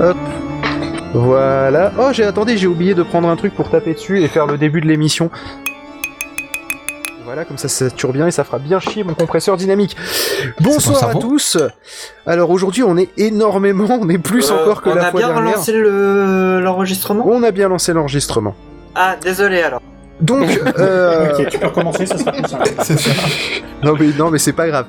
Hop. Voilà. Oh, j'ai attendez, j'ai oublié de prendre un truc pour taper dessus et faire le début de l'émission. Voilà, comme ça, ça sature bien et ça fera bien chier mon compresseur dynamique. Bonsoir à tous. Alors aujourd'hui, on est énormément, on est plus Euh, encore que on la a fois bien dernière. relancé le- l'enregistrement? On a bien lancé l'enregistrement. Ah, désolé alors. Donc, euh... Ok, tu peux recommencer, ça sera plus simple. C'est ça. non mais non mais c'est pas grave.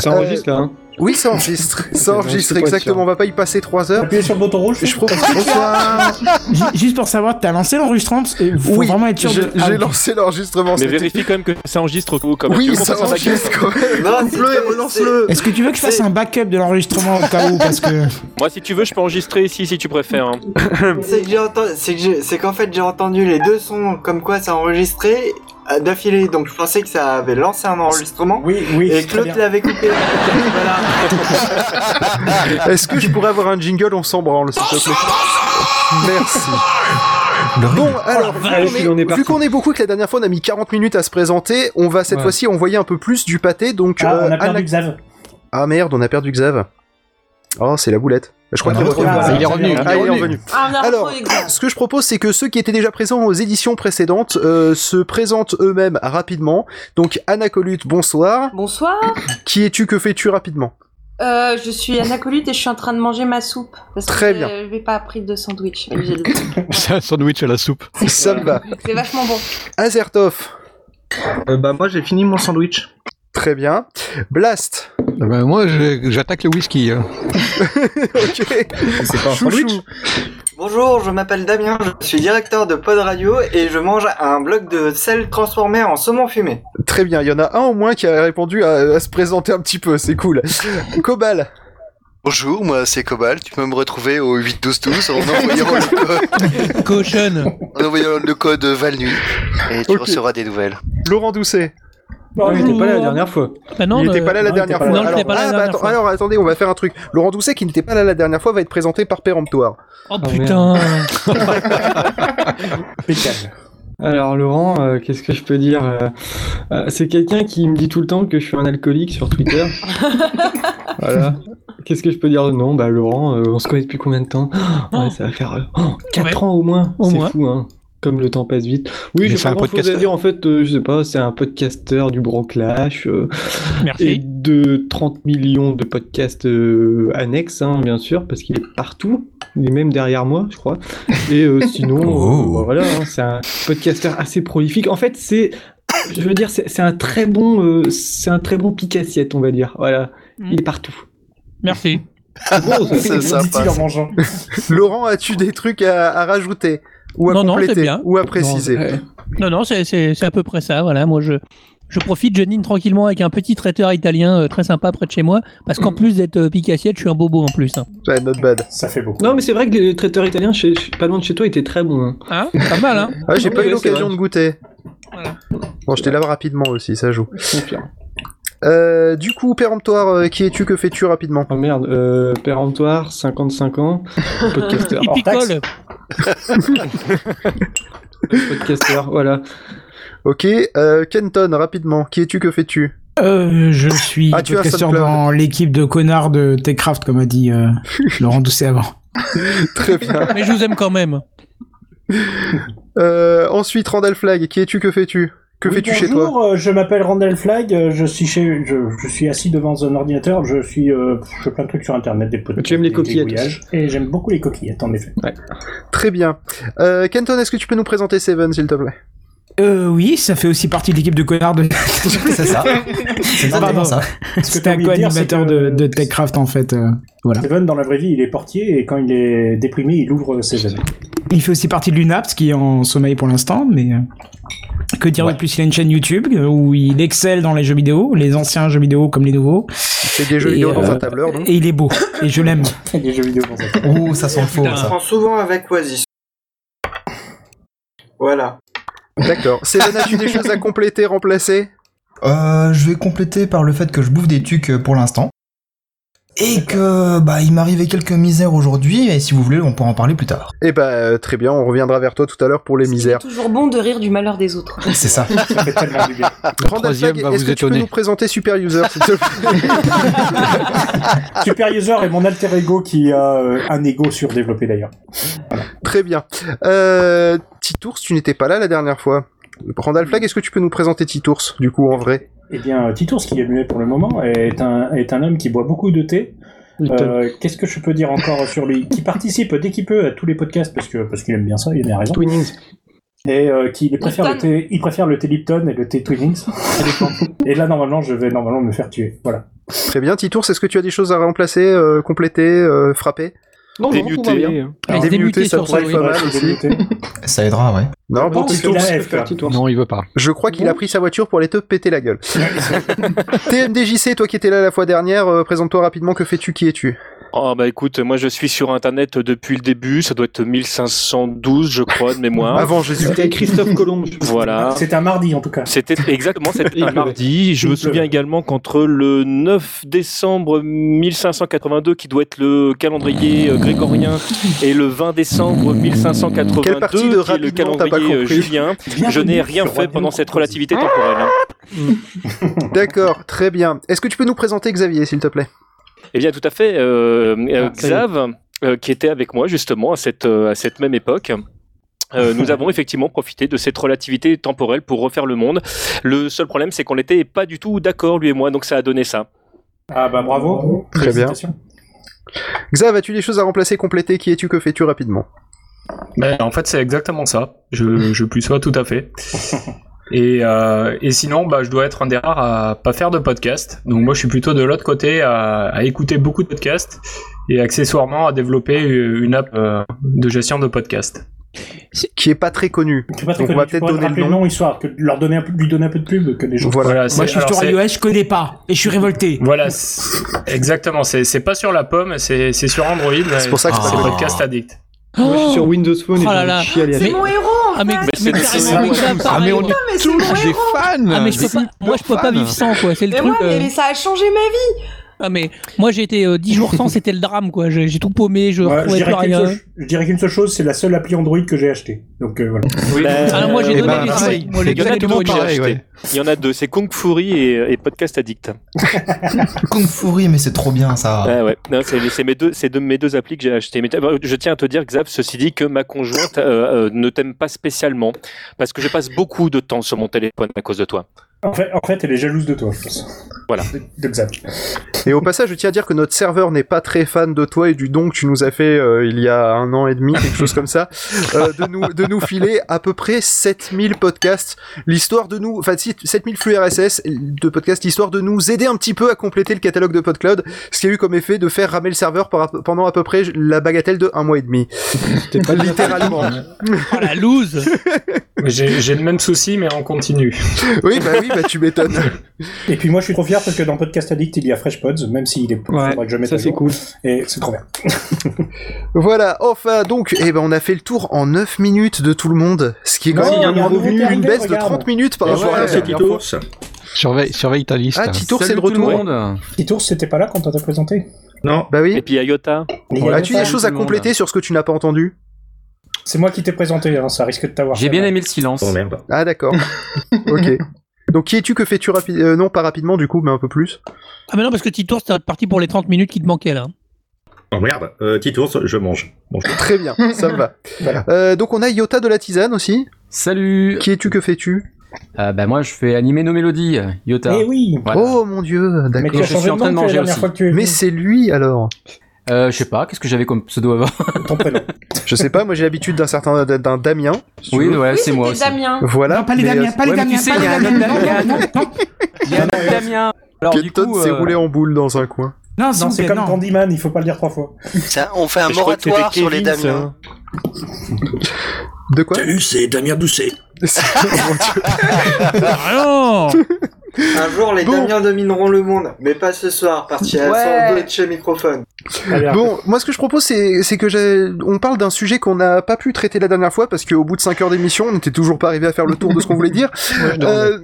Ça enregistre là, hein Oui, ça enregistre, ça enregistre c'est exactement. On va pas y passer trois heures. Appuyez sur le bouton rouge. Je propose. Ju- Juste pour savoir, t'as lancé l'enregistrement parce que faut Oui, vraiment être sûr j'ai de. Ah, j'ai lancé l'enregistrement. Mais vérifie quand même que ça enregistre tout. Comme tu Oui, ça enregistre quand même. Relance-le c'est- et relance-le. Est-ce que tu veux que je fasse C'est- un backup de l'enregistrement au cas où Parce que. Moi, si tu veux, je peux enregistrer ici si tu préfères. hein. C'est que j'ai entendu, c'est que j'ai- c'est qu'en fait j'ai entendu les deux sons comme quoi ça enregistré d'affilée, donc je pensais que ça avait lancé un enregistrement Oui, oui, et bien. l'avait coupé. voilà. Est-ce que je pourrais avoir un jingle On s'en branle, s'il te plaît. Merci. Bon, alors, Allez, est- on est vu qu'on est beaucoup, que la dernière fois on a mis 40 minutes à se présenter, on va cette Ouais. fois-ci envoyer un peu plus du pâté. Donc, Ah, euh, on a perdu Anna- Xav. Ah merde, on a perdu Xav. Oh, c'est la boulette. Je crois On qu'il est revenu. Ah, il est revenu. Ah, il est revenu. Ah, on a Alors, ce que je propose, c'est que ceux qui étaient déjà présents aux éditions précédentes euh, se présentent eux-mêmes rapidement. Donc, Anna Colute, bonsoir. Bonsoir. Qui es-tu Que fais-tu rapidement Euh, je suis Anna Colute et je suis en train de manger ma soupe. Parce Très que bien. Je n'ai pas pris de sandwich. mais j'ai le- C'est un sandwich à la soupe. Ça me va. C'est vachement bon. Azertov, Euh, bah moi j'ai fini mon sandwich. Très bien. Blast, Ah bah, moi, j'attaque le whisky. hein. ok. C'est pas un sandwich Bonjour, je m'appelle Damien, je suis directeur de Pod Radio et je mange un bloc de sel transformé en saumon fumé. Très bien, il y en a un au moins qui a répondu à, à se présenter un petit peu, c'est cool. Cobal, Bonjour, moi c'est Cobal, tu peux me retrouver au 8-12-12 en envoyant le code, Cochon. en envoyant le code Valnuit et tu recevras des nouvelles. Laurent Doucet. Il était pas là la dernière fois. Bah non, il n'était euh, pas là la non, dernière était fois. pas là. Non, il alors, pas là la ah, bah, dernière fois. alors, attendez, on va faire un truc. Laurent Doucet, qui n'était pas là la dernière fois, va être présenté par péremptoire. Oh Ah, putain. Alors Laurent, euh, qu'est-ce que je peux dire euh, euh, C'est quelqu'un qui me dit tout le temps que je suis un alcoolique sur Twitter. voilà. Qu'est-ce que je peux dire Non, bah Laurent, euh, on se connaît depuis combien de temps? Ouais, ça va faire euh, 4 Ouais. ans au moins. Au C'est moins. fou, hein. Comme le temps passe vite. Oui, j'ai pas un grand chose à podcasteur. dire en fait. euh, je sais pas, c'est un podcasteur du Bro Clash. euh, et Merci. de 30 millions de podcasts euh, annexes, hein, bien sûr, parce qu'il est partout. Il est même derrière moi, je crois. Et euh, sinon, Oh. bah, voilà, hein, c'est un podcasteur assez prolifique. En fait, c'est, je veux dire, c'est un très bon, euh, c'est un très bon pique-assiette, on va dire. Voilà, Mm. il est partout. Merci. Bon, ça- C'est Dit-il sympa. en mangeant. Laurent, as-tu des trucs à, à rajouter? Ou à Non, non, compléter c'est bien. Ou à préciser Non, ouais. Non, c'est- c'est c'est à peu près ça. Voilà, moi je. Je profite, je dîne tranquillement avec un petit traiteur italien euh, très sympa près de chez moi, parce qu'en plus d'être euh, pique-assiette, je suis un bobo en plus. Hein, Ouais, not bad. Ça fait beaucoup. Non, mais c'est vrai que les traiteurs italiens, chez, chez- pas loin de chez toi, étaient très bons. hein. Hein Pas mal, hein Ah, j'ai pas eu l'occasion de goûter. Voilà. Bon, je t'ai là rapidement aussi, ça joue. Euh, du coup, péremptoire, euh, qui es-tu Que fais-tu rapidement? Oh merde, euh, péremptoire, 55 ans, podcasteur. Il hors taxe. picole. podcasteur, voilà. Ok, euh, Kenton, rapidement, qui es-tu Que fais-tu? Euh, je suis Ah, tu as podcasteur SoundCloud. dans l'équipe de connards de Techcraft, comme a dit euh, Laurent Doucet avant. Très bien. Mais je vous aime quand même. Euh, ensuite, Randall Flag, qui es-tu Que fais-tu? Que Oui, fais-tu chez toi Bonjour, euh, je m'appelle Randall Flag, euh, je suis chez, je, je suis assis devant un ordinateur, je suis, euh, je fais plein de trucs sur internet, des podcasts, Tu aimes les des coquillettes et j'aime beaucoup les coquillettes en effet. Très bien. Euh, Kenton, est-ce que tu peux nous présenter Seven, s'il te plaît? Euh, oui, ça fait aussi partie de l'équipe de connards de. C'est ça. C'est Pardon. exactement ça. Ce que C'était t'as un oublié de dire, c'est co-animateur de, de Techcraft en fait. euh, voilà. Steven, dans la vraie vie, il est portier, et quand il est déprimé, il ouvre ses veines. Il fait aussi partie de l'UNAPS qui est en sommeil pour l'instant, mais que dire de plus? Il a une chaîne YouTube euh, où il excelle dans les jeux vidéo, les anciens jeux vidéo comme les nouveaux. Il fait des jeux Et, vidéo dans euh, un tableur, donc. Et il est beau et je l'aime. des jeux vidéo pour ça. Ouh, ça sent le faux, Je ça. prends souvent avec Oasis. Voilà. D'accord. Seven, as-tu des choses à compléter, remplacer? Euh, je vais compléter par le fait que je bouffe des tucs euh, pour l'instant. Et que bah il m'arrivait quelques misères aujourd'hui et si vous voulez on pourra en parler plus tard. Eh bah euh, très bien, on reviendra vers toi tout à l'heure pour les misères. Toujours bon de rire du malheur des autres. C'est ça. Ça fait tellement du bien. Troisième va vous que tu peux étonner. nous présenter Super User s'il te plaît Super User est mon alter ego qui a euh, un ego surdéveloppé d'ailleurs. Très bien. Euh, Titours, tu n'étais pas là la dernière fois. Randall Flagg, est-ce que tu peux nous présenter Titours, du coup, en vrai? Eh bien, Titours, qui est muet pour le moment, est un, est un homme qui boit beaucoup de thé. Euh, Qu'est-ce que je peux dire encore sur lui Qui participe dès qu'il peut à tous les podcasts parce que parce qu'il aime bien ça, il a raison. Twinnings. Et euh, qui préfère le thé, il préfère le thé Lipton et le thé Twinnings. et là, normalement, je vais normalement me faire tuer. Voilà. Très bien. Titours, est-ce que tu as des choses à remplacer, euh, compléter, euh, frapper? Non, se démuter ça sur pourrait être pas mal aussi. Ça aidera, ouais. Non, bon, Titours. Non, il veut pas. je crois qu'il a pris sa voiture pour aller te péter la gueule. TMDJC, toi qui étais là la fois dernière, euh, présente-toi rapidement, que fais-tu, qui es-tu? Oh bah écoute, moi je suis sur internet depuis le début, ça doit être 1512 je crois de mémoire. Avant Jésus. C'était Christophe Colomb. Voilà. C'est un mardi en tout cas. C'était exactement c'était un mardi. Je me souviens également qu'entre le 9 décembre 1582, qui doit être le calendrier euh, grégorien, et le 20 décembre 1582, Quelle partie de qui est le calendrier euh, julien, je n'ai rien fait pendant cette relativité temporelle. hein. D'accord, très bien. Est-ce que tu peux nous présenter Xavier, s'il te plaît? Eh bien, tout à fait. Euh, euh, Ah. Xav, euh, qui était avec moi justement à cette, à cette même époque. euh, nous avons effectivement profité de cette relativité temporelle pour refaire le monde. Le seul problème, c'est qu'on n'était pas du tout d'accord, lui et moi, donc ça a donné ça. Ah bah bravo. Très bien. Xav, as-tu des choses à remplacer, compléter? Qui es-tu? Que fais-tu rapidement? Ben, en fait, c'est exactement ça. Je, je plus sois tout à fait. Et, euh, et sinon, bah, je dois être un des rares à pas faire de podcast. Donc moi, je suis plutôt de l'autre côté à, à écouter beaucoup de podcasts et accessoirement à développer une app euh, de gestion de podcasts. Qui est pas très connu. Pas te Donc on va peut-être donner le nom. histoire que leur donner un peu, lui donner un peu de pub que les gens. Voilà. Voilà, Moi, je suis alors, sur iOS, je connais pas. Et je suis révolté. Voilà, exactement. C'est pas sur la pomme, c'est c'est sur Android. C'est pour ça que je c'est. Podcast Addict. Moi, je suis sur Windows Phone et Oh là là. C'est mon héros en Ah mais. Mais mais Ah, mais on moi. est tous des héros. fans Ah mais je peux pas, moi je peux pas vivre sans quoi, c'est le Mais truc. euh. mais ça a changé ma vie. Ah mais moi j'ai été euh, 10 jours sans, c'était le drame quoi. J'ai j'ai tout paumé, je Ouais, je retrouvais plus dirais qu'une rien. seule, je dirais qu'une seule chose, c'est la seule appli Android que j'ai achetée. Donc euh, voilà. Ah non, moi j'ai Eh donné ben, les pareil. moi, les Il y en a donné deux les que j'ai pareil, acheté. ouais. Il y en a deux, c'est Kung Fury et, et Podcast Addict. Kung Fury, mais c'est trop bien ça. Ouais, ouais. Non, c'est c'est mes deux, c'est deux, mes deux applis que j'ai achetés. Mais t'as- je tiens à te dire, Xav, ceci dit, que ma conjointe euh, euh, ne t'aime pas spécialement parce que je passe beaucoup de temps sur mon téléphone à cause de toi. En fait, en fait, elle est jalouse de toi, je pense. Voilà. De, de Xav. Et au passage, je tiens à dire que notre serveur n'est pas très fan de toi et du don que tu nous as fait euh, il y a un an et demi, quelque chose comme ça, euh, de, nous, de nous filer à peu près 7000 podcasts, l'histoire de nous, enfin si, 7000 flux RSS de podcasts, l'histoire de nous aider un petit peu à compléter le catalogue de PodCloud, ce qui a eu comme effet de faire ramer le serveur par- pendant à peu près la bagatelle de un mois et demi. Littéralement. Oh la loose J'ai le même souci, mais on continue. Oui, bah oui, bah tu m'étonnes. Et puis moi, je suis trop fier parce que dans Podcast Addict, il y a FreshPods, même s'il est Ouais, faudrait que je mette ça c'est cool. Et c'est trop bien. Voilà, enfin, donc, eh ben, on a fait le tour en 9 minutes de tout le monde, ce qui est quand même il y a une, baisse de regarde. 30 minutes par rapport à la Tito. Surveille, surveille ta liste. Ah, Titour, c'est le retour. Titour, c'était pas là quand on t'a présenté? Non. Bah oui. Et puis Iota. Il y a As-tu des choses à compléter sur ce que tu n'as pas entendu C'est moi qui t'ai présenté, hein, ça risque de t'avoir. J'ai bien aimé le silence. Oh merde. Ah d'accord. ok. Donc qui es-tu que fais-tu rapidement Non, pas rapidement du coup, mais un peu plus. Ah mais non parce que Titour c'était parti pour les 30 minutes qui te manquaient là. Oh merde. Euh, Titours, je mange. Bonjour. Très bien, ça me va. Euh, donc on a Iota de la tisane aussi. Salut Qui es-tu que fais-tu euh, Bah moi je fais animer nos mélodies, Yota. Eh oui Voilà. Oh mon dieu, d'accord. je changé suis en train de manger la dernière aussi. fois que tu es venu. Mais c'est lui alors. Euh, je sais pas, qu'est-ce que j'avais comme pseudo avant ton prénom. Je sais pas, moi j'ai l'habitude d'un certain d'un Damien. si Oui, ouais, Oui, c'est moi aussi. Damien. Voilà. Non, pas les mais, Damiens, euh, pas les ouais, mais Damiens, tu sais, pas il y les Non, Damien. non, non, Il y a un autre Damien Alors du coup, s'est euh, roulé en boule dans un coin. non, Non, c'est comme. Candyman, il faut pas le dire trois fois. Ça, on fait un Je moratoire sur les Kevin. Damiens. De quoi? Salut, c'est Damien Doucet. Non Un jour, les Bon. Damiens domineront le monde, mais pas ce soir, parti à Ouais. son de chez microphone. Bon, moi ce que je propose c'est c'est que j'ai on parle d'un sujet qu'on n'a pas pu traiter la dernière fois parce qu'au bout de 5 heures d'émission, on n'était toujours pas arrivé à faire le tour de ce qu'on voulait dire. Euh,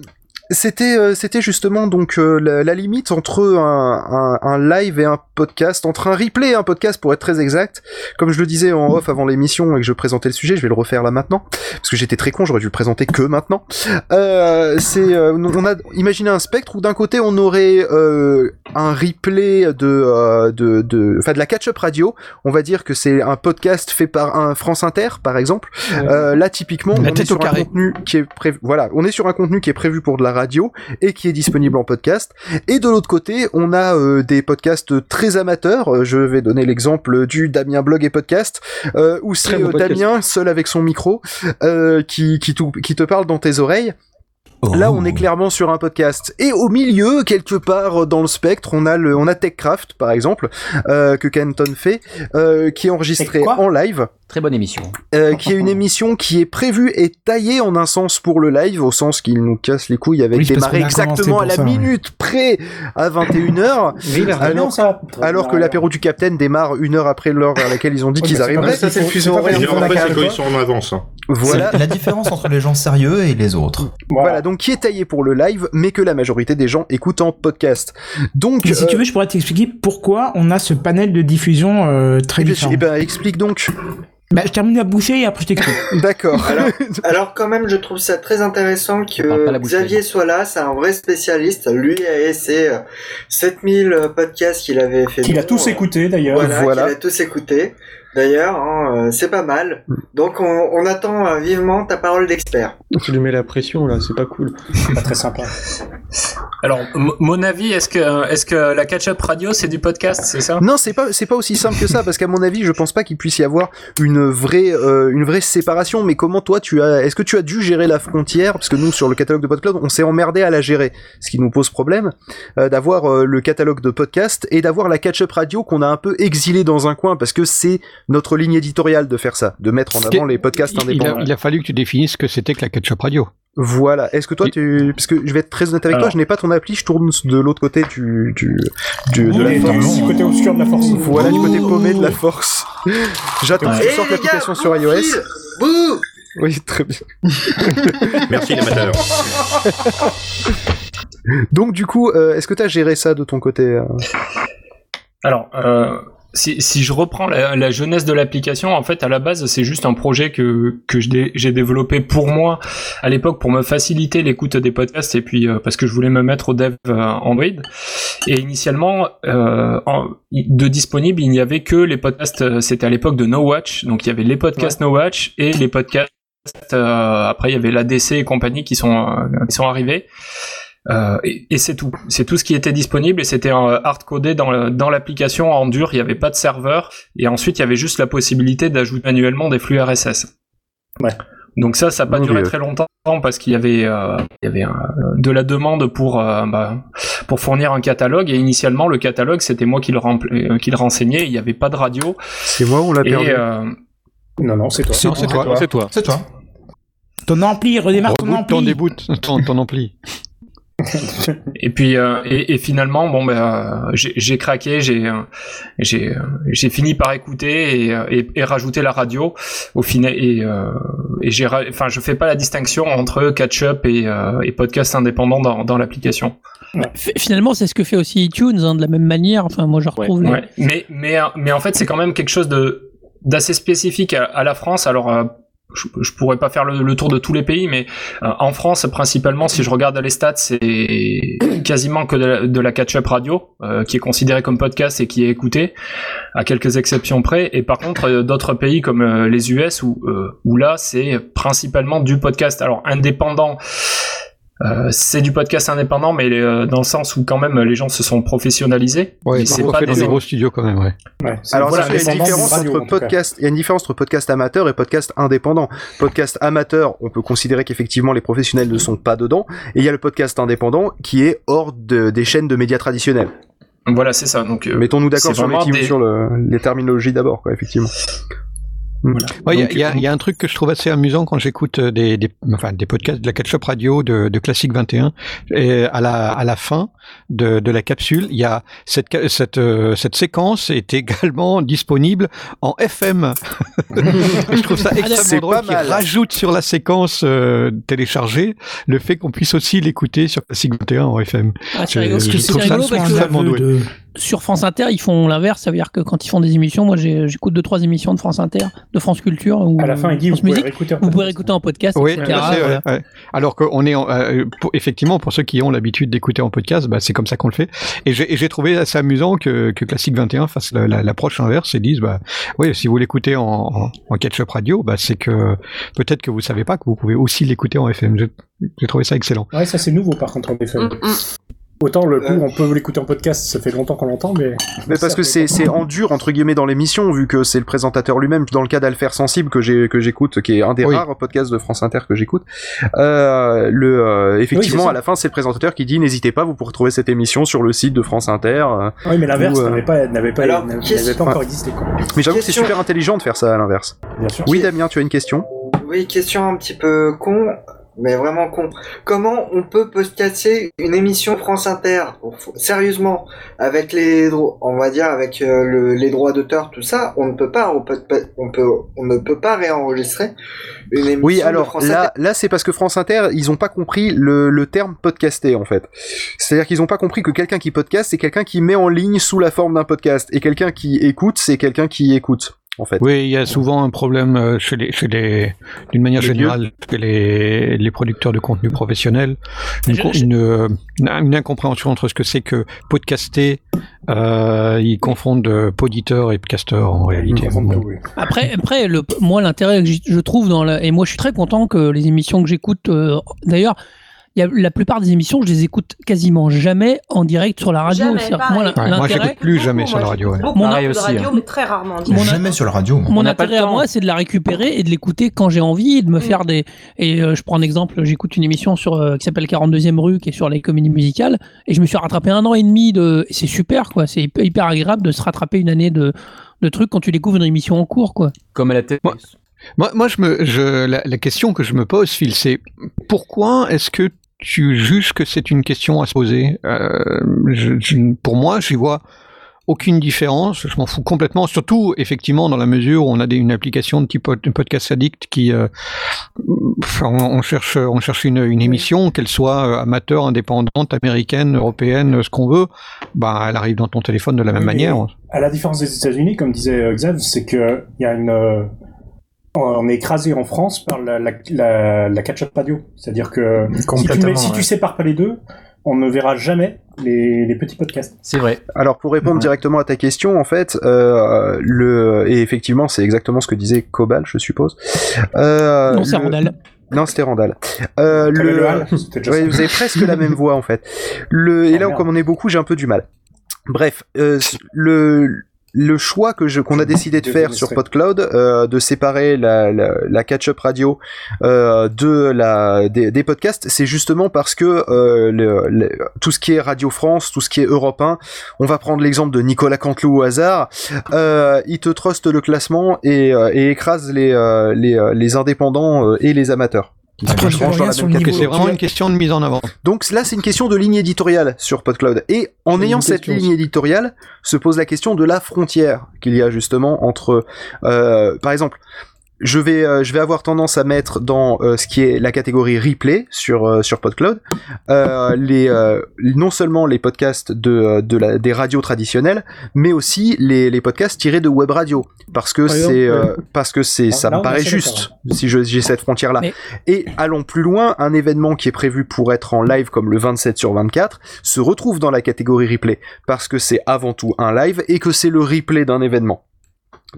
C'était euh, c'était justement donc euh, la, la limite entre un, un, un live et un podcast, entre un replay et un podcast pour être très exact. Comme je le disais en off avant l'émission et que je présentais le sujet, je vais le refaire là maintenant parce que j'étais très con, j'aurais dû le présenter que maintenant. Euh, c'est euh, on a imaginé un spectre où d'un côté on aurait euh, un replay de euh, de de enfin de la catch-up radio. On va dire que c'est un podcast fait par un France Inter par exemple. Euh, là typiquement La on est sur carré. un contenu qui est prévu. Voilà, on est sur un contenu qui est prévu pour de la radio et qui est disponible en podcast. Et de l'autre côté, on a euh, des podcasts très amateurs. Euh, Je vais donner l'exemple du Damien Blog et Podcast, euh, où c'est bon euh, podcast. Damien seul avec son micro euh, qui qui, tout- qui te parle dans tes oreilles. Là, on est clairement sur un podcast. Et au milieu, quelque part dans le spectre, on a le, on a TechCraft, par exemple, euh, que Canton fait, euh, qui est enregistré en live. Très bonne émission. Euh, qui est une émission qui est prévue et taillée en un sens pour le live, au sens qu'il nous casse les couilles avec Oui, démarrer exactement à la ça, ouais. minute près à 21h. Mais il a raison, alors ça. alors que l'apéro du Capitaine démarre une heure après l'heure à laquelle ils ont dit Ouais, qu'ils arriveraient. faut- c'est quand ils sont en avance. hein. Voilà. C'est la différence entre les gens sérieux et les autres. Voilà. donc qui est taillé pour le live, mais que la majorité des gens écoutent en podcast. Donc, Mais si tu veux, je pourrais t'expliquer pourquoi on a ce panel de diffusion euh, très eh bien, différent. eh ben, explique donc. Bah, je termine la bouchée et après je t'explique. D'accord. Alors, alors quand même, je trouve ça très intéressant que Xavier soit là. C'est un vrai spécialiste. Lui a ses euh, 7000 podcasts qu'il avait fait. Qu'il a tous euh, écoutés d'ailleurs. Voilà, Voilà. qu'il a tous écouté. D'ailleurs, hein, euh, c'est pas mal. Donc, on, on attend euh, vivement ta parole d'expert. Tu lui mets la pression là, c'est pas cool. Pas très sympa. Alors, m- mon avis, est-ce que, est-ce que la catch-up radio, c'est du podcast, c'est ça? Non, c'est pas c'est pas aussi simple que ça parce qu'à mon avis, je pense pas qu'il puisse y avoir une vraie euh, une vraie séparation. Mais comment toi tu as est-ce que tu as dû gérer la frontière? Parce que nous sur le catalogue de PodCloud, on s'est emmerdé à la gérer, ce qui nous pose problème euh, d'avoir euh, le catalogue de podcast et d'avoir la catch-up radio qu'on a un peu exilé dans un coin parce que c'est notre ligne éditoriale de faire ça, de mettre en avant les podcasts il, indépendants. a, il a fallu que tu définisses ce que c'était que la ketchup radio. Voilà. Est-ce que toi, tu... parce que je vais être très honnête avec toi, je n'ai pas ton appli, je tourne de l'autre côté du, du, du de la force. du côté obscur de la force. Voilà, du côté paumé de la force. J'attends que tu sortes les l'application sur iOS. Bouh Oui, très bien. Merci l'amateur. Donc du coup, euh, est-ce que tu as géré ça de ton côté euh? Alors, euh, si, si je reprends la, la jeunesse de l'application, en fait, à la base, c'est juste un projet que, que j'ai développé pour moi à l'époque pour me faciliter l'écoute des podcasts et puis euh, parce que je voulais me mettre au dev euh, Android. Et initialement, euh, en- de disponible, il n'y avait que les podcasts. euh, C'était à l'époque de No Watch, donc il y avait les podcasts No Watch et les podcasts. euh, après, il y avait l'ADC et compagnie qui sont euh, qui sont arrivés. Euh, et, et c'est tout. C'est tout ce qui était disponible et c'était hard codé dans l'application en dur. Il n'y avait pas de serveur et ensuite il y avait juste la possibilité d'ajouter manuellement des flux RSS. Ouais. Donc ça, ça n'a pas duré très longtemps parce qu'il y avait euh, il y avait euh, de la demande pour euh, bah, pour fournir un catalogue et initialement le catalogue c'était moi qui le rempl- euh, qui le renseignais. Il n'y avait pas de radio C'est moi ou on l'a et perdu euh, Non, non, c'est toi. C'est toi. C'est toi. Ton ampli, redémarre ton Reboot ton ampli. déboot, ton, ton ampli. Et puis euh, et, et finalement bon ben euh, j'ai craqué, j'ai euh, j'ai euh, j'ai fini par écouter et, et, et rajouter la radio au final et euh, et j'ai enfin je fais pas la distinction entre catch-up et, euh, et podcast indépendant dans dans l'application. Finalement, c'est ce que fait aussi iTunes, hein, de la même manière. Enfin, moi, je retrouve. les- Ouais. Mais mais mais en fait c'est quand même quelque chose de d'assez spécifique à, à la France. Alors euh, je, je pourrais pas faire le, le tour de tous les pays, mais euh, en France principalement, si je regarde les stats, c'est quasiment que de la, de la catch-up radio euh, qui est considérée comme podcast et qui est écoutée, à quelques exceptions près. Et par contre, euh, d'autres pays comme euh, les US où euh, où là c'est principalement du podcast. Alors indépendant. Euh, c'est du podcast indépendant, mais euh, dans le sens où quand même les gens se sont professionnalisés. Ouais, c'est pas des gros studios quand même, ouais. Ouais, c'est- Alors Voilà, il y a une différence radio, entre podcast, il y a une différence entre podcast amateur et podcast indépendant. Podcast amateur, on peut considérer qu'effectivement les professionnels ne sont pas dedans, et il y a le podcast indépendant qui est hors de- des chaînes de médias traditionnels. Voilà, c'est ça. Donc, euh, Mettons-nous d'accord sur, des- sur le- les terminologies d'abord, quoi, effectivement. Ouais, Il y a- Donc, il y, a- il y a un truc que je trouve assez amusant quand j'écoute euh, des, des, enfin, des podcasts de la Catch-Up Radio de, de Classique 21. Et à la, à la fin de, de la capsule, il y a cette, cette, euh, cette séquence est également disponible en FM. Je trouve ça C'est extrêmement drôle qu'ils rajoutent sur la séquence euh, téléchargée le fait qu'on puisse aussi l'écouter sur Classique 21 en FM. Ah, c'est rigolo, je parce que c'est rigolo parce. Sur France Inter, ils font l'inverse, ça veut dire que quand ils font des émissions, moi j'écoute deux trois émissions de France Inter, de France Culture ou À la fin, il dit, France vous pouvez Musique. réécouter en vous pouvez réécouter en podcast, Oui, etc. tout à fait, voilà. ouais, ouais. Alors qu'on est, en- euh, pour- effectivement, pour ceux qui ont l'habitude d'écouter en podcast, bah, c'est comme ça qu'on le fait. Et j'ai trouvé assez amusant que, que Classique 21 fasse la- la- l'approche inverse et dise, bah, oui, si vous l'écoutez en, en, en catch-up radio, bah, c'est que peut-être que vous savez pas que vous pouvez aussi l'écouter en FM. J'ai- trouvé ça excellent. Ouais, ça c'est nouveau par contre en effet. Mm, Autant le coup, on peut l'écouter en podcast, ça fait longtemps qu'on l'entend, mais. Mais parce que c'est en dur entre guillemets dans l'émission vu que c'est le présentateur lui-même dans le cas d'Alfer Sensible que j'écoute qui est un des Oui. rares podcasts de France Inter que j'écoute euh, le euh, effectivement Oui, à la fin c'est le présentateur qui dit n'hésitez pas vous pourrez trouver cette émission sur le site de France Inter euh, Oui, mais l'inverse euh, n'avait pas, n'avait pas, Alors, pas encore existé. Quoi. mais j'avoue que c'est super intelligent de faire ça à l'inverse Bien sûr. oui Damien tu as une question? Oui, question un petit peu con, mais vraiment con. Comment on peut podcaster une émission France Inter Sérieusement, avec les droits, on va dire avec euh, le- les droits d'auteur, tout ça, on ne peut pas, on peut, on peut, on ne peut pas réenregistrer une émission Oui, de alors France là, Inter. là c'est parce que France Inter, ils ont pas compris le, le terme podcaster en fait. C'est-à-dire qu'ils ont pas compris que quelqu'un qui podcast, c'est quelqu'un qui met en ligne sous la forme d'un podcast, et quelqu'un qui écoute, c'est quelqu'un qui écoute en fait. Oui, il y a souvent un problème euh, chez les, chez les, d'une manière Les générale, chez les, les producteurs de contenu professionnel, une, Je- co- je- une, euh, une incompréhension entre ce que c'est que podcaster. Euh, ils confondent poditeur et podcasteur en réalité. Bon. Après, après le, moi, l'intérêt que je trouve dans la, et moi, je suis très content que les émissions que j'écoute, euh, d'ailleurs, il y a, la plupart des émissions, je les écoute quasiment jamais en direct sur la radio. Jamais, moi, Ouais, moi, j'écoute plus jamais sur la radio. ouais. Beaucoup Mon- de Pareil radio, aussi, hein. mais très rarement. Mon- Jamais sur la radio. moi. Mon intérêt à moi, c'est de la récupérer et de l'écouter quand j'ai envie, et de me faire des. Et euh, je prends un exemple, j'écoute une émission sur euh, qui s'appelle 42e rue, qui est sur les comédies musicales, et je me suis rattrapé un an et demi de. C'est super, quoi. C'est hyper, hyper agréable de se rattraper une année de, de trucs quand tu découvres une émission en cours, quoi. Comme à la télé. Moi, moi, je me, je, la, la question que je me pose, Phil, c'est pourquoi est-ce que tu juges que c'est une question à se poser Euh, je- je- Pour moi, j'y vois aucune différence. Je m'en fous complètement. Surtout, effectivement, dans la mesure où on a des, une application de type pod- podcast addict qui, euh, enfin, on, on cherche, on cherche une, une émission, qu'elle soit euh, amateur, indépendante, américaine, européenne, ce qu'on veut. Bah, elle arrive dans ton téléphone de la même Oui, manière. À la différence des États-Unis, comme disait Xav, c'est que il y a une, on est écrasé en France par la, la, la, la catch-up radio. C'est-à-dire que si tu, mets- si ouais. tu sépares pas les deux, on ne verra jamais les, les petits podcasts. C'est vrai. Alors pour répondre Ouais. directement à ta question, en fait, euh, le et effectivement c'est exactement ce que disait Cobal, je suppose. Euh, non, c'est le- Randall. Non, c'était Randall. Euh, le... le hall, Ouais, vous avez presque la même voix en fait. Le... Et Ah, là, merde. comme on est beaucoup, j'ai un peu du mal. Bref, euh, le le choix que je qu'on a décidé de faire sur. PodCloud, euh, de séparer la, la, la catch-up radio euh, de la des, des podcasts, c'est justement parce que euh, le, le- tout ce qui est Radio France, tout ce qui est Europe 1, on va prendre l'exemple de Nicolas Canteloup au hasard, euh, il te truste le classement et, euh, et écrase les euh, les, euh, les indépendants et les amateurs. Après, je reviens sur le niveau. c'est vraiment une question de mise en avant. donc là, c'est une question de ligne éditoriale sur PodCloud. Et en ayant cette ligne éditoriale, se pose la question de la frontière qu'il y a justement entre, euh, par exemple, je vais, euh, je vais avoir tendance à mettre dans euh, ce qui est la catégorie replay sur euh, sur PodCloud euh, les euh, non seulement les podcasts de, euh, de la, des radios traditionnelles, mais aussi les, les podcasts tirés de web radio parce que Par exemple, c'est ouais. euh, parce que c'est Ah, ça me paraît juste si je- j'ai cette frontière là. Mais- Et allons plus loin, un événement qui est prévu pour être en live comme le 27 sur 24 se retrouve dans la catégorie replay parce que c'est avant tout un live et que c'est le replay d'un événement.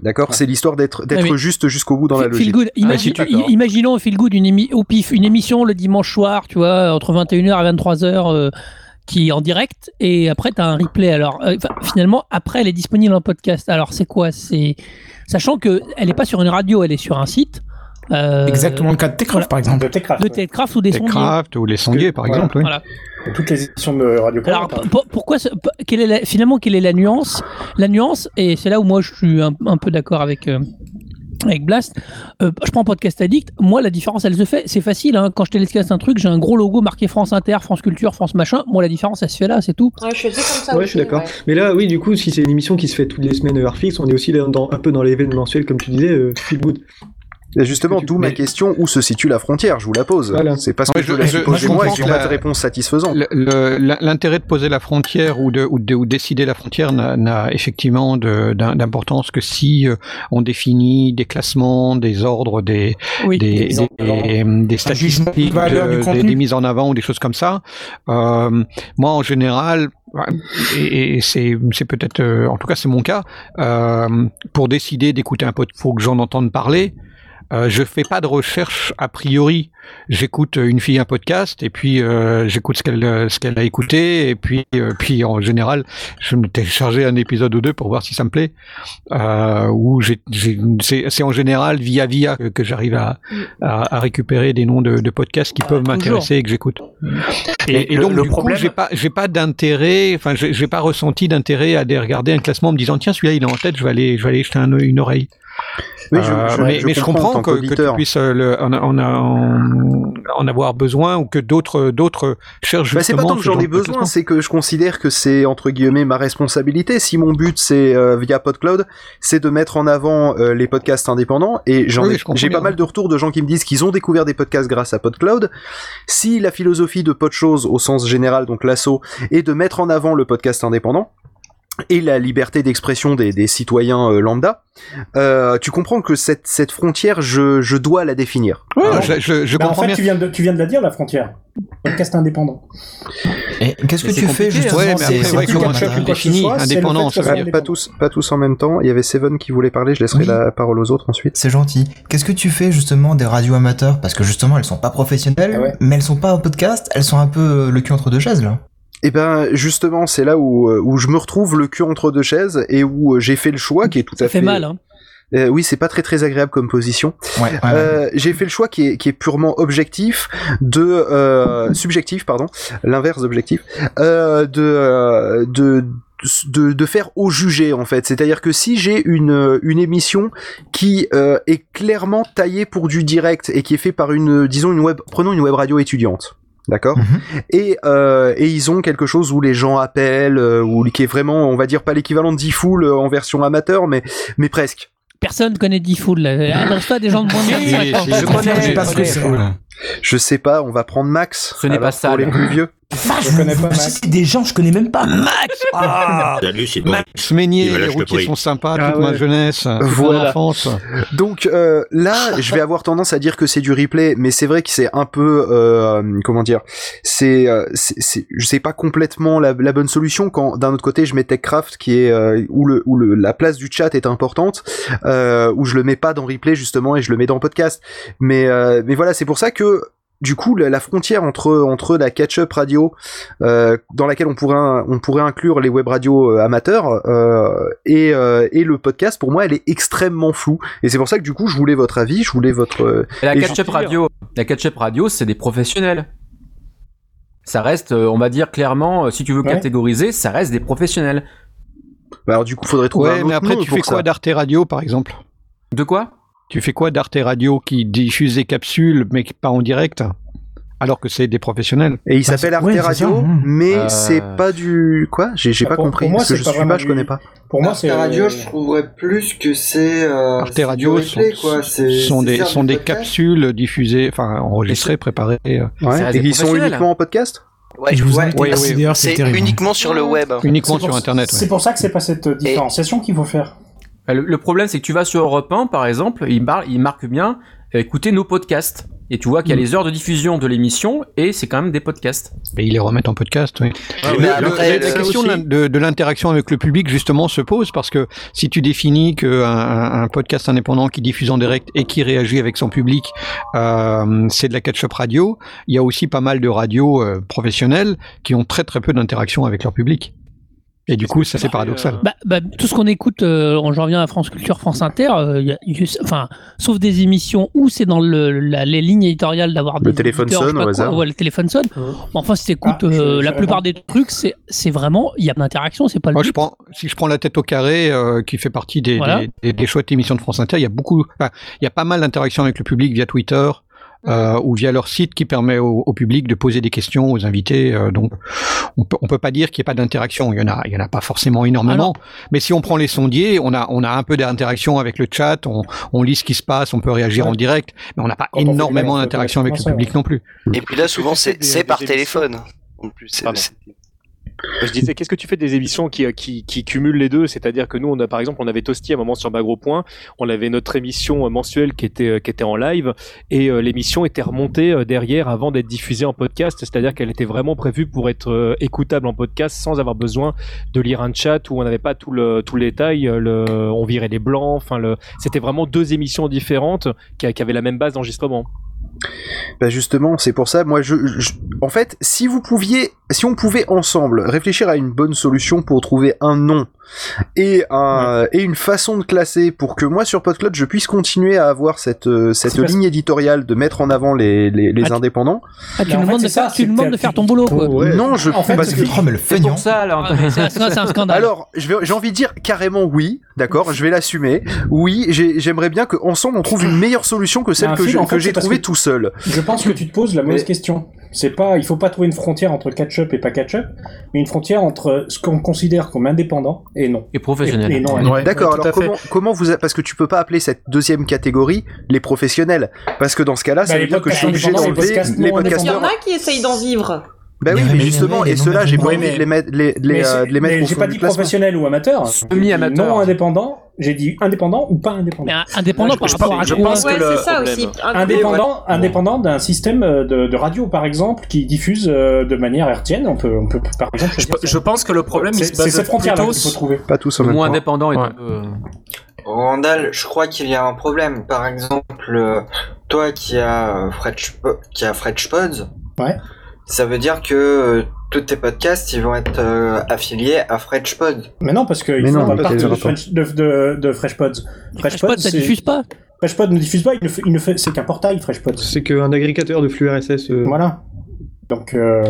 D'accord, c'est l'histoire d'être juste jusqu'au bout dans la Feel logique. good. Imagi- si tu- i- imaginons Feel Good une émi- au pif, une émission le dimanche soir, tu vois, entre 21h et 23h, euh, qui est en direct, et après tu as un replay. Alors, euh, finalement, après, elle est disponible en podcast. Alors, c'est quoi? C'est sachant que elle est pas sur une radio, elle est sur un site. Euh, Exactement le cas de Techcraft, voilà. par exemple. De Techcraft. De ouais. Techcraft ou des sondiers. Techcraft ou les sondiers, par Voilà. exemple. oui. Voilà. Toutes les éditions de Radio Alors hein. pour- pourquoi quelle est la- finalement quelle est la nuance? La nuance et c'est là où moi je suis un, un peu d'accord avec euh, avec Blast. Euh, je prends Podcast Addict. Moi, la différence, elle se fait. C'est facile. Hein. Quand je télécast un truc, j'ai un gros logo marqué France Inter, France Culture, France Machin. Moi, la différence, elle se fait là, c'est tout. Ouais, je faisais comme ça Ouais, aussi, je suis d'accord. ouais. Mais là, oui, du coup, si c'est une émission qui se fait toutes les semaines heure fixe, on est aussi dans, dans- un peu dans l'événementiel, comme tu disais, euh, feel good. Et justement, d'où ma question, où se situe la frontière Je vous la pose. C'est parce que je, la je moi et pas la- de réponse satisfaisante. L'intérêt de poser la frontière ou de, ou de ou décider la frontière n'a- effectivement d'importance que si euh, on définit des classements, des ordres, des, des, Des des statistiques, de des, mises en avant ou des choses comme ça. Euh, moi, en général, et, et c'est c'est peut-être, euh, en tout cas, c'est mon cas, euh, pour décider d'écouter un podcast, faut que j'en entende parler. Euh, je fais pas de recherche a priori. J'écoute une fille un podcast et puis euh, j'écoute ce qu'elle euh, ce qu'elle a écouté et puis euh, puis en général je me télécharger un épisode ou deux pour voir si ça me plaît. Euh, ou c'est c'est en général via via que, que j'arrive à, à à récupérer des noms de, de podcasts qui peuvent m'intéresser et que j'écoute. Et, donc le du problème- coup j'ai pas j'ai pas d'intérêt enfin j'ai j'ai pas ressenti d'intérêt à aller regarder un classement en me disant tiens celui-là il est en tête je vais aller je vais aller jeter un- une oreille. Oui, je- Euh, mais, je mais comprends que, que tu qu'auditeur. puisses euh, le- en, en, en- en avoir besoin ou que d'autres d'autres cherchent Bah, c'est pas tant que j'en ai besoin, c'est que je considère que c'est entre guillemets ma responsabilité. Si mon but c'est euh, via PodCloud, c'est de mettre en avant euh, les podcasts indépendants et j'en Oui, j'ai pas mal de retours de gens qui me disent qu'ils ont découvert des podcasts grâce à PodCloud. Si la philosophie de PodChose au sens général, donc l'assaut, est de mettre en avant le podcast indépendant et la liberté d'expression des, des citoyens euh, lambda, euh, tu comprends que cette, cette frontière, je, je dois la définir. Ouais, je, je, je Bah, en fait, bien. tu viens, de, tu viens de la dire, la frontière. Podcast indépendant. Qu'est-ce que tu fais justement? hein. Ouais, mais c'est- ouais, comment matin. tu définis indépendant. Pas tous, pas tous en même temps. Il y avait Seven qui voulait parler. Je laisserai Oui. la parole aux autres ensuite. C'est gentil. Qu'est-ce que tu fais justement des radios amateurs? Parce que justement, elles sont pas professionnelles, Ah mais elles sont pas en podcast, elles sont un peu euh, le cul entre deux chaises là. Et ben justement, c'est là où, euh, où je me retrouve le cul entre deux chaises et où euh, j'ai fait le choix qui est tout Ça à fait fait mal, hein. Euh, oui, c'est pas très très agréable comme position. Ouais, Euh, j'ai fait le choix qui est, qui est purement objectif de euh, subjectif, pardon, l'inverse d'objectif, euh, de, euh, de de, de faire au jugé en fait. C'est-à-dire que si j'ai une, une émission qui euh, est clairement taillée pour du direct et qui est fait par une, disons une web, prenons une web radio étudiante. D'accord et, euh, et ils ont quelque chose où les gens appellent, euh, ou qui est vraiment, on va dire, pas l'équivalent de D-Full euh, en version amateur, mais, mais presque. Personne connaît D-Fool. là. Adresse-toi à des gens de moins de 25 ans. je connais, je connais. Je sais pas, on va prendre Max. Ce n'est pas ça, Pour les plus vieux. Je connais pas C'est des gens, je connais même pas. Max Ah Salut, c'est. Max Meignier, voilà, les routiers sont sympas, Ah toute ma jeunesse, toute mon Voilà. enfance. Donc euh, là, je vais avoir tendance à dire que c'est du replay, mais c'est vrai que c'est un peu, euh, comment dire, c'est, euh, c'est, c'est- je sais pas complètement la, la bonne solution quand d'un autre côté je mets TechCraft qui est euh, où le où le la place du chat est importante, euh, où je le mets pas dans replay justement et je le mets dans podcast. Mais euh, mais voilà, c'est pour ça que du coup, la, la frontière entre entre la catch-up radio, euh, dans laquelle on pourrait on pourrait inclure les web radios euh, amateurs euh, et euh, et le podcast, pour moi, elle est extrêmement floue. Et c'est pour ça que du coup, je voulais votre avis, je voulais votre. euh, la catch-up je- radio, la catch-up radio, c'est des professionnels. Ça reste, on va dire clairement, si tu veux Ouais. catégoriser, ça reste des professionnels. Bah alors du coup, faudrait trouver Ouais, un mais autre après, nom tu pour fais quoi d'Arte Radio, par exemple? De quoi? Tu fais quoi d'Arte Radio qui diffuse des capsules, mais pas en direct alors que c'est des professionnels? Et il s'appelle Arte Radio, mais Euh, c'est pas du quoi? J'ai Bah, pas pour- compris pour moi, parce que c'est je pas suis vraiment pas, je connais pas. Pour moi, Arte. Radio, je trouverais plus que c'est. Euh, Arte Radio sont, quoi. Sont des, sont des podcast. capsules diffusées, enfin enregistrées, préparées. euh. Ouais, et ils sont uniquement en podcast? Ouais, Je vous ouais, considérer, c'est uniquement sur le web. Uniquement sur Internet. C'est pour ça que c'est pas cette euh, différenciation qu'il faut faire. Euh, Le, le problème, c'est que tu vas sur Europe 1, par exemple, il, marque bien euh, écoutez nos podcasts. Et tu vois qu'il y a Mm. les heures de diffusion de l'émission et c'est quand même des podcasts. Et ils les remettent en podcast, oui. Ah, mais la question aussi- de l'in- de, de l'interaction avec le public, justement, se pose parce que si tu définis qu'un un, un podcast indépendant qui diffuse en direct et qui réagit avec son public, euh, c'est de la catch-up radio, il y a aussi pas mal de radios euh, professionnelles qui ont très très peu d'interaction avec leur public. Et du coup, ça c'est paradoxal. Bah, bah, tout ce qu'on écoute, euh, on- j'en reviens à France Culture, France Inter, euh, y a- y a- enfin, sauf des émissions où c'est dans le, la- les lignes éditoriales d'avoir des Le téléphone sonne au hasard. ouais, le téléphone sonne. Mmh. Mais enfin, si t'écoutes Ah, euh, la plupart des trucs, c'est c'est vraiment, il y a d'interaction, c'est pas le Moi, but. je prends, si je prends la tête au carré, euh, qui fait partie des, Voilà. des, des, des chouettes émissions de France Inter, il y a beaucoup, enfin, il y a pas mal d'interactions avec le public via Twitter. Euh, ou via leur site qui permet au, au public de poser des questions aux invités. euh, donc, on peut, on peut pas dire qu'il n'y a pas d'interaction. Il y en a, il y en a pas forcément énormément. mais si on prend les sondiers, on a, on a un peu d'interaction avec le chat. On, on lit ce qui se passe, on peut réagir en direct, mais on n'a pas Quand énormément d'interaction avec le public non plus. Et puis là, souvent, c'est des- c'est des par téléphone. En plus, c'est- Pardon. c'est- Je disais, qu'est-ce que tu fais des émissions qui, euh, qui, qui cumulent les deux? C'est-à-dire que nous, on a par exemple, on avait Toasty à un moment sur Bagro Point, on avait notre émission euh, mensuelle qui était, euh, qui était en live, et l'émission était remontée derrière avant d'être diffusée en podcast, c'est-à-dire qu'elle était vraiment prévue pour être écoutable en podcast sans avoir besoin de lire un chat où on n'avait pas tout le, tout le détail, le, on virait les blancs, enfin, le, c'était vraiment deux émissions différentes qui avaient la même base d'enregistrement. Bah justement, c'est pour ça, moi, je, je- en fait, si vous pouviez, si on pouvait ensemble réfléchir à une bonne solution pour trouver un nom et un, et une façon de classer pour que moi sur PodCloud je puisse continuer à avoir cette euh, cette ligne éditoriale de mettre en avant les les, les Ah, indépendants. Ah, tu nous fait, demandes de faire, tu demandes de faire ton boulot, quoi. Ouais. Non, je En fait, parce que Oh, mais le feignant. pour ça, mais c'est un scandale. alors, j'ai envie de dire carrément oui, d'accord, je vais l'assumer. Oui, j'ai- j'aimerais bien que ensemble on trouve une meilleure solution que celle que j'ai trouvée tout seul. Je pense que tu te poses la mauvaise Mais- question. C'est pas, il faut pas trouver une frontière entre catch-up et pas catch-up, mais une frontière entre ce qu'on considère comme indépendant et non. Et professionnel. Et, et non. Ouais, D'accord, ouais, alors comment, comment vous a- parce que tu peux pas appeler cette deuxième catégorie les professionnels parce que dans ce cas-là ça Bah, veut les dire que je suis obligé les d'enlever podcasts les non Il y podcasteurs. en a qui essayent d'en vivre. Bah oui, Mais justement, et non, ceux-là, j'ai pas mais- envie de les mettre, les, les, Mais, euh, de les mettre mais au j'ai fond pas dit professionnel ou amateur. Semi-amateur. Non indépendant. J'ai dit indépendant ou pas indépendant. Mais indépendant je- par je rapport pense- à je quoi pense- Ouais, que le c'est ça problème- aussi. Indépendant, indépendant d'un système euh, de, de radio par exemple qui diffuse euh, de manière hertzienne. On peut, on peut par exemple. Je, pense que le problème, il C'est se c'est base cette frontière-là plutôt qu'il faut trouver. Pas tous même temps. indépendant peu. euh, Randall, je crois qu'il y a un problème. Par exemple, toi qui as French, qui a French Pods, Ouais. Ça veut dire que euh, tous tes podcasts ils vont être euh, affiliés à French Pod. Mais non, parce qu'ils font pas partie de, French- de, de, de Fresh Pods. Fresh Fresh Pod, ça diffuse pas. Fresh Pod ne diffuse pas, il ne fait, il ne fait, c'est qu'un portail Fresh Pods. C'est qu'un agrégateur de flux RSS. euh, Voilà. Donc, euh,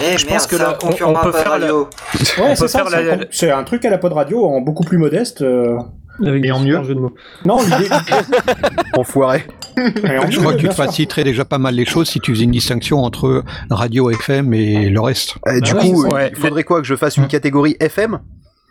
Eh Je merde, pense que là, on- peut faire la- Radio. ouais, peut c'est ça. faire C'est la- un, c'est un truc à la pod radio en beaucoup plus modeste. euh. Avec Et en mieux jeux de mots. Non, l'idée. Enfoiré. Et en Je crois que tu te faciliterais déjà pas mal les choses si tu faisais une distinction entre radio FM et le reste. Euh, du Bah coup, ouais. il faudrait quoi que je fasse une catégorie FM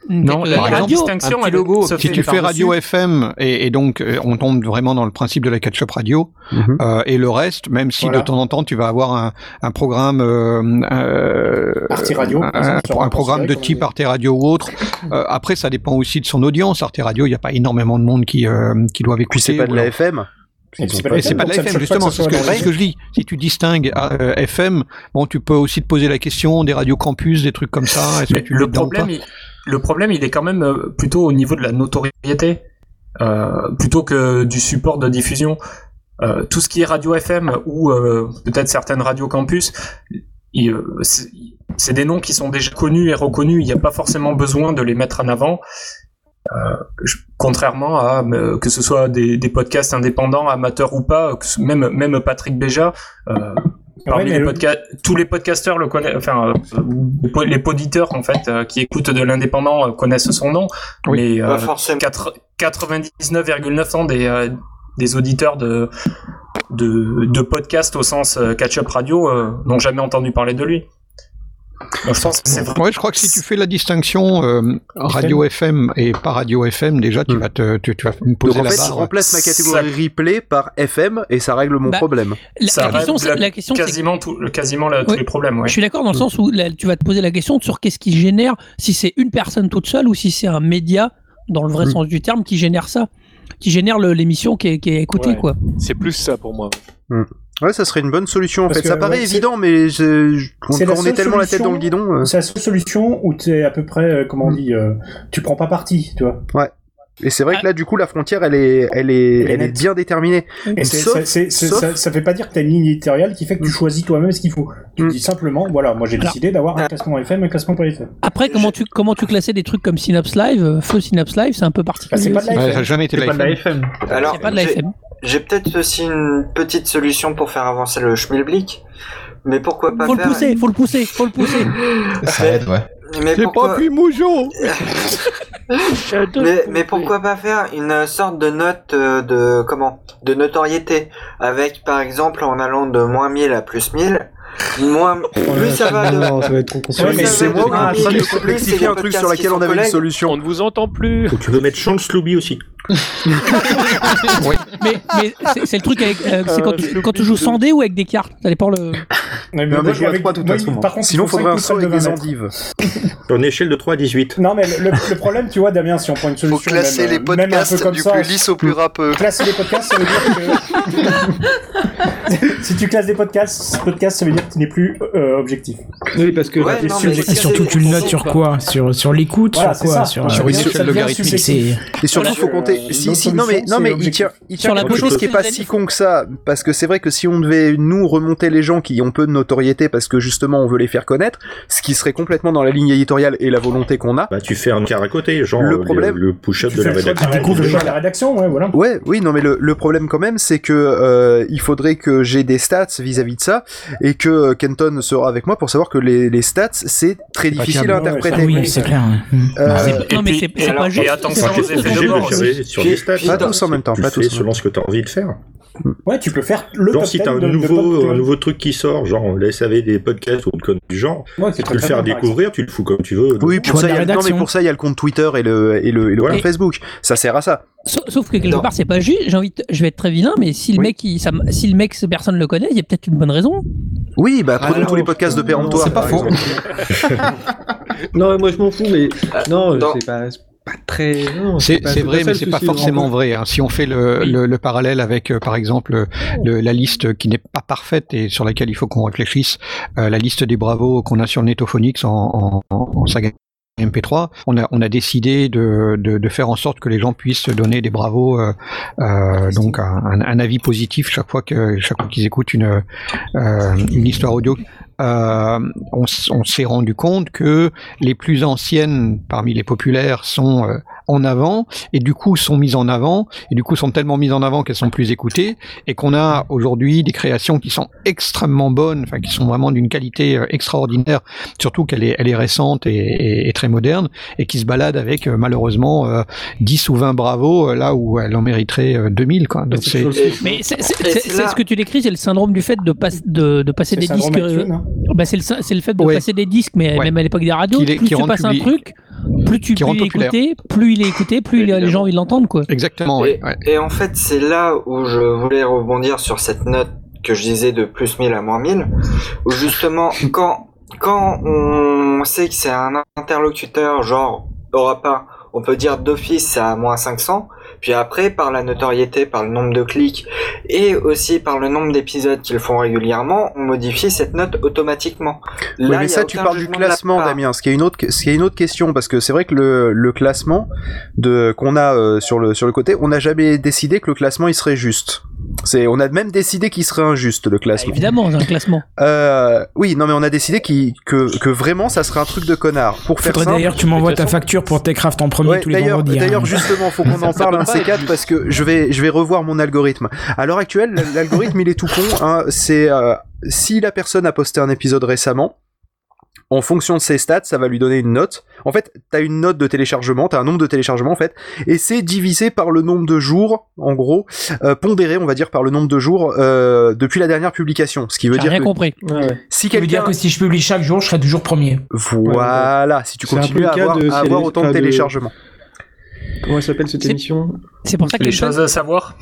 Non, la radio. distinction, un petit elle logo. Si tu fais radio FM et, et donc euh, on tombe vraiment dans le principe de la catch-up radio Mhm. euh, et le reste, même si Voilà. de temps en temps tu vas avoir un, un programme, euh, euh, Arte Radio, un, exemple, sur un un programme de type Arte Radio ou autre. Euh, après, ça dépend aussi de son audience. Arte Radio, il n'y a pas énormément de monde qui euh, qui doivent écouter. C'est pas de la alors- FM. C'est pas c'est pas de la FM justement, c'est ce ce que je dis. Si tu distingues euh, FM, bon, tu peux aussi te poser la question des radios campus, des trucs comme ça. Que tu le problème, il, le problème, il est quand même euh, plutôt au niveau de la notoriété, euh, plutôt que du support de diffusion. Euh, tout ce qui est radio FM ou euh, peut-être certaines radios campus, c'est des noms qui sont déjà connus et reconnus. Il n'y a pas forcément besoin de les mettre en avant. Euh, je- contrairement à euh, que ce soit des, des podcasts indépendants, amateurs ou pas, même même Patrick Béja, euh, parmi mais les le- podcasts, tous les podcasteurs le connaissent, enfin euh, les po- les poditeurs en fait euh, qui écoutent de l'indépendant euh, connaissent son nom, mais euh, forcément. quatre- 99,9% des euh, des auditeurs de de, de podcasts au sens euh, catch-up radio euh, n'ont jamais entendu parler de lui. Donc, je pense que c'est vrai. Ouais, je crois que si tu fais la distinction euh, radio FM et pas radio FM, déjà tu vas te, tu, tu vas me Donc poser en la fait, je remplace ma catégorie replay par FM et ça règle mon Bah, problème. La, Ça la question, la question, c'est quasiment tout, le- quasiment la- tous les problèmes. Ouais. Je suis d'accord dans le sens où là, tu vas te poser la question sur qu'est-ce qui génère, si c'est une personne toute seule ou si c'est un média, dans le vrai Mm. sens du terme, qui génère ça, qui génère le- l'émission qui est, qui est écoutée. Ouais. quoi. C'est plus ça pour moi. Ouais, ça serait une bonne solution en Parce fait. que, Ça paraît ouais, évident, mais je, je- quand, C'est la quand on est tellement la tête dans le guidon. euh, C'est la seule solution où tu es à peu près, euh, comment on dit, euh, tu prends pas parti, tu vois. Ouais. Et c'est vrai que là, du coup, la frontière, elle est, elle est, elle est bien déterminée. Et c'est- Sauf- ça, ça fait pas dire que t'as une ligne éditoriale qui fait que tu choisis toi-même ce qu'il faut. Tu dis simplement, voilà, moi j'ai décidé d'avoir un classement FM et un classement pas FM. Après, comment tu, comment tu classais des trucs comme Synops Live, euh, Feu Synops Live, c'est un peu particulier. c'est pas de la aussi. Ouais, ça a jamais été de la FM. Alors, C'est pas de la FM. J'ai peut-être aussi une petite solution pour faire avancer le schmilblick. Mais pourquoi pas Faut le faire... pousser, faut le pousser, faut le pousser. Ça aide, ouais. Mais pourquoi... Moujon mais, mais pourquoi pas faire une sorte de note euh, de comment de notoriété avec par exemple en allant de moins 1000 à plus 1000 moins plus ça va de Non, ça va être trop plus compliqué. 1000, plus c'est complexifier les un truc sur lequel qui on avait une solution. On ne vous entend plus. Tu veux mettre Chance Lobby aussi. Mais, mais c'est le truc avec. euh, c'est quand, tu, quand tu joues sans dé ou avec des cartes Ça dépend le. mais Non, mais avec- 3 de toute moi, façon. par contre, Sinon, il faut faudrait un saut avec de des 20 mètres. endives. Une échelle de 3 à 18. Non, mais le, le problème, tu vois, Damien, si on prend une Faut solution. classer même, les euh, même un peu podcasts comme du ça, plus lisse au plus râpeux. Classer les podcasts, ça veut dire que. si tu classes des podcasts, podcasts, ça veut dire que tu n'es plus euh, objectif. Oui, parce que Ouais, non, Et surtout, tu le notes sur quoi Sur, sur l'écoute Sur quoi? Sur, Sur euh, une échelle logarithmique. Et surtout, Voilà. faut compter. Euh, Si, si, non, mais, non, mais il tient, il tient Sur la quelque chose qui est pas si con que ça. Parce que c'est vrai que si on devait nous remonter les gens qui ont peu de notoriété parce que justement on veut les faire connaître, ce qui serait complètement dans la ligne éditoriale et la volonté qu'on a. Bah, tu fais un quart à côté, genre Le le, problème- le push-up de la le choix de rédaction. la, choix de la rédaction, ouais, voilà. Ouais, oui, non, mais le, le problème quand même, c'est que euh, il faudrait que j'ai des stats vis-à-vis de ça et que euh, Kenton sera avec moi pour savoir que les, les stats c'est très difficile à interpréter. Oui, c'est clair. Euh, C'est- non, mais c'est pas juste. et attention aux juste- effets de bord sur Puis- des stats. puis Pas tous en même temps, Tu pas fais selon ce que tu as envie de faire. Ouais, tu peux faire le Genre, top si 10 t'as un de- nouveau, un nouveau truc qui sort, genre le SAV des podcasts ou du genre, Ouais, c'est tu peux le faire bien, découvrir, tu le fous comme tu veux. Oui, pour ça, a, non, mais pour ça, il y a le compte Twitter et le, et le, et le Voilà. compte Facebook. Ça sert à ça. Sauf, sauf que quelque Non. part, c'est pas juste. J'ai envie, de- je vais être très vilain, mais si le Oui. mec, il, ça, si le mec, personne le connaît, il y a peut-être une bonne raison. Oui, bah prenez Alors, tous les podcasts de Péremptoire. c'est pas faux. Non, moi je m'en fous, mais non, non. c'est pas, pas très. non, C'est vrai, mais c'est pas forcément vrai. hein. Si on fait le, le, le parallèle avec, euh, par exemple, le- la liste qui n'est pas parfaite et sur laquelle il faut qu'on réfléchisse, euh, la liste des bravos qu'on a sur Netophonix en, en, en saga MP3, on a, on a décidé de, de, de faire en sorte que les gens puissent donner des bravos, euh, euh, donc un, un- un avis positif chaque fois que chaque fois qu'ils écoutent une euh, une histoire audio. Euh, on, on s'est rendu compte que les plus anciennes parmi les populaires sont euh, en avant et du coup sont mises en avant et du coup sont tellement mises en avant qu'elles sont plus écoutées et qu'on a aujourd'hui des créations qui sont extrêmement bonnes, enfin qui sont vraiment d'une qualité euh, extraordinaire, surtout qu'elle est, elle est récente et, et- et très moderne et qui se balade avec euh, malheureusement euh, 10 ou 20 bravos euh, là où elle en mériterait euh, 2000 quoi. Donc c'est Mais c'est ce que tu décris, c'est le syndrome du fait de, pas- de, de passer des disques. euh, bah c'est le, c'est le fait de Ouais. passer des disques, mais Ouais. même à l'époque des radios, plus qui tu un truc, plus tu Qui plus rend il est populaire. écouté, plus il est écouté, plus les gens ils l'entendent quoi. exactement. Et, ouais, ouais. et en fait, c'est là où je voulais rebondir sur cette note que je disais de plus 1000 à moins 1000, où justement, quand, quand on sait que c'est un interlocuteur, genre, aura pas, on peut dire d'office, c'est à moins 500, puis après, par la notoriété, par le nombre de clics, et aussi par le nombre d'épisodes qu'ils font régulièrement, on modifie cette note automatiquement. Oui, mais ça, tu parles du classement. Damien. Ce qui est une autre, ce qui est une autre question, parce que c'est vrai que le, le classement de qu'on a euh, sur le sur le côté, on n'a jamais décidé que le classement il serait juste. C'est, on a même décidé qu'il serait injuste le classement. Évidemment, c'est un classement. Euh, oui, non, mais on a décidé qu'il- que que vraiment ça serait un truc de connard. Pour faire Faudrait d'ailleurs tu m'envoies ta facture pour Techcraft en premier Ouais, tous les d'ailleurs, hein. d'ailleurs, justement, faut qu'on en parle un ces quatre parce que je vais, je vais revoir mon algorithme. À l'heure actuelle, l'algorithme il est tout con. Hein, c'est euh, si la personne a posté un épisode récemment, en fonction de ses stats, ça va lui donner une note. En fait, t'as une note de téléchargement, t'as un nombre de téléchargements en fait, et c'est divisé par le nombre de jours, en gros, euh, pondéré, on va dire, par le nombre de jours euh, depuis la dernière publication. Ce qui veut J'ai dire rien que compris. si Ça veut dire quelqu'un, que si je publie chaque jour, je serai toujours premier. voilà, si tu continues à avoir, de à avoir Céleste- autant de télécchargements. Comment elle s'appelle cette émission C'est pour ça que Les choses à savoir.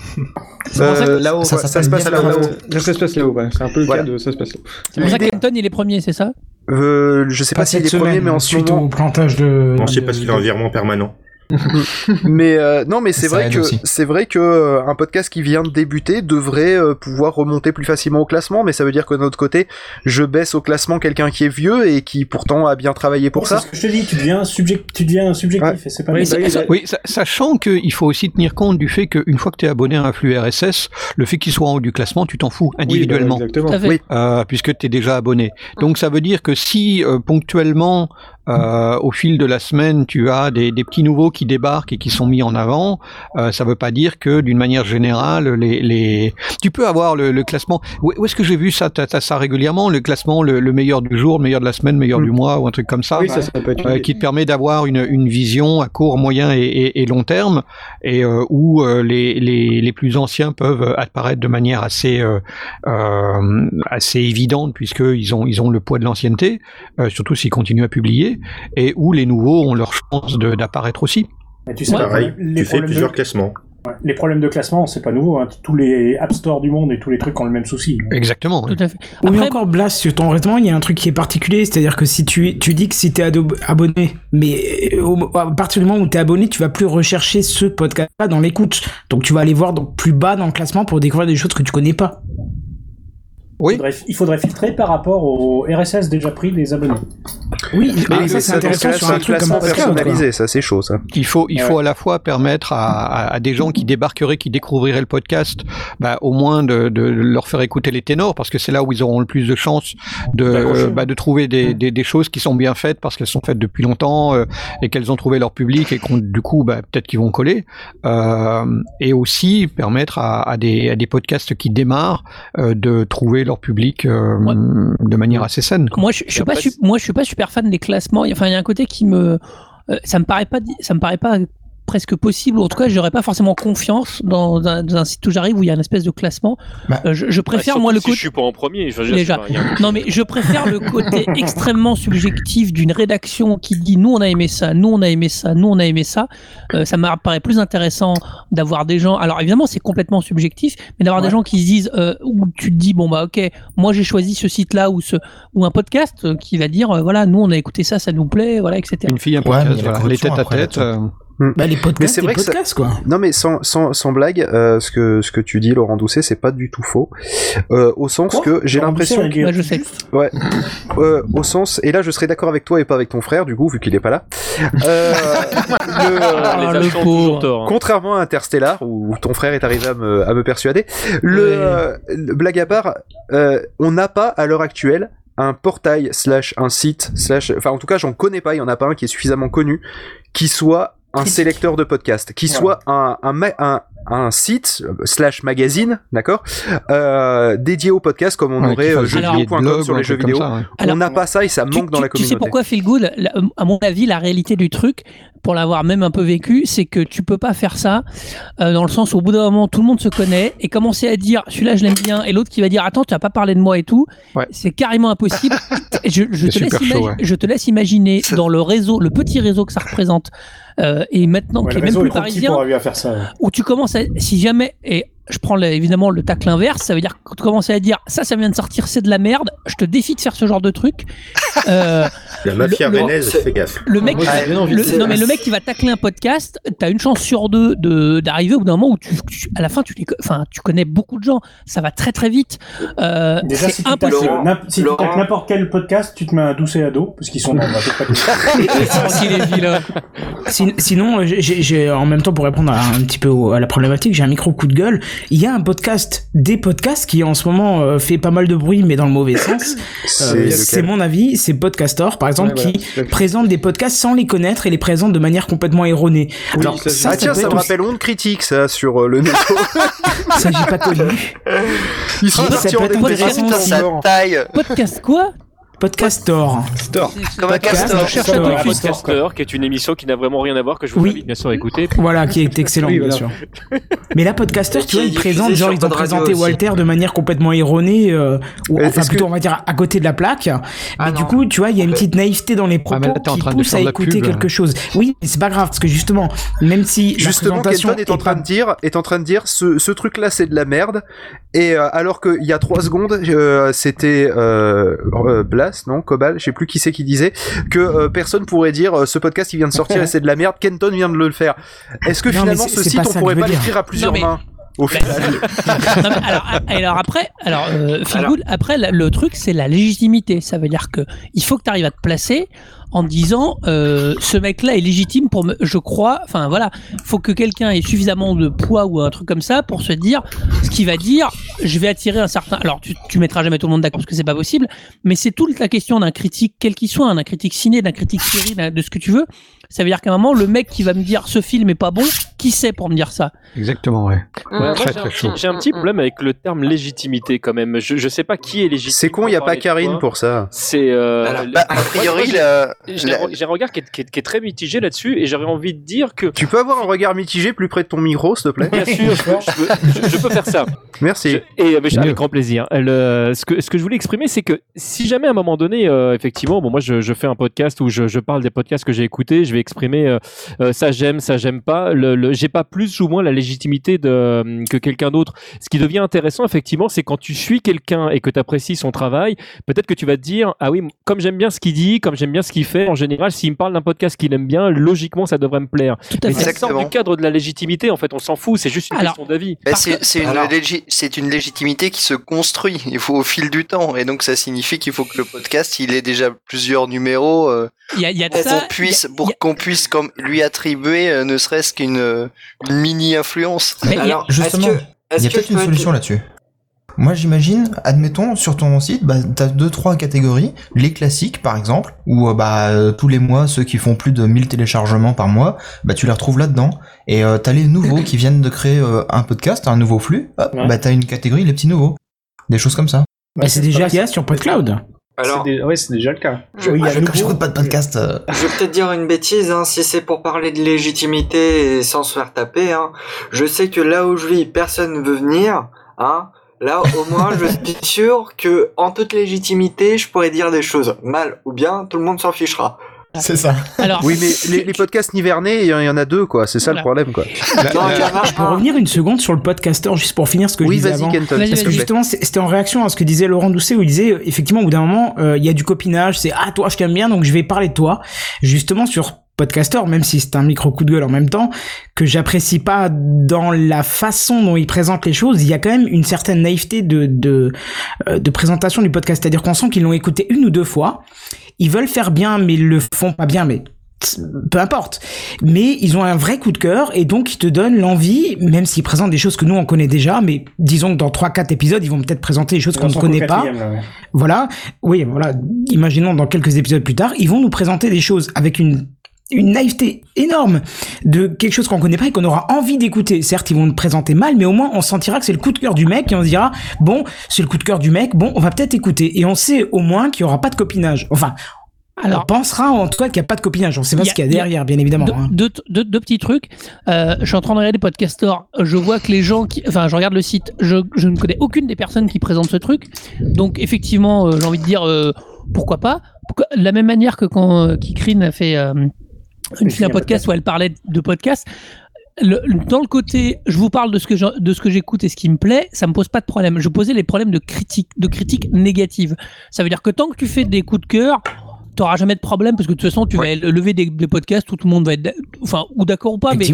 C'est pour ça que- Euh, Là-haut, ça se passe là-haut. là-haut. Là, ça se passe là-haut, ouais. C'est un peu le Voilà. cas de ça se passe là-haut. c'est pour ça qu'Anton il est premier, c'est ça? Euh, je sais pas, Pas s'il est premier, mais en ce suite moment, au plantage de. On sait de- pas s'il a un virement permanent. mais euh, non, mais c'est Ça vrai que c'est vrai que euh, un podcast qui vient de débuter devrait euh, pouvoir remonter plus facilement au classement, mais ça veut dire que de notre côté, je baisse au classement quelqu'un qui est vieux et qui pourtant a bien travaillé pour C'est ça. ce que je te dis, tu deviens, subject... tu deviens subjectif et c'est pas Oui, bien. sa- oui, sa- sachant qu'il faut aussi tenir compte du fait qu'une fois que tu es abonné à un flux RSS, le fait qu'il soit en haut du classement, tu t'en fous individuellement. bah, exactement. Tout à fait. Oui. Euh, puisque tu es déjà abonné. Donc ça veut dire que si euh, ponctuellement, euh, au fil de la semaine, tu as des, des petits nouveaux qui débarquent et qui sont mis en avant, euh, ça veut pas dire que d'une manière générale, les, les... tu peux avoir le, le classement. Où, où est-ce que j'ai vu ça T'as as ça régulièrement, le classement, le, le meilleur du jour, le meilleur de la semaine, le meilleur du mois ou un truc comme ça, Mm. Oui, ça, ça peut être une euh, qui te permet d'avoir une, une vision à court, moyen et, et, et long terme, et euh, où euh, les, les, les plus anciens peuvent apparaître de manière assez euh, euh, assez évidente puisqu'ils ont ils ont le poids de l'ancienneté, euh, surtout s'ils continuent à publier, et où les nouveaux ont leur chance de- d'apparaître aussi. Tu sais, Pareil, les tu fais problèmes plusieurs de- classements. Ouais, Les problèmes de classement, c'est pas nouveau. hein. Tous les App Store du monde et tous les trucs ont le même souci. Exactement. Tout à fait. Oui, encore Blast, sur ton rythme, il y a un truc qui est particulier, c'est-à-dire que si tu, tu dis que si t'es ado- abonné, mais euh, au- à partir du moment où t'es abonné, tu vas plus rechercher ce podcast-là dans l'écoute. Donc tu vas aller voir donc plus bas dans le classement pour découvrir des choses que tu connais pas. Oui. Il faudrait, il faudrait filtrer par rapport au RSS déjà pris des abonnés. Oui, Mais mais ça c'est intéressant sur c'est un truc comme personnalisé, ça c'est chaud ça. Il faut, il faut à la fois permettre à, à, à des gens qui débarqueraient, qui découvriraient le podcast, bah, au moins de, de leur faire écouter les ténors, parce que c'est là où ils auront le plus de chances de, euh, bah, de trouver des, des, des choses qui sont bien faites parce qu'elles sont faites depuis longtemps euh, et qu'elles ont trouvé leur public et qu'on du coup, bah, peut-être qu'ils vont coller. Euh, et aussi permettre à, à, des, à des podcasts qui démarrent euh, de trouver leur public euh, de manière assez saine. Moi, je, je suis pas, moi, je suis pas super fan des classements. Enfin, il y a un côté qui me, euh, ça me paraît pas, ça me paraît pas presque possible. ou En tout cas, j'aurais pas forcément confiance dans un, dans un site où j'arrive où il y a une espèce de classement. Euh, je, je préfère Bah, moi le si côté. je suis pas en premier. je veux dire, Déjà. Non, mais je préfère le côté extrêmement subjectif d'une rédaction qui dit nous on a aimé ça, nous on a aimé ça, nous on a aimé ça. Euh, ça me paraît plus intéressant d'avoir des gens. Alors évidemment, c'est complètement subjectif, mais d'avoir des gens qui se disent euh, où tu te dis bon bah ok, moi j'ai choisi ce site-là ou ce ou un podcast euh, qui va dire euh, voilà nous on a écouté ça, ça nous plaît, voilà etc. Une fille, un Ouais, podcast, la voilà, les têtes à tête. Euh, Bah, les Mais podcasts, c'est les vrai que ça- podcasts quoi. Non mais sans, sans, sans blague, euh, ce, que, ce que tu dis Laurent Doucet, c'est pas du tout faux. Euh, au sens Quoi que j'ai l'impression que... Bah, je sais. Ouais. Euh, au sens, et là je serais d'accord avec toi et pas avec ton frère du coup, vu qu'il est pas là. Euh, le, Ah, euh, les tort. hein. Contrairement à Interstellar, où ton frère est arrivé à me, à me persuader, le, Ouais. euh, le- blague à part, euh, on n'a pas à l'heure actuelle un portail slash un site slash, enfin en tout cas j'en connais pas, il y en a pas un qui est suffisamment connu, qui soit un sélecteur de podcast, qui soit un, un, ma- un, un site euh, slash magazine, d'accord, euh, dédié au podcast comme on Ouais, aurait euh, jeuxvideo.com sur les jeux vidéo. ça, ouais. On n'a pas ça et ça Tu, manque dans la tu sais communauté. pourquoi Feel Good La- euh, À mon avis, la réalité du truc, pour l'avoir même un peu vécu, c'est que tu peux pas faire ça euh, dans le sens où au bout d'un moment tout le monde se connaît et commencer à dire celui-là je l'aime bien et l'autre qui va dire attends tu vas pas parler de moi et tout, Ouais. c'est carrément impossible. je, je te laisse super chaud, imagi- ouais. je te laisse imaginer dans le réseau, le petit réseau que ça représente euh, et maintenant Ouais, qui est même plus parisien faire ça. ouais. où tu commences à, si jamais, et je prends le- évidemment le tacle inverse, ça veut dire que tu commences à dire ça, ça vient de sortir, c'est de la merde, je te défie de faire ce genre de truc. Euh, La mafia rennaise, fais gaffe. le mec, bien envie le- non mais le mec qui va tacler un podcast, t'as une chance sur deux de d'arriver au bout d'un moment où tu, tu- à la fin tu les, co- enfin tu connais beaucoup de gens, ça va très très vite. Euh, Déjà, si c'est tu tapes impossible. si tu Laurent. tapes n'importe quel podcast, tu te mets un doucet à dos, parce qu'ils sont dans la Sinon, j'ai- en même temps pour répondre à, un petit peu à la problématique, j'ai un micro coup de gueule. Il y a un podcast, des podcasts qui en ce moment euh, fait pas mal de bruit, mais dans le mauvais sens. C'est Euh, C'est mon avis, c'est Podcastor, par exemple, Ouais, voilà, qui présente des podcasts sans les connaître et les présente de manière complètement erronée. Oui, Alors ça, ça, ah tiens, peut ça me aussi- rappelle Onde Critique, ça, sur euh, le Netto. ça j'ai pas connu. Ils sont Ça partis peut en être dépression intéressant aussi. taille. Podcast quoi? Podcastor. Store. Comme un castor. je cherche un Podcaster, qui est une émission qui n'a vraiment rien à voir, que je vous Oui. invite bien sûr à écouter. Voilà, qui est excellent, Oui, bien sûr. Mais là, Podcaster, tu vois, ils présentent, genre, sur ils ont présenté aussi. Walter de manière complètement erronée, euh, ou, enfin, que- plutôt, on va dire, à côté de la plaque. Ah mais du coup, tu vois, il y a une petite naïveté dans les propos t'es en qui pousse à écouter quelque chose. Oui, mais c'est pas grave, parce que justement, même si Justement, Kenton est en train pas- de dire, est en train de dire, ce, ce truc-là, c'est de la merde. Et euh, alors qu'il y a trois secondes, euh, c'était Blast Non Cobal, je sais plus qui c'est qui disait que euh, personne pourrait dire euh, ce podcast il vient de sortir et c'est de la merde. Kenton vient de le faire. Est-ce que Non, finalement c'est- ce c'est site on pourrait pas dire. l'écrire à plusieurs Non, mais- mains au final Non, mais alors, alors après, alors, euh, feel good, après la- le truc c'est la légitimité. Ça veut dire que il faut que tu arrives à te placer en disant euh, ce mec-là est légitime pour me, je crois. Enfin voilà, faut que quelqu'un ait suffisamment de poids ou un truc comme ça pour se dire ce qu'il va dire. Je vais attirer un certain. Alors tu, tu mettras jamais tout le monde d'accord parce que c'est pas possible. Mais c'est toute la question d'un critique quel qu'il soit, hein, d'un critique ciné, d'un critique série, d'un- de ce que tu veux. Ça veut dire qu'à un moment, le mec qui va me dire ce film est pas bon, qui sait pour me dire ça? Exactement, ouais. Ouais, moi, très j'ai un très petit- chaud. J'ai un petit problème avec le terme légitimité quand même. Je, je sais pas qui est légitime. C'est con, il y a pas Karine pour ça. C'est. euh, bah, a priori, moi, j'ai- la- j'ai la- un- regard qui est, qui est- qui est très mitigé là-dessus et j'aurais envie de dire que. Tu peux avoir un regard mitigé plus près de ton micro, s'il te plaît Bien sûr, je peux, je peux- je- je peux faire ça. Merci. Je- et avec mieux. grand plaisir. Le- ce, que, ce que je voulais exprimer, c'est que si jamais à un moment donné, euh, effectivement, bon, moi je, je fais un podcast où je, je parle des podcasts que j'ai écoutés, je vais exprimer euh, euh, ça j'aime, ça j'aime pas. Le, le- j'ai pas plus ou moins la légitimité de, que quelqu'un d'autre. Ce qui devient intéressant, effectivement, c'est quand tu suis quelqu'un et que tu apprécies son travail, peut-être que tu vas te dire, ah oui, comme j'aime bien ce qu'il dit, comme j'aime bien ce qu'il fait, en général, s'il me parle d'un podcast qu'il aime bien, logiquement, ça devrait me plaire. Mais ça sort Exactement. du cadre de la légitimité, en fait, on s'en fout, c'est juste une question d'avis. C'est une, légi- c'est une légitimité qui se construit. Il faut au fil du temps, et donc ça signifie qu'il faut que le podcast il ait déjà plusieurs numéros euh, Il y a, il y a de pour qu'on puisse pour qu'on puisse comme lui attribuer euh, ne serait-ce qu'une euh, une mini influence. Alors, Justement, il y a peut-être une solution là-dessus. Moi, j'imagine, admettons, sur ton site, bah, t'as deux, trois catégories. Les classiques, par exemple, où euh, bah, euh, tous les mois, ceux qui font plus de 1000 téléchargements par mois, bah, tu les retrouves là-dedans. Et euh, t'as les nouveaux qui viennent de créer euh, un podcast, un nouveau flux. Hop, bah, t'as une catégorie, les petits nouveaux. Des choses comme ça. Bah, c'est déjà le cas sur PodCloud. Alors, C'est dé- ouais, c'est déjà le cas. Je- Oui, ah, je je- j'écoute pas de podcast. euh. Je vais peut-être dire une bêtise, hein, si c'est pour parler de légitimité et sans se faire taper, hein, je sais que là où je vis, personne ne veut venir, hein, là au moins je suis sûr que en toute légitimité, je pourrais dire des choses mal ou bien, tout le monde s'en fichera. C'est ça. Alors, Oui, mais les, les podcasts nivernais, il y en- il y en a deux, quoi. C'est ça le problème, quoi. Je peux revenir une seconde sur le podcaster juste pour finir ce que Oui, je disais vas-y, avant. Kenton, Parce que plaît. justement, c'est- c'était en réaction à ce que disait Laurent Doucet où il disait euh, effectivement au bout d'un moment, euh, il y a du copinage, c'est ah toi je t'aime bien donc je vais parler de toi. Justement sur podcaster, même si c'est un micro coup de gueule en même temps, que j'apprécie pas dans la façon dont il présente les choses, il y a quand même une certaine naïveté de de, euh, de présentation du podcast, c'est-à-dire qu'on sent qu'ils l'ont écouté une ou deux fois, ils veulent faire bien mais ils le font pas bien, mais peu importe. Mais ils ont un vrai coup de cœur et donc ils te donnent l'envie, même s'ils présentent des choses que nous on connaît déjà, mais disons que dans 3-4 épisodes, ils vont peut-être présenter des choses qu'on ne connaît pas. quatrième, là, ouais. Voilà. Oui, voilà. Imaginons dans quelques épisodes plus tard, ils vont nous présenter des choses avec une une naïveté énorme de quelque chose qu'on connaît pas et qu'on aura envie d'écouter. Certes, ils vont nous présenter mal, mais au moins on sentira que c'est le coup de cœur du mec et on se dira bon, c'est le coup de cœur du mec, bon, on va peut-être écouter et on sait au moins qu'il y aura pas de copinage. Enfin, on pensera en tout cas qu'il n'y a pas de copinage. On sait pas a- ce qu'il y a derrière, bien évidemment. Deux, hein. deux, deux- deux petits trucs. Euh, je suis en train de regarder Podcastor. Je vois que les gens qui. Enfin, je regarde le site. Je, je ne connais aucune des personnes qui présentent ce truc. Donc, effectivement, euh, j'ai envie de dire euh, pourquoi pas? Pourquoi- de la même manière que quand Kikrine a fait une fille un podcast où elle parlait de podcast. Le- dans le côté, je vous parle de ce que je- de ce que j'écoute et ce qui me plaît, ça me pose pas de problème. Je posais les problèmes de critique, de critique négative. Ça veut dire que tant que tu fais des coups de cœur, t'auras jamais de problème parce que de toute façon tu vas lever des, des podcasts où tout le monde va être, enfin ou d'accord ou pas, mais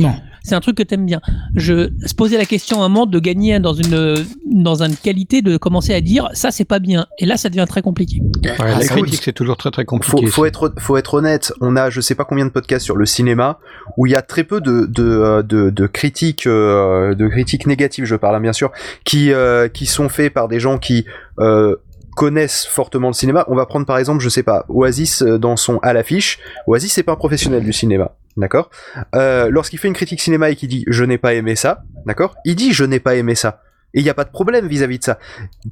c'est un truc que t'aimes bien. Je se poser la question à un moment de gagner dans une dans une qualité de commencer à dire ça c'est pas bien et là ça devient très compliqué. Ouais, Ah, la critique, c'est toujours très très faut, compliqué. faut être faut être honnête. On a je sais pas combien de podcasts sur le cinéma où il y a très peu de de euh, de, de critiques euh, de critiques négatives, je parle hein, bien sûr, qui euh, qui sont faits par des gens qui euh, connaissent fortement le cinéma. On va prendre par exemple, je sais pas, Oasis euh, dans son à l'affiche. Oasis c'est pas un professionnel du cinéma, d'accord? Euh, Lorsqu'il fait une critique cinéma et qu'il dit je n'ai pas aimé ça, d'accord? Il dit je n'ai pas aimé ça. Et il n'y a pas de problème vis-à-vis de ça.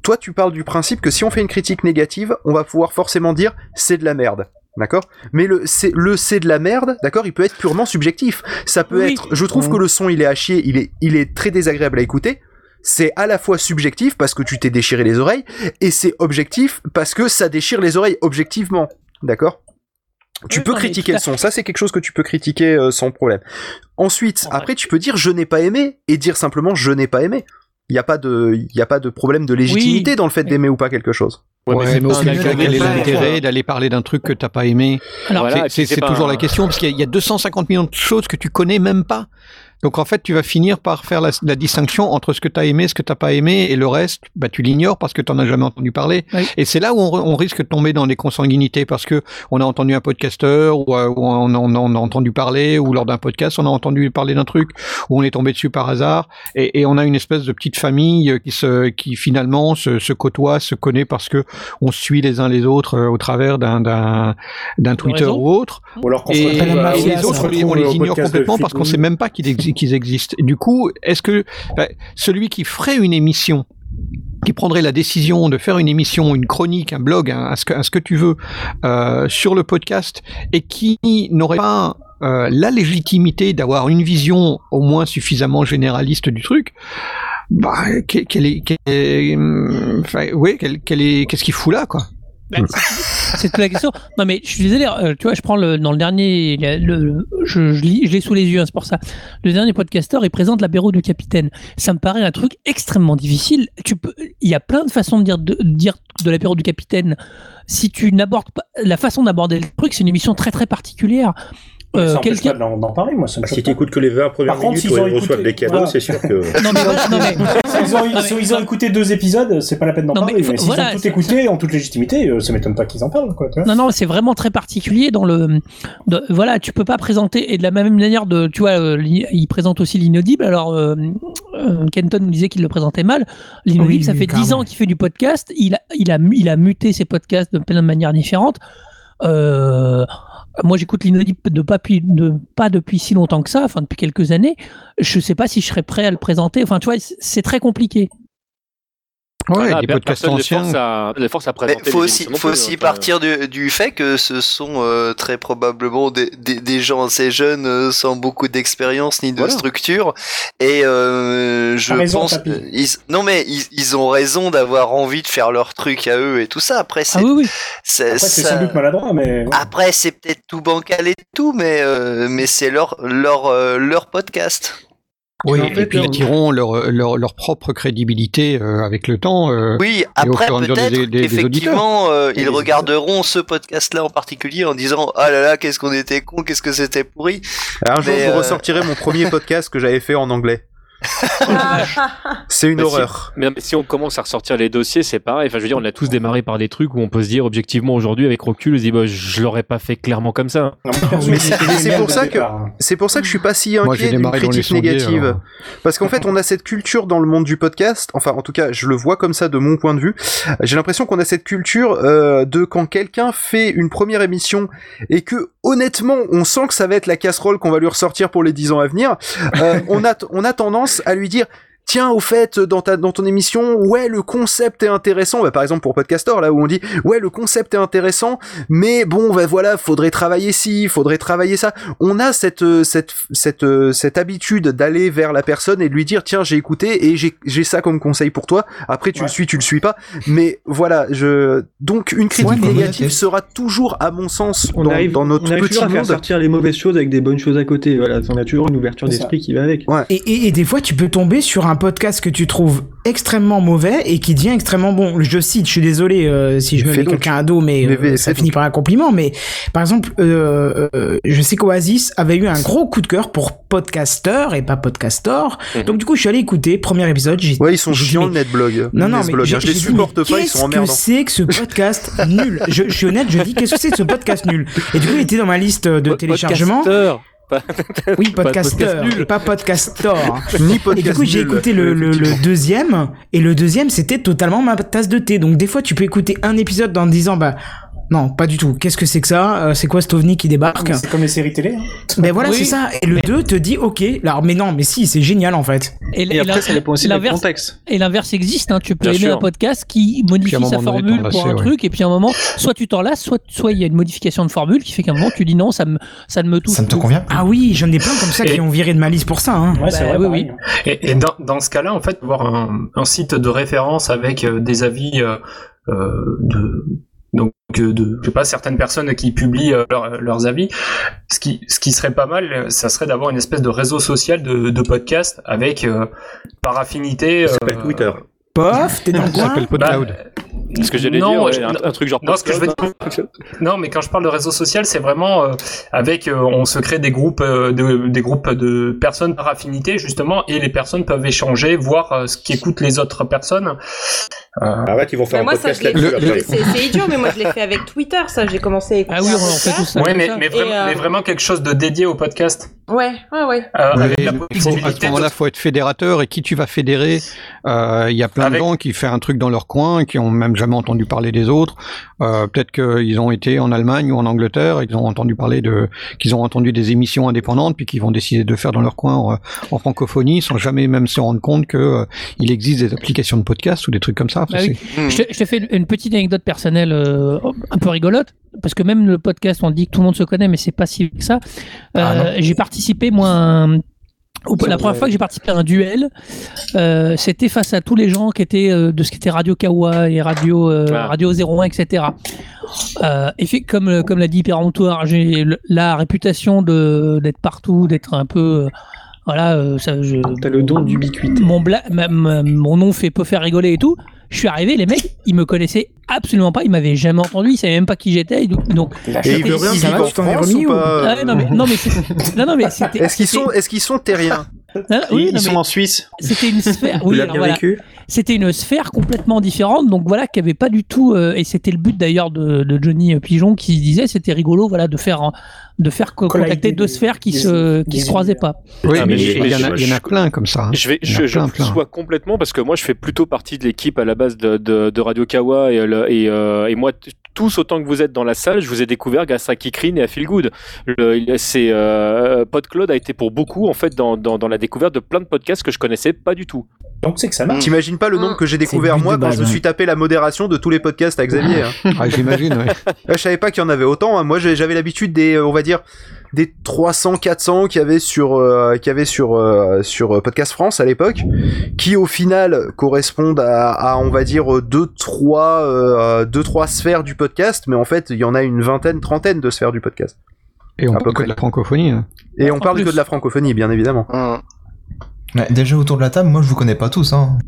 Toi, tu parles du principe que si on fait une critique négative, on va pouvoir forcément dire c'est de la merde. D'accord? Mais le c'est le c'est de la merde, d'accord? Il peut être purement subjectif. Ça peut Oui. être je trouve que le son il est à chier, il est il est très désagréable à écouter. C'est à la fois subjectif parce que tu t'es déchiré les oreilles et c'est objectif parce que ça déchire les oreilles objectivement. D'accord? Tu Oui, peux critiquer le son, ça c'est quelque chose que tu peux critiquer euh, sans problème. Ensuite, après tu peux dire je n'ai pas aimé et dire simplement je n'ai pas aimé. Il n'y a pas de il a pas de problème de légitimité Oui. dans le fait d'aimer ou pas quelque chose. Ouais, mais Ouais, c'est mais quel est l'intérêt d'aller parler d'un truc que t'as pas aimé Alors, Voilà, C'est- toujours un- la question, parce qu'il y, y a 250 millions de choses que tu connais même pas. Donc en fait, tu vas finir par faire la, la distinction entre ce que tu as aimé, ce que t'as pas aimé, et le reste, bah, tu l'ignores parce que tu as jamais entendu parler. Oui. Et c'est là où on, on risque de tomber dans des consanguinités, parce que on a entendu un podcasteur, ou, euh, ou on, on- on a entendu parler, ou lors d'un podcast, on a entendu parler d'un truc, où on est tombé dessus par hasard, et, et on a une espèce de petite famille euh, qui, se, qui finalement se, se côtoie, se connaît parce que on suit les uns les autres euh, au travers d'un Twitter ou autre. Ou alors qu'on Et, les autres, on les, ignore complètement parce qu'on sait même pas qu'ils exi- qu'ils existent. Du coup, est-ce que celui qui ferait une émission, qui prendrait la décision de faire une émission, une chronique, un blog, un, ce, que, tu veux, euh, sur le podcast, et qui n'aurait pas euh, la légitimité d'avoir une vision au moins suffisamment généraliste du truc, bah, quel, est, quel hum, est, qu'est-ce qu'il fout là, quoi? C'est- c'est toute la question. Non, mais je suis désolé, euh, tu vois, je prends le, dans le dernier, le, le- je, je lis- je l'ai sous les yeux, hein, c'est pour ça. Le dernier podcasteur, il présente l'apéro du capitaine. Ça me paraît un truc extrêmement difficile. Tu peux, il y a plein de façons de dire de, de dire de l'apéro du capitaine. Si tu n'abordes pas, la façon d'aborder le truc, c'est une émission très très particulière. Euh, ça quelqu'un- pas d'en d'en parler, moi. Ça me Bah, si pas. t'écoutes que les 20 premières Par minutes s'ils où ont ils reçoivent écouté- des cadeaux, voilà. c'est sûr que. Non, mais voilà, non, mais- S'ils ont, ils ont écouté deux épisodes, c'est pas la peine d'en mais parler. faut- Mais s'ils voilà, ont tout écouté en toute légitimité, euh, ça m'étonne pas qu'ils en parlent, quoi. tu. Non, non, c'est vraiment très particulier dans le. de- voilà, tu peux pas présenter et de la même manière de, tu vois, euh, li- il présente aussi l'inaudible. Alors, euh, euh, Kenton nous disait qu'il le présentait mal. L'inaudible, Oui, ça fait 10 carrément. ans qu'il fait du podcast. Il a, il a, il a muté ses podcasts de plein de manières différentes. Euh, moi, j'écoute l'inaudible de pas, de, pas depuis si longtemps que ça, enfin depuis quelques années. Je sais pas si je serais prêt à le présenter. Enfin, tu vois, c'est très compliqué. Ouais, Voilà, per- podcasts les anciens. force à, les force à Mais présenter faut les aussi, faut aussi hein, partir du, du fait que ce sont euh, très probablement des, des, des gens assez jeunes, euh, sans beaucoup d'expérience ni de Voilà. structure. Et euh, je raison, pense, ils, non mais ils, ils ont raison d'avoir envie de faire leur truc à eux et tout ça. Après, c'est, Ah oui, oui. c'est- Après, c'est ça- sans doute maladroit, mais. après c'est peut-être tout bancal et tout, mais euh, mais c'est leur leur euh, leur podcast. Oui, en et puis ils tireront leur, leur, leur propre crédibilité euh, avec le temps. euh, Oui, après peut-être qu'effectivement euh, ils regarderont ce podcast-là en particulier en disant ah là là qu'est-ce qu'on était con, qu'est-ce que c'était pourri. Un jour, je vous euh, ressortirai mon premier podcast que j'avais fait en anglais. C'est une Mais si- horreur. Mais mais si on commence à ressortir les dossiers, c'est pareil. Enfin, je veux dire, on a tous démarré par des trucs où on peut se dire objectivement aujourd'hui, avec recul, on se dit, bah, je l'aurais pas fait clairement comme ça. Mais c'est- pour ça que-. C'est pour ça que je suis pas si inquiet d'une critique négative. alors. Parce qu'en fait, on a cette culture dans le monde du podcast, enfin en tout cas, je le vois comme ça de mon point de vue. J'ai l'impression qu'on a cette culture euh, de quand quelqu'un fait une première émission et que honnêtement, on sent que ça va être la casserole qu'on va lui ressortir pour les 10 ans à venir, euh, on a on a tendance à lui dire Tiens, au fait, dans ta dans ton émission, ouais, le concept est intéressant. Bah, par exemple pour Podcaster, là où on dit, ouais, le concept est intéressant, mais bon, bah voilà, faudrait travailler ci, faudrait travailler ça. On a cette euh, cette cette euh, cette habitude d'aller vers la personne et de lui dire, tiens, j'ai écouté et j'ai j'ai ça comme conseil pour toi. Après, tu le suis, tu le suis pas. Mais voilà, je donc une critique Ouais, négative ouais, sera toujours, à mon sens, On dans, arrive, dans notre on arrive petit toujours à faire sortir les mauvaises choses avec des bonnes choses à côté. Voilà, on a toujours une ouverture d'esprit qui va avec. Et, et, et des fois, tu peux tomber sur un podcast que tu trouves extrêmement mauvais et qui devient extrêmement bon. Je cite, je suis désolé euh, si je me Fais mets quelqu'un à dos, mais, Mais euh, ça finit donc. par un compliment. Mais par exemple, euh, euh, je sais qu'Oasis avait eu un gros coup de cœur pour podcaster et pas podcastor. Donc du coup, je suis allé écouter premier épisode. j'ai- Ouais, ils sont chiants le netblog. non, non, mais hein, je les j'ai dit, supporte mais pas, ils sont Qu'est-ce que emmerdants. c'est que ce podcast nul? Je, je suis honnête, je dis qu'est-ce que c'est que ce podcast nul? Et du coup, il était dans ma liste de téléchargement. podcasteur. Pas- Oui, pas podcaster, podcast nul. et pas podcastor. Ni Et du coup, j'ai écouté le, le- le deuxième, et le deuxième, c'était totalement ma tasse de thé. Donc, des fois, tu peux écouter un épisode en disant, bah, non, pas du tout. Qu'est-ce que c'est que ça Euh, C'est quoi cet ovni qui débarque C'est comme les séries télé. hein. Mais voilà, Oui. c'est ça. Et le 2 te dit, ok. Alors, mais non, mais si, c'est génial en fait. Et, Et après, ça dépend aussi du l'inverse- contexte. Et l'inverse existe, hein. tu peux Bien aimer sûr. un podcast qui modifie sa formule pour un ouais. truc, et puis à un moment, soit tu t'en lasses, soit soit il y a une modification de formule qui fait qu'à un moment tu dis non, ça me ça ne me touche Ça ne te convient plus. Ah oui, j'en ai plein comme ça Et- qui ont viré de ma liste pour ça. Hein. Ouais, c'est Bah, vrai. oui, pareil. Et, et dans, dans ce cas-là, en fait, avoir un, un site de référence avec euh, des avis euh, de donc euh, de je sais pas certaines personnes qui publient euh, leurs- leurs avis, ce qui ce qui serait pas mal, euh, ça serait d'avoir une espèce de réseau social de, de podcast avec euh, par affinité. Ça s'appelle euh, Twitter. Pof, t'es dans le Ça coin s'appelle bah, PodCloud. Ce que j'allais Non, dire, ouais, je- un, un truc genre. Non, ce que je veux dire- Non, mais quand je parle de réseau social, c'est vraiment euh, avec, euh, on se crée des groupes, euh, de, des groupes de personnes par affinité justement, et les personnes peuvent échanger, voir euh, ce qu'écoutent les autres personnes. Euh, Arrête, ils vont faire Mais un moi, ça, podcast je l'ai là-dessus c'est idiot, mais moi, je l'ai fait avec Twitter, ça. J'ai commencé à écouter. Ah oui, on fait tous ça. ouais, mais, mais, vraiment, Et, euh, mais vraiment quelque chose de dédié au podcast. Ouais, ouais, ouais. Euh, Oui, avec la il faut- à ce moment-là, faut être fédérateur et qui tu vas fédérer. euh, Il y a plein Avec- de gens qui font un truc dans leur coin, qui ont même jamais entendu parler des autres. Euh, Peut-être qu'ils ont été en Allemagne ou en Angleterre, et qu'ils ont entendu parler de, qu'ils ont entendu des émissions indépendantes, puis qu'ils vont décider de faire dans leur coin en, en francophonie, sans jamais même se rendre compte que euh, il existe des applications de podcast ou des trucs comme ça. Ah oui. c'est- Je, te- je te fais une- petite anecdote personnelle euh, un peu rigolote, parce que même le podcast, on dit que tout le monde se connaît, mais c'est pas si que ça. Euh, j'ai participé, moi, à un- la première fois que j'ai participé à un duel, euh, c'était face à tous les gens qui étaient euh, de ce qui était Radio Kawa et Radio, euh, Ah. Radio 01, etc. Euh, et fait, comme, comme l'a dit Péremptoire, j'ai la réputation de- d'être partout, d'être un peu. euh, voilà, euh, ça, je, T'as le don d'ubiquité. mon, bla- ma- ma- mon nom fait peut faire rigoler et tout. Je suis arrivé, les mecs, ils me connaissaient absolument pas, ils m'avaient jamais entendu, ils savaient même pas qui j'étais. et Donc, donc Et c'était- il veut rien ça va, tu t'en es France remis ou ou- pas Ah non mais non mais c'est- non non mais c'était Est-ce qu'ils sont, c'était- est-ce qu'ils sont terriens Ah, oui, Ils non, sont mais en Suisse. C'était une sphère. Tu Oui, l'as alors bien voilà. vécu C'était une sphère complètement différente, donc voilà, qui avait pas du tout. euh, et c'était le but d'ailleurs de, de Johnny Pigeon qui disait, c'était rigolo, voilà, de faire de faire co- Collider contacter deux sphères qui se qui se croisaient pas. Oui, Ah, mais il y, en a- plein comme ça. hein. Je vais, je, sois complètement parce que moi je fais plutôt partie de l'équipe à la base de, de, de Radio Kawa et, le- et, euh, et moi tous autant que vous êtes dans la salle, je vous ai découvert grâce à Kikrine et à Feel Good. C'est euh, PodCloud a été pour beaucoup en fait dans, dans, dans la découverte de plein de podcasts que je connaissais pas du tout. Donc c'est que ça marche. T'imagines pas le nombre que j'ai découvert moi quand je me suis tapé la modération de tous les podcasts à Xavier. hein. Ah, j'imagine, ouais. Je savais pas qu'il y en avait autant. hein. Moi, j'avais l'habitude des, euh, on va dire, des 300, 400 qu'il y avait sur, euh, qu'il y avait sur, euh, sur euh, Podcast France à l'époque, qui au final correspondent à, à, on va dire, deux, trois, euh, deux, trois sphères du podcast, mais en fait, il y en a une vingtaine, trentaine de sphères du podcast. Et on peu parle que de la francophonie. hein. Et on En parle plus. que de la francophonie, bien évidemment. Ouais, déjà autour de la table, moi je vous connais pas tous. Hein.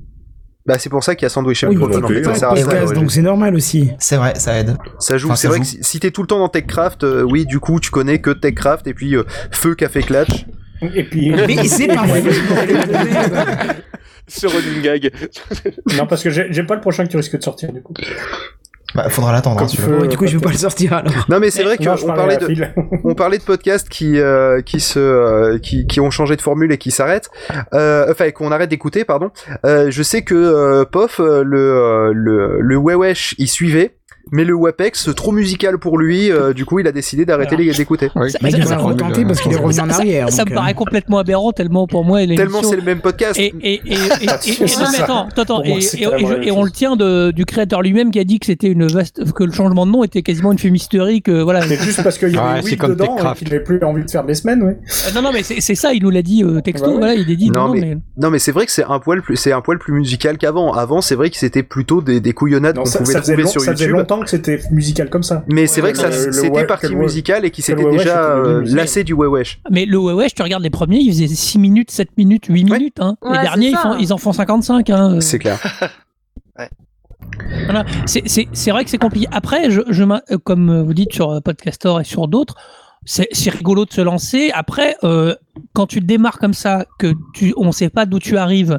Bah, c'est pour ça qu'il y a Sandwich et Oui, Microphone, non en fait. plus, Ça ouais. sert à ça, podcast, ouais. donc c'est normal aussi. C'est vrai, ça aide. Ça joue. Enfin, c'est vrai joue. que si, si t'es tout le temps dans TechCraft, euh, oui, du coup, tu connais que TechCraft et puis euh, Feu Café Clutch. Et puis. Mais c'est pas vrai. Ce running gag. non, parce que j'ai j'ai pas le prochain qui risque de sortir du coup. Bah, faudra l'attendre, hein, du coup, je vais pas le sortir alors. Non, mais c'est vrai qu'on parlait de, Phil. on parlait de podcasts qui euh, qui se euh, qui, qui ont changé de formule et qui s'arrêtent euh, enfin qu'on arrête d'écouter pardon euh, je sais que euh, Pof le le le Wewesh il suivait mais le Wapex trop musical pour lui euh, du coup il a décidé d'arrêter les- d'écouter Oui, Ça- il ça- va retenter parce qu'il est revenu en arrière. Ça donc, me euh, paraît complètement aberrant tellement pour moi. tellement c'est le même podcast Et, et, et, et, on le tient de, du créateur lui-même qui a dit que c'était une vaste, que le changement de nom était quasiment une fumisterie, que voilà. C'est juste parce qu'il y Ouais, avait c'est Wick comme dedans et Techcraft. qu'il avait plus envie de faire des semaines, oui. Euh, Non, non, mais c'est c'est ça, il nous l'a dit euh, texto, Bah ouais. voilà, il a dit non, mais- non mais c'est vrai que c'est un poil plus c'est un poil plus musical qu'avant avant c'est vrai que c'était plutôt des, des couillonnades qu'on pouvait trouver sur YouTube longtemps que c'était musical comme ça. mais c'est vrai que ça le c'était partie le- musicale et qui s'était déjà euh, musical. lassé du Wewesh Mais le Wewesh, tu regardes les premiers, ils faisaient 6 minutes, 7 minutes, 8 minutes. Hein. Ouais, les derniers, c'est ils, ça. font, ils en font 55. Hein. c'est clair Voilà. C'est- vrai que c'est compliqué. Après, je, je euh, comme euh, vous dites sur euh, Podcaster et sur d'autres, c'est rigolo de se lancer. Après, euh, quand tu démarres comme ça, que tu, on ne sait pas d'où tu arrives,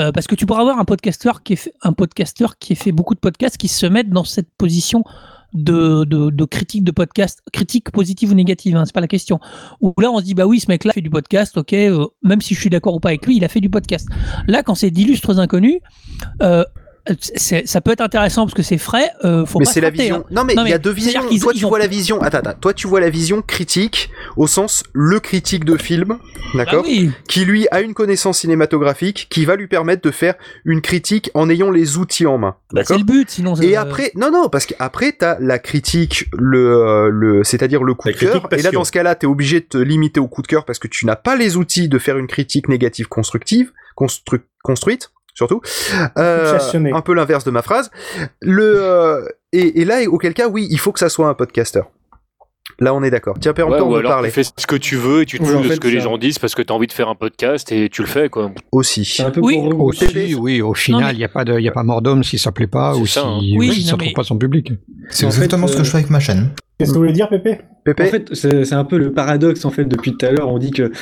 euh, parce que tu pourras avoir un podcasteur qui est fait, un podcasteur qui fait beaucoup de podcasts qui se mettent dans cette position de, de, de critique de podcast, critique positive ou négative, hein, c'est pas la question. Où là on se dit bah oui ce mec là fait du podcast, ok, euh, même si je suis d'accord ou pas avec lui, il a fait du podcast. Là quand c'est d'illustres inconnus, euh, ça peut être intéressant parce que c'est frais. Euh, faut mais c'est la vision. hein. Non mais il y a deux c'est-à-dire visions. qu'ils- Toi tu ont- vois la vision. Attends, attends. Toi tu vois la vision critique au sens le critique de film, d'accord, Ah oui. qui lui a une connaissance cinématographique qui va lui permettre de faire une critique en ayant les outils en main, Bah, d'accord. c'est le but, sinon. Et euh, après, non, non, parce qu'après, t'as la critique, le, euh, le, c'est-à-dire le coup La de cœur. Et là, dans ce cas-là, t'es obligé de te limiter au coup de cœur parce que tu n'as pas les outils de faire une critique négative constructive, constru- construite, surtout. Euh, un peu l'inverse de ma phrase. Le, euh, et, et là, auquel cas, oui, il faut que ça soit un podcasteur. Là, on est d'accord. Tiens, Ouais, Péremptoire, ou on veut alors parler. tu fais ce que tu veux et tu te fous de fait, ce que les ça- gens disent parce que tu as envie de faire un podcast et tu le fais quoi. Aussi. Un peu Oui. pour. Aussi, oui, au final, il n'y a pas de, il y a pas mort d'homme si ça plaît pas ou ça, si, hein. ou Oui, si ça non, trouve mais- pas son public. C'est En exactement fait, ce que euh, je fais avec ma chaîne. Qu'est-ce que vous voulez dire, Pépé? Pépé En fait, c'est un peu le paradoxe en fait depuis tout à l'heure. On dit que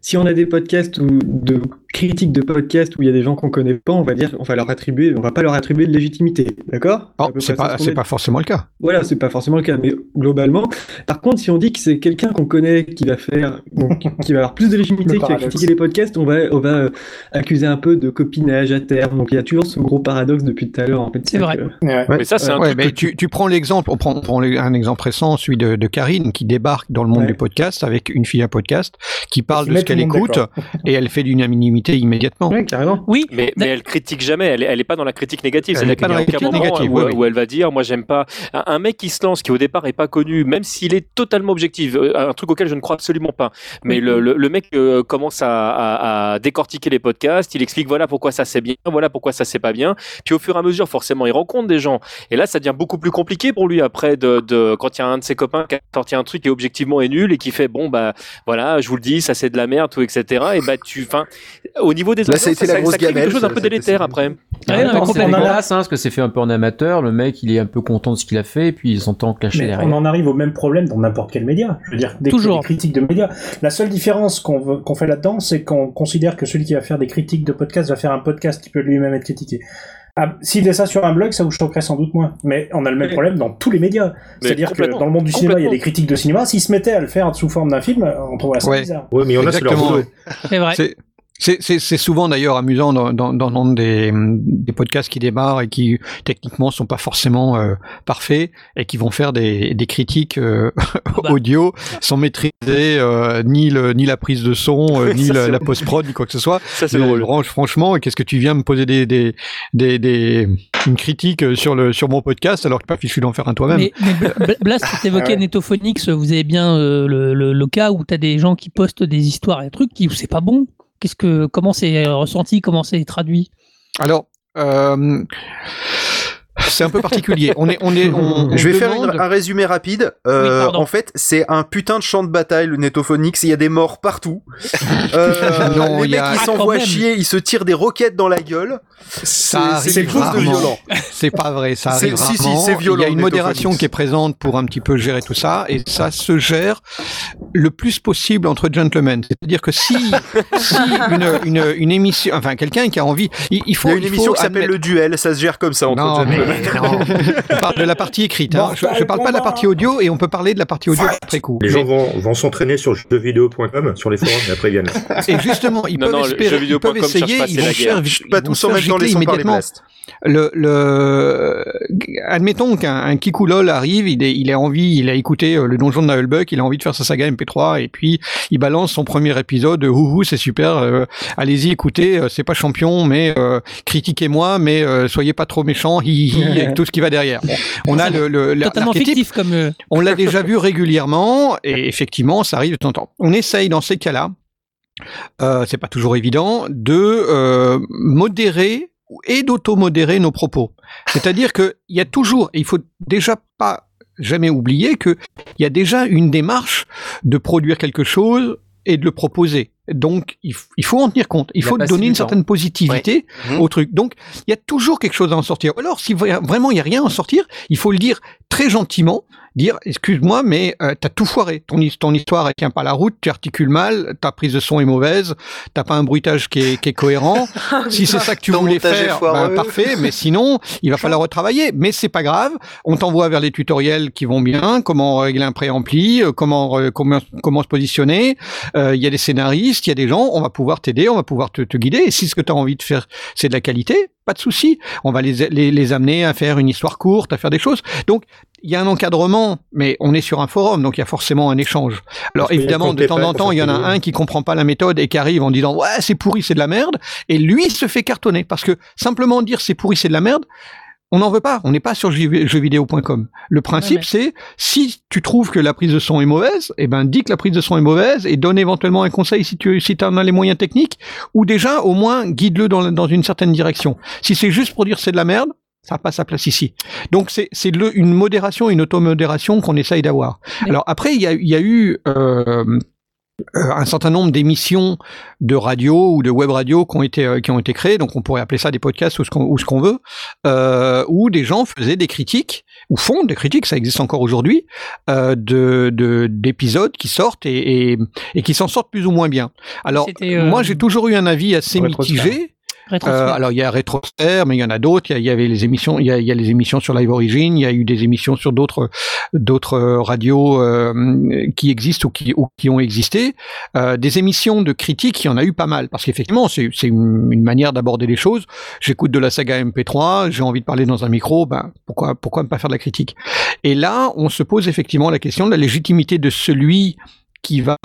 si on a des podcasts ou de critiques de podcasts où il y a des gens qu'on connaît pas, on va dire, on va leur attribuer, on va pas leur attribuer de légitimité, d'accord? Oh, c'est pas, ce pas forcément le cas. Voilà, c'est pas forcément le cas, mais globalement. Par contre, si on dit que c'est quelqu'un qu'on connaît qui va faire, donc, qui va avoir plus de légitimité, qui va critiquer les podcasts, on va, on va euh, accuser un peu de copinage à terme. Donc il y a toujours ce gros paradoxe depuis tout à l'heure. En fait, C'est vrai. que- Ouais. Mais ça c'est un Ouais, truc que tu- tu, tu prends l'exemple, on prend, on prend un exemple récent, celui de, de Karine, qui débarque dans le monde Ouais. du podcast avec une fille à podcast, qui parle de ce qu'elle écoute, et elle fait d'unanimité immédiatement. Ouais, carrément. Oui, Mais, mais elle critique jamais, elle est, elle est pas dans la critique négative. Elle C'est-à-dire est pas dans la critique négative, où, oui, oui. où elle va dire, moi j'aime pas. Un, mec qui se lance, qui au départ est pas connu, même s'il est totalement objectif, euh, un truc auquel je ne crois absolument pas. Mais le, le, le mec euh, commence à, à, à décortiquer les podcasts, il explique voilà pourquoi ça c'est bien, voilà pourquoi ça c'est pas bien. Puis au fur et à mesure, forcément, il rencontre des gens. Et là, ça devient beaucoup plus compliqué pour lui après de, de quand il y a un de ses copains qui a sorti un truc qui objectivement est nul et qui fait bon bah voilà, je vous le dis, ça c'est de la merde, tout etc. Et bah tu, enfin, au niveau des Là, ça a audiences, été la ça, grosse ça crée gamelle, quelque chose un peu délétère après. Ouais, c'est dégueulasse, hein, parce que c'est fait un peu en amateur. Le mec, il est un peu content de ce qu'il a fait, et puis il s'entend clasher Mais derrière. on en arrive au même problème dans n'importe quel média. Je veux dire, Toujours. des critiques de médias. La seule différence qu'on fait là-dedans, c'est qu'on considère que celui qui va faire des critiques de podcast va faire un podcast qui peut lui-même être critiqué. Ah, S'il faisait ça sur un blog, ça vous choquerait sans doute moins. Mais on a le même problème dans tous les médias. C'est-à-dire que dans le monde du cinéma, il y a des critiques de cinéma. S'ils se mettaient à le faire sous forme d'un film, on trouverait ça Ouais. bizarre. Ouais, mais il y en a, c'est vrai. C'est- souvent d'ailleurs amusant dans, dans, dans des, des podcasts qui démarrent et qui techniquement sont pas forcément euh, parfaits et qui vont faire des, des critiques euh, bah. audio sans maîtriser euh, ni, le, ni la prise de son, euh, ni la, post-prod, ni quoi que ce soit. Ça c'est drôle. franch- franchement, qu'est-ce que tu viens me poser des, des, des, des- une critique sur, le, sur mon podcast alors que pas fichu d'en faire un toi-même Mais, mais Bla- Bla- Blast, tu évoquais Ah ouais. Netophonix, vous avez bien euh, le, le, le cas où tu as des gens qui postent des histoires et des trucs qui c'est pas bon. Comment c'est euh, ressenti, comment c'est traduit? Alors, euh, c'est un peu particulier. On est, on est, on, on Je vais faire une- un résumé rapide. Euh, Oui, en fait, c'est un putain de champ de bataille, le Netophonix. Il y a des morts partout. Euh, Non, les il y mecs, a- ils Ah, s'envoient chier, ils se tirent des roquettes dans la gueule. Ça C'est- quelque chose de rarement. violent. C'est pas vrai, ça arrive si, si, rarement. c'est violent, Il y a une modération qui est présente pour un petit peu gérer tout ça, et ça se gère le plus possible entre gentlemen. C'est-à-dire que si, si une, une, une émission, enfin quelqu'un qui a envie, il, il faut. Il y a une émission qui s'appelle Le Duel. Ça se gère comme ça entre Non, mais gentlemen. Je parle de la partie écrite. Hein. Je, je parle pas de la partie audio, et on peut parler de la partie audio après coup. Les gens vont, vont s'entraîner sur jeuxvideo.com, sur les forums, et après ils viennent. Et justement, ils Non, peuvent non, espérer, ils peuvent essayer, pas, ils vont faire. Pas tous en faire même temps les immédiatement. le, le, admettons qu'un un Kikoulol arrive, il, est, il a envie, il a écouté euh, le donjon de Nullbuck, il a envie de faire sa saga MP3 et puis il balance son premier épisode, euh, ouhou, c'est super, euh, allez-y, écoutez, c'est pas champion, mais euh, critiquez-moi, mais euh, soyez pas trop méchants, hi, hi, hi, tout ce qui va derrière. On a le, le, la- Totalement l'archétype. fictif comme. euh, On l'a déjà vu régulièrement et effectivement, ça arrive de temps en temps. On essaye dans ces cas-là, euh, c'est pas toujours évident, de euh, modérer et d'automodérer nos propos. C'est-à-dire que il y a toujours, et il faut déjà pas jamais oublier que il y a déjà une démarche de produire quelque chose et de le proposer. Donc, il, faut en tenir compte. Il La faut donner une certaine positivité au truc. Donc, il y a toujours quelque chose à en sortir. Alors, si vra- vraiment il y a rien à en sortir, il faut le dire très gentiment, dire excuse-moi, mais euh, t'as tout foiré. Ton, his- ton histoire elle tient pas la route, tu articules mal, ta prise de son est mauvaise, t'as pas un bruitage qui est, qui est cohérent. si c'est ça que tu Ton voulais faire, ben, parfait. Mais sinon, il va falloir retravailler. Mais c'est pas grave. On t'envoie vers les tutoriels qui vont bien, comment régler un préampli, euh, comment comment comment se positionner. Euh, Il y a des scénaristes, il y a des gens. On va pouvoir t'aider, on va pouvoir te, te guider. Et si ce que tu as envie de faire, c'est de la qualité, pas de souci. On va les, les les amener à faire une histoire courte, à faire des choses. Donc il y a un encadrement, mais on est sur un forum, donc il y a forcément un échange. Alors Parce évidemment, de temps en temps, il y en a un qui comprend pas la méthode et qui arrive en disant ouais c'est pourri, c'est de la merde, et lui se fait cartonner parce que simplement dire c'est pourri, c'est de la merde. On n'en veut pas, on n'est pas sur jeuxvi- jeuxvideo.com. Le principe, c'est si tu trouves que la prise de son est mauvaise, eh ben dis que la prise de son est mauvaise et donne éventuellement un conseil si tu si en as les moyens techniques, ou déjà au moins guide-le dans, dans une certaine direction. Si c'est juste pour dire c'est de la merde, Ça n'a pas sa place ici. Donc c'est une modération, une automodération qu'on essaye d'avoir. Alors après, il y a, il y a eu euh, euh, un certain nombre d'émissions de radio ou de web radio qui ont été euh, qui ont été créées, donc on pourrait appeler ça des podcasts ou ce qu'on ou ce qu'on veut, euh, où des gens faisaient des critiques ou font des critiques, ça existe encore aujourd'hui, euh, de de- d'épisodes qui sortent et, et, et qui s'en sortent plus ou moins bien. Alors euh, moi j'ai toujours eu un avis assez mitigé. Euh, alors il y a Rétrosphère, mais il y en a d'autres. Il y avait les émissions, il y y a les émissions sur Live Origin, il y a eu des émissions sur d'autres d'autres euh, radios euh, qui existent ou qui, ou qui ont existé. Euh, des émissions de critiques, il y en a eu pas mal parce qu'effectivement c'est c'est une, une manière d'aborder les choses. J'écoute de la saga MP3, j'ai envie de parler dans un micro, ben pourquoi pourquoi ne pas faire de la critique? Et là on se pose effectivement la question de la légitimité de celui qui va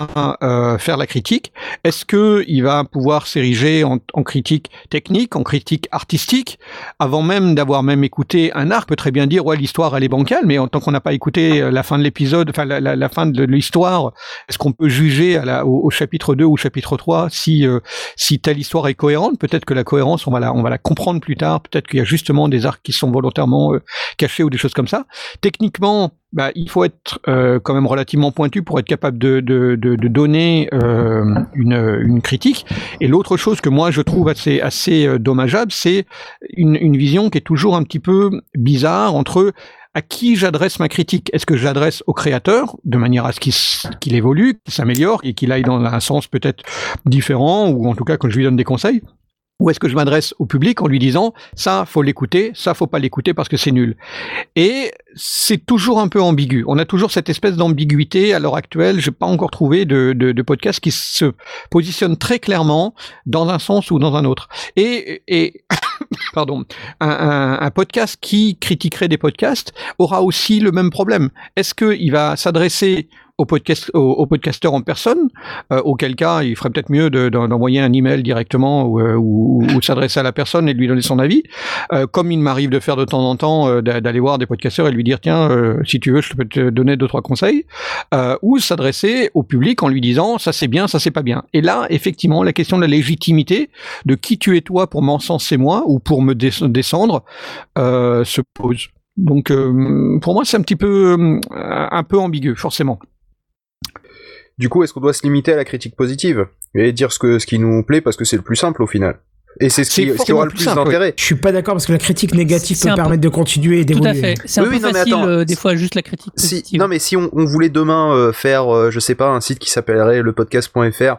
euh, faire la critique Est-ce que il va pouvoir s'ériger en, critique technique, en critique artistique, avant même d'avoir même écouté un art, peut très bien dire ouais l'histoire elle est bancale, mais en tant qu'on n'a pas écouté euh, la fin de l'épisode, enfin la, la- la fin de l'histoire, est-ce qu'on peut juger à la, au, au chapitre 2 ou au chapitre 3 si euh, si telle histoire est cohérente? Peut-être que la cohérence on va la on va la comprendre plus tard. Peut-être qu'il y a justement des arcs qui sont volontairement euh, cachés ou des choses comme ça. Techniquement, bah, il faut être euh, quand même relativement pointu pour être capable de, de, de, de donner euh, une, une critique. Et l'autre chose que moi je trouve assez, assez euh, dommageable, c'est une, une vision qui est toujours un petit peu bizarre entre à qui j'adresse ma critique Est-ce que j'adresse au créateur de manière à ce qu'il qu'il évolue, qu'il s'améliore et qu'il aille dans un sens peut-être différent ou en tout cas que je lui donne des conseils? Ou est-ce que je m'adresse au public en lui disant ça faut l'écouter, ça faut pas l'écouter parce que c'est nul Et c'est toujours un peu ambigu. On a toujours cette espèce d'ambiguïté à l'heure actuelle. J'ai pas encore trouvé de, podcast qui se positionne très clairement dans un sens ou dans un autre. Et, pardon, un podcast qui critiquerait des podcasts aura aussi le même problème. Est-ce qu'il va s'adresser au, podcast, au, au podcasteur en personne, euh, auquel cas il ferait peut-être mieux de- d'en- d'envoyer un email directement ou, euh, ou, ou de s'adresser à la personne et de lui donner son avis, Euh, comme il m'arrive de faire de temps en temps, euh, d'a- d'aller voir des podcasteurs et lui dire tiens, euh, si tu veux, je peux te donner deux trois conseils, euh, ou s'adresser au public en lui disant ça c'est bien, ça c'est pas bien. Et là, effectivement, la question de la légitimité de qui tu es toi pour m'encenser moi ou pour me des- descendre se pose. Donc euh, pour moi c'est un petit peu euh, un peu ambigu forcément. Du coup, est-ce qu'on doit se limiter à la critique positive et dire ce que ce qui nous plaît parce que c'est le plus simple au final? Et c'est ce qui, ce qui aura le plus d'intérêt. Je suis pas d'accord parce que la critique négative peut peu- permettre de continuer et Tout d'évoluer. à fait. C'est un Oui, peu non, mais facile, attends. euh, des fois, juste la critique Si, non mais si on, on voulait demain euh, faire, euh, je sais pas, un site qui s'appellerait lepodcast.fr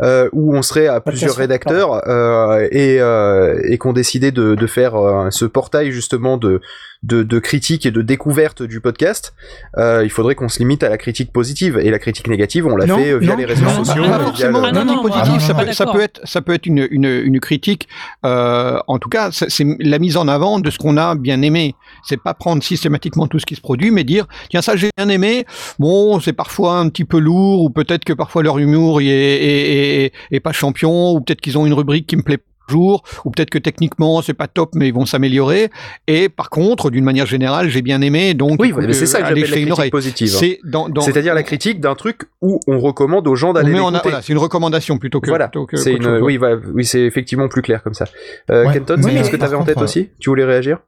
euh, où on serait à plusieurs rédacteurs euh, et, euh, et qu'on décidait de, de faire euh, ce portail justement de, de, de critique et de découverte du podcast, euh, il faudrait qu'on se limite à la critique positive et la critique négative on l'a Non, fait euh, via non, les réseaux non, sociaux. pas euh, forcément. via le- Non, non, positif, Ah, ça, peut, ça peut être, ça peut être une, une, une critique. Euh, en tout cas, c'est c'est la mise en avant de ce qu'on a bien aimé. C'est pas prendre systématiquement tout ce qui se produit, mais dire tiens ça j'ai bien aimé. Bon, c'est parfois un petit peu lourd, ou peut-être que parfois leur humour est, est, est, est pas champion, ou peut-être qu'ils ont une rubrique qui me plaît pas jour, ou peut-être que techniquement c'est pas top mais ils vont s'améliorer et par contre d'une manière générale j'ai bien aimé donc Oui, c'est ça que euh, j'appelle la critique oreille. positive. C'est dans, dans C'est-à-dire la critique d'un truc où on recommande aux gens d'aller l'écouter. voilà, c'est une recommandation plutôt que Voilà, plutôt que c'est qu'autre une, chose, ouais. oui, voilà, oui, c'est effectivement plus clair comme ça. Euh, Ouais. Kenton, Oui, c'est ce que tu avais en tête aussi? Tu voulais réagir?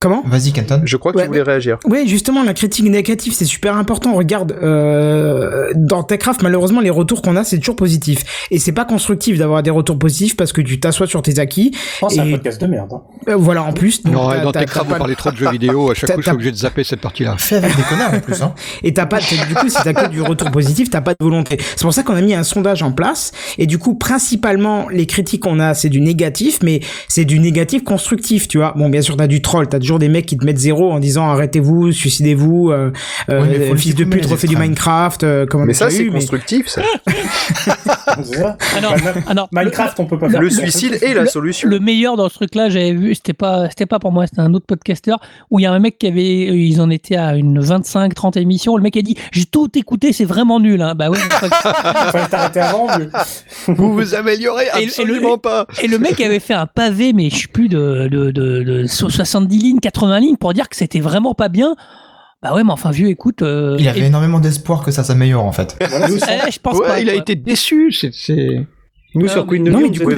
Comment Vas-y, Kenton. Je crois que Ouais, tu voulais réagir. Oui, justement, la critique négative, c'est super important. Regarde, euh, dans Techcraft, malheureusement, les retours qu'on a, c'est toujours positif. Et c'est pas constructif d'avoir des retours positifs parce que tu t'assois sur tes acquis. Oh, c'est un podcast de merde. hein. Euh, voilà, en plus. donc Non, dans Techcraft, vous pas- parlez trop de jeux vidéo. À chaque coup, je suis obligé de zapper cette partie-là. Fait avec des connards en plus, hein. Et t'as pas, de- du coup, si t'as que du retour positif, t'as pas de volonté. C'est pour ça qu'on a mis un sondage en place. Et du coup, principalement, les critiques qu'on a, c'est du négatif, mais c'est du négatif constructif, tu vois. Bon, bien sûr, t'as du troll. T'as toujours des mecs qui te mettent zéro en disant arrêtez-vous, suicidez-vous, euh, euh, Ouais, le fils de pute refait du. Minecraft, euh, Mais ça, c'est constructif, ça. Ah non, ah non, Minecraft, on peut pas le- faire Le suicide est la solution. Le meilleur dans ce truc-là, j'avais vu, c'était pas, c'était pas pour moi, c'était un autre podcasteur où il y a un mec qui avait, ils en étaient à une 25, 30 émissions. Le mec a dit, j'ai tout écouté, c'est vraiment nul, hein. Bah ouais, t'arrêter avant. mais- Vous vous améliorez Et- et le- absolument pas. Et le mec avait fait un pavé, mais je suis plus de, de, de, de 70 lignes, 80 lignes pour dire que c'était vraiment pas bien. Bah ouais, mais enfin, vieux, écoute. euh, Il avait et- énormément d'espoir que ça s'améliore en fait. Eh, je pense Ouais, pas. il a été déçu. C'est. Nous, sur Queen of Non, mais du on coup,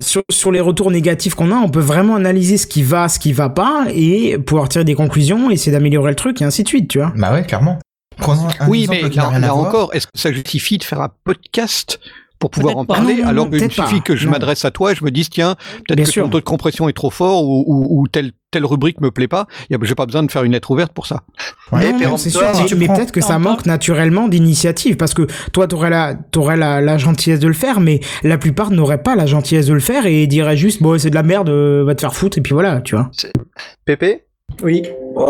sur, sur les retours négatifs qu'on a, on peut vraiment analyser ce qui va, ce qui va pas, et pouvoir tirer des conclusions, essayer d'améliorer le truc, et ainsi de suite, tu vois. Bah ouais, clairement. Prenons un oui, exemple mais qui là, rien encore, est-ce que ça justifie de faire un podcast pour pouvoir en parler, Non, non, alors non, peut-être suffit pas. que je m'adresse à toi et je me dise, tiens, peut-être que sûr. ton taux de compression est trop fort ou, ou, ou telle, telle rubrique me plaît pas. Y a- J'ai pas besoin de faire une lettre ouverte pour ça. Ouais, Non, non, péremptoire, c'est sûr, si mais, tu mais prends- peut-être que ça manque naturellement d'initiative, parce que toi, t'aurais la, t'aurais la, la gentillesse de le faire, mais la plupart n'auraient pas la gentillesse de le faire et diraient juste, bon, c'est de la merde, euh, va te faire foutre, et puis voilà, tu vois. Pépé? Oui.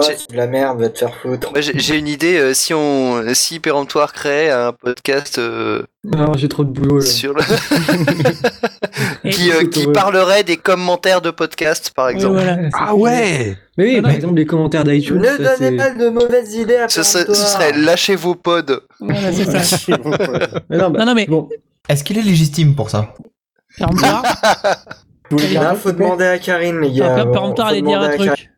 C'est de la merde, va te faire foutre. J'ai une idée. euh, si on, si Péremptoire crée un podcast euh, Non, j'ai trop de boulot là. sur le qui, euh, qui parlerait des commentaires de podcast, par exemple. Ah ouais Mais oui, par non. exemple, les commentaires d'iTunes. Ne ça, donnez pas de mauvaises idées à Ce, ce serait lâchez vos pods. Voilà, c'est ça. Mais non, bah, Non, non, mais bon. Est-ce qu'il est légitime pour ça? Péremptoire, Là, faut demander à Karine, les gars. Péremptoire allait dire un truc.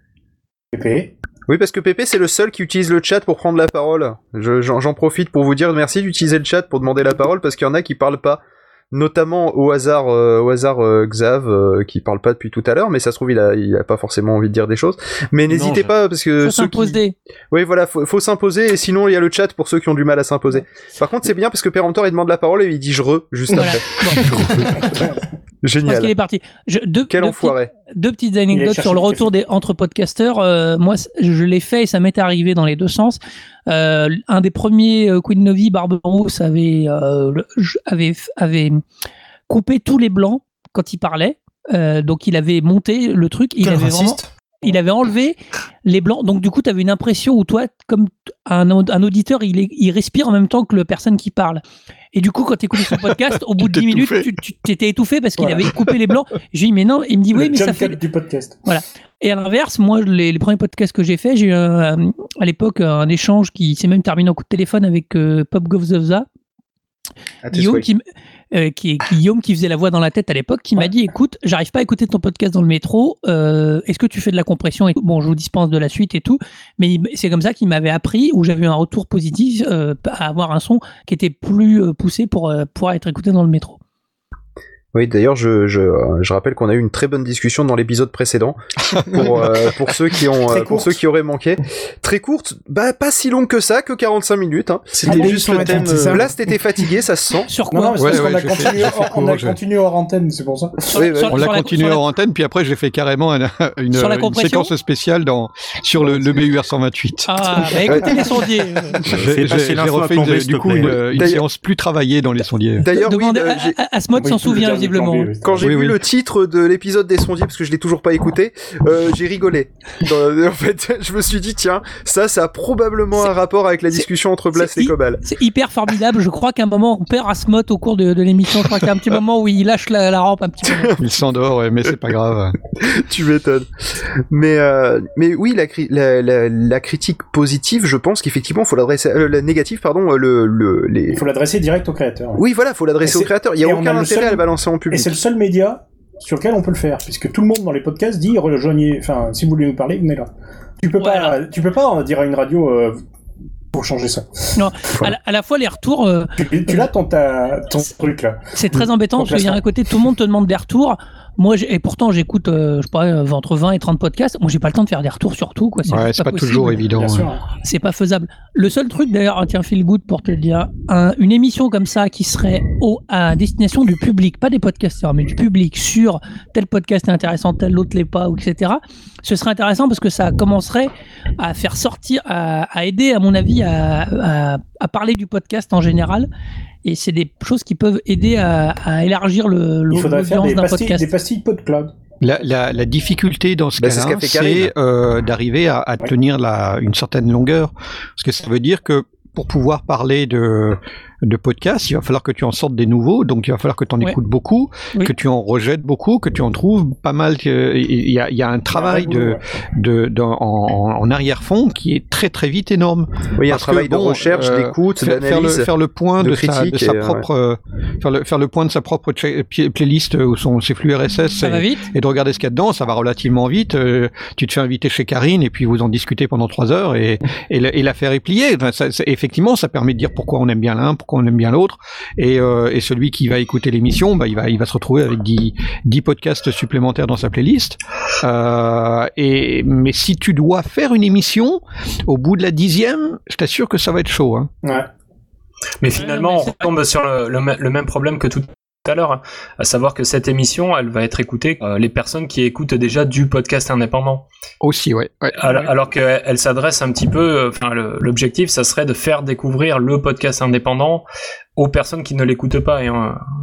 Oui, parce que Pépé, c'est le seul qui utilise le chat pour prendre la parole. Je- J'en j'en profite pour vous dire merci d'utiliser le chat pour demander la parole, parce qu'il y en a qui parlent pas. Notamment au hasard, euh, au hasard euh, Xav, euh, qui parle pas depuis tout à l'heure, mais ça se trouve, il a, il a pas forcément envie de dire des choses. Mais n'hésitez je- pas, parce que faut ceux qui... s'imposer. Oui, voilà, faut, faut s'imposer, et sinon, il y a le chat pour ceux qui ont du mal à s'imposer. Par contre, c'est bien, parce que Péremptoire, il demande la parole, et il dit je re, juste Voilà. après. Je pense qu'il Génial. est parti. Je- deux, Quel deux enfoiré. petites- deux petites anecdotes sur le retour des entre podcasteurs. Euh, moi, je l'ai fait et ça m'est arrivé dans les deux sens. Euh, un des premiers euh, Queen Novi, Barberousse, avait, euh, le- avait, avait coupé tous les blancs quand il parlait. Euh, donc il avait monté le truc. Il avait vraiment, raciste il avait enlevé les blancs. Donc du coup, tu avais une impression où toi, comme un, au- un auditeur, il, est- il respire en même temps que la personne qui parle. Et du coup, quand tu écoutais son podcast, au bout de 10 minutes, tu tu- t'étais étouffé parce qu'il Voilà. avait coupé les blancs. J'ai dit, mais non, il me dit, oui, Le mais ça fait. Du podcast. Voilà. Et à l'inverse, moi, les, les premiers podcasts que j'ai fait, j'ai eu un- à l'époque un échange qui s'est même terminé en coup de téléphone avec euh, Pop Govzovza. Tes Guillaume qui, euh, qui, qui- Guillaume qui faisait la voix dans la tête à l'époque, qui m'a dit écoute, j'arrive pas à écouter ton podcast dans le métro. euh, Est-ce que tu fais de la compression et Bon, je vous dispense de la suite et tout, mais c'est comme ça qu'il m'avait appris où j'avais eu un retour positif euh, à avoir un son qui était plus poussé pour pouvoir être écouté dans le métro. Oui, d'ailleurs, je, je, euh, je rappelle qu'on a eu une très bonne discussion dans l'épisode précédent pour, euh, pour ceux qui ont euh, pour ceux qui auraient manqué. Très courte, bah pas si longue que ça, que 45 minutes. Hein. C'était C'était juste le thème, ça Blast était fatigué, ça se sent. Sur Non, quoi non, c'est Ouais, parce qu'on ouais, a j'ai fait- continué, fait on a je- continué hors antenne, c'est pour ça. Sur- Oui, ouais. sur- On l'a continué la- en antenne, puis après j'ai fait carrément un- une, Sur la une compression séquence spéciale dans, sur le, le BUR 128. Ah, bah écoutez les sondiers. J'ai refait du coup une, séance plus travaillée dans les sondiers. D'ailleurs, euh, à- Asmod Oui, s'en souvient visiblement. Cambé, oui. quand j'ai Oui, vu oui. le titre de l'épisode des sondiers, parce que je l'ai toujours pas écouté, euh, j'ai rigolé. Dans- en fait, je me suis dit tiens, ça, ça a probablement un rapport avec la discussion entre Blast et Cobal. C'est hyper formidable. Je crois qu'à un moment, on perd Asmod au cours de, de l'émission. Je crois qu'il y a un petit moment où il lâche la, la rampe un petit peu. Il s'endort, ouais, mais c'est pas grave. tu m'étonnes. Mais euh, mais oui, la, cri- la, la, la critique positive, je pense qu'effectivement, faut l'adresser. euh, la négative, pardon, le, le les. Il faut l'adresser direct au créateur. Oui, voilà, faut l'adresser au créateur. Il y a aucun a intérêt seul- à le balancer en Et c'est le seul média sur lequel on peut le faire, puisque tout le monde dans les podcasts dit rejoignez, enfin, si vous voulez nous parler, venez là. Tu peux Voilà. pas, tu peux pas dire à une radio euh, pour changer ça. Non, à la, à la fois les retours, euh, Tu, tu l'as ton, ta- ton truc là. c'est très embêtant parce qu'il y a un côté, tout le monde te demande des retours. Moi, et pourtant, j'écoute, euh, je sais pas, euh, entre 20 et 30 podcasts. Moi, j'ai pas le temps de faire des retours sur tout, quoi. Ouais, c'est pas possible. toujours évident. Hein. hein. C'est pas faisable. Le seul truc, d'ailleurs, ah, tiens, feel good pour te le dire, un- une émission comme ça qui serait au, à destination du public, pas des podcasteurs, mais du public sur tel podcast est intéressant, tel autre l'est pas, etc. Ce serait intéressant parce que ça commencerait à faire sortir, à, à aider, à mon avis, à, à- à parler du podcast en général. Et c'est des choses qui peuvent aider à, à élargir le- Il faudrait faire l'audience des d'un pastilles, podcast. des pastilles PodCloud. La, la, la difficulté dans ce Bah, c'est ce cas-là, c'est euh, d'arriver à, à Ouais. tenir la, une certaine longueur. Parce que ça veut dire que pour pouvoir parler de, de podcast, il va falloir que tu en sortes des nouveaux, donc il va falloir que tu en Ouais. écoutes beaucoup, Oui. que tu en rejettes beaucoup, que tu en trouves pas mal. Il y a, il y a un travail de, ouais. de, de- en, en arrière-fond qui est très très vite énorme. Oui, il y a un Parce travail que, de bon, recherche, euh, d'écoute, faire, faire le, d'analyse. faire le point de de, sa, de sa et, euh, propre euh, faire le faire le point de sa propre playlist ou son ses flux RSS Ça et, va vite et de regarder ce qu'il y a dedans ça va relativement vite euh, tu te fais inviter chez Karine et puis vous en discutez pendant trois heures et et, la- et l'affaire est pliée Enfin, ça- ça- effectivement ça permet de dire pourquoi on aime bien l'un pourquoi qu'on aime bien l'autre. Et, euh, et celui qui va écouter l'émission, bah, il va il va se retrouver avec 10, 10 podcasts supplémentaires dans sa playlist. Euh, et mais si tu dois faire une émission, au bout de la dixième, je t'assure que ça va être chaud. Hein. Ouais. Mais finalement, on retombe sur le, le même problème que tout à l'heure, à savoir que cette émission, elle va être écoutée euh, les personnes qui écoutent déjà du podcast indépendant. Aussi, ouais. ouais. Alors, alors qu'elle elle s'adresse un petit peu, euh, enfin l'objectif, ça serait de faire découvrir le podcast indépendant aux personnes qui ne l'écoutent pas. Et, euh,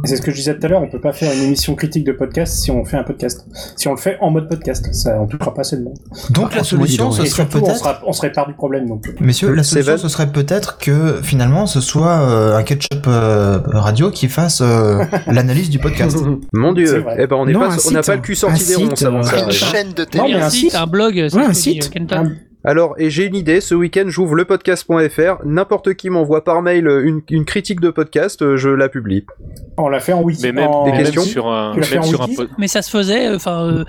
C'est ce que je disais tout à l'heure, on peut pas faire une émission critique de podcast si on fait un podcast. Si on le fait en mode podcast, ça on touchera pas assez de monde. Donc la solution, ce serait peut-être- on se répare du problème. Donc. Messieurs, la solution, ce serait peut-être que finalement, ce soit euh, un ketchup euh, radio qui fasse euh, l'analyse du podcast. Mon C'est dieu, vrai. eh ben on n'est Non, pas, un on n'a pas le cul sorti un des ronces avant euh, ça. une chaîne de Non, mais un site, un blog, c'est Ouais, un site. euh, Kenton. Alors, et j'ai une idée, ce week-end j'ouvre le podcast.fr, n'importe qui m'envoie par mail une, une critique de podcast, euh, je la publie. On l'a fait en wiki. Mais même, en... des questions sur un, Tu l'as fait même en sur un Mais ça se faisait, euh, enfin, euh,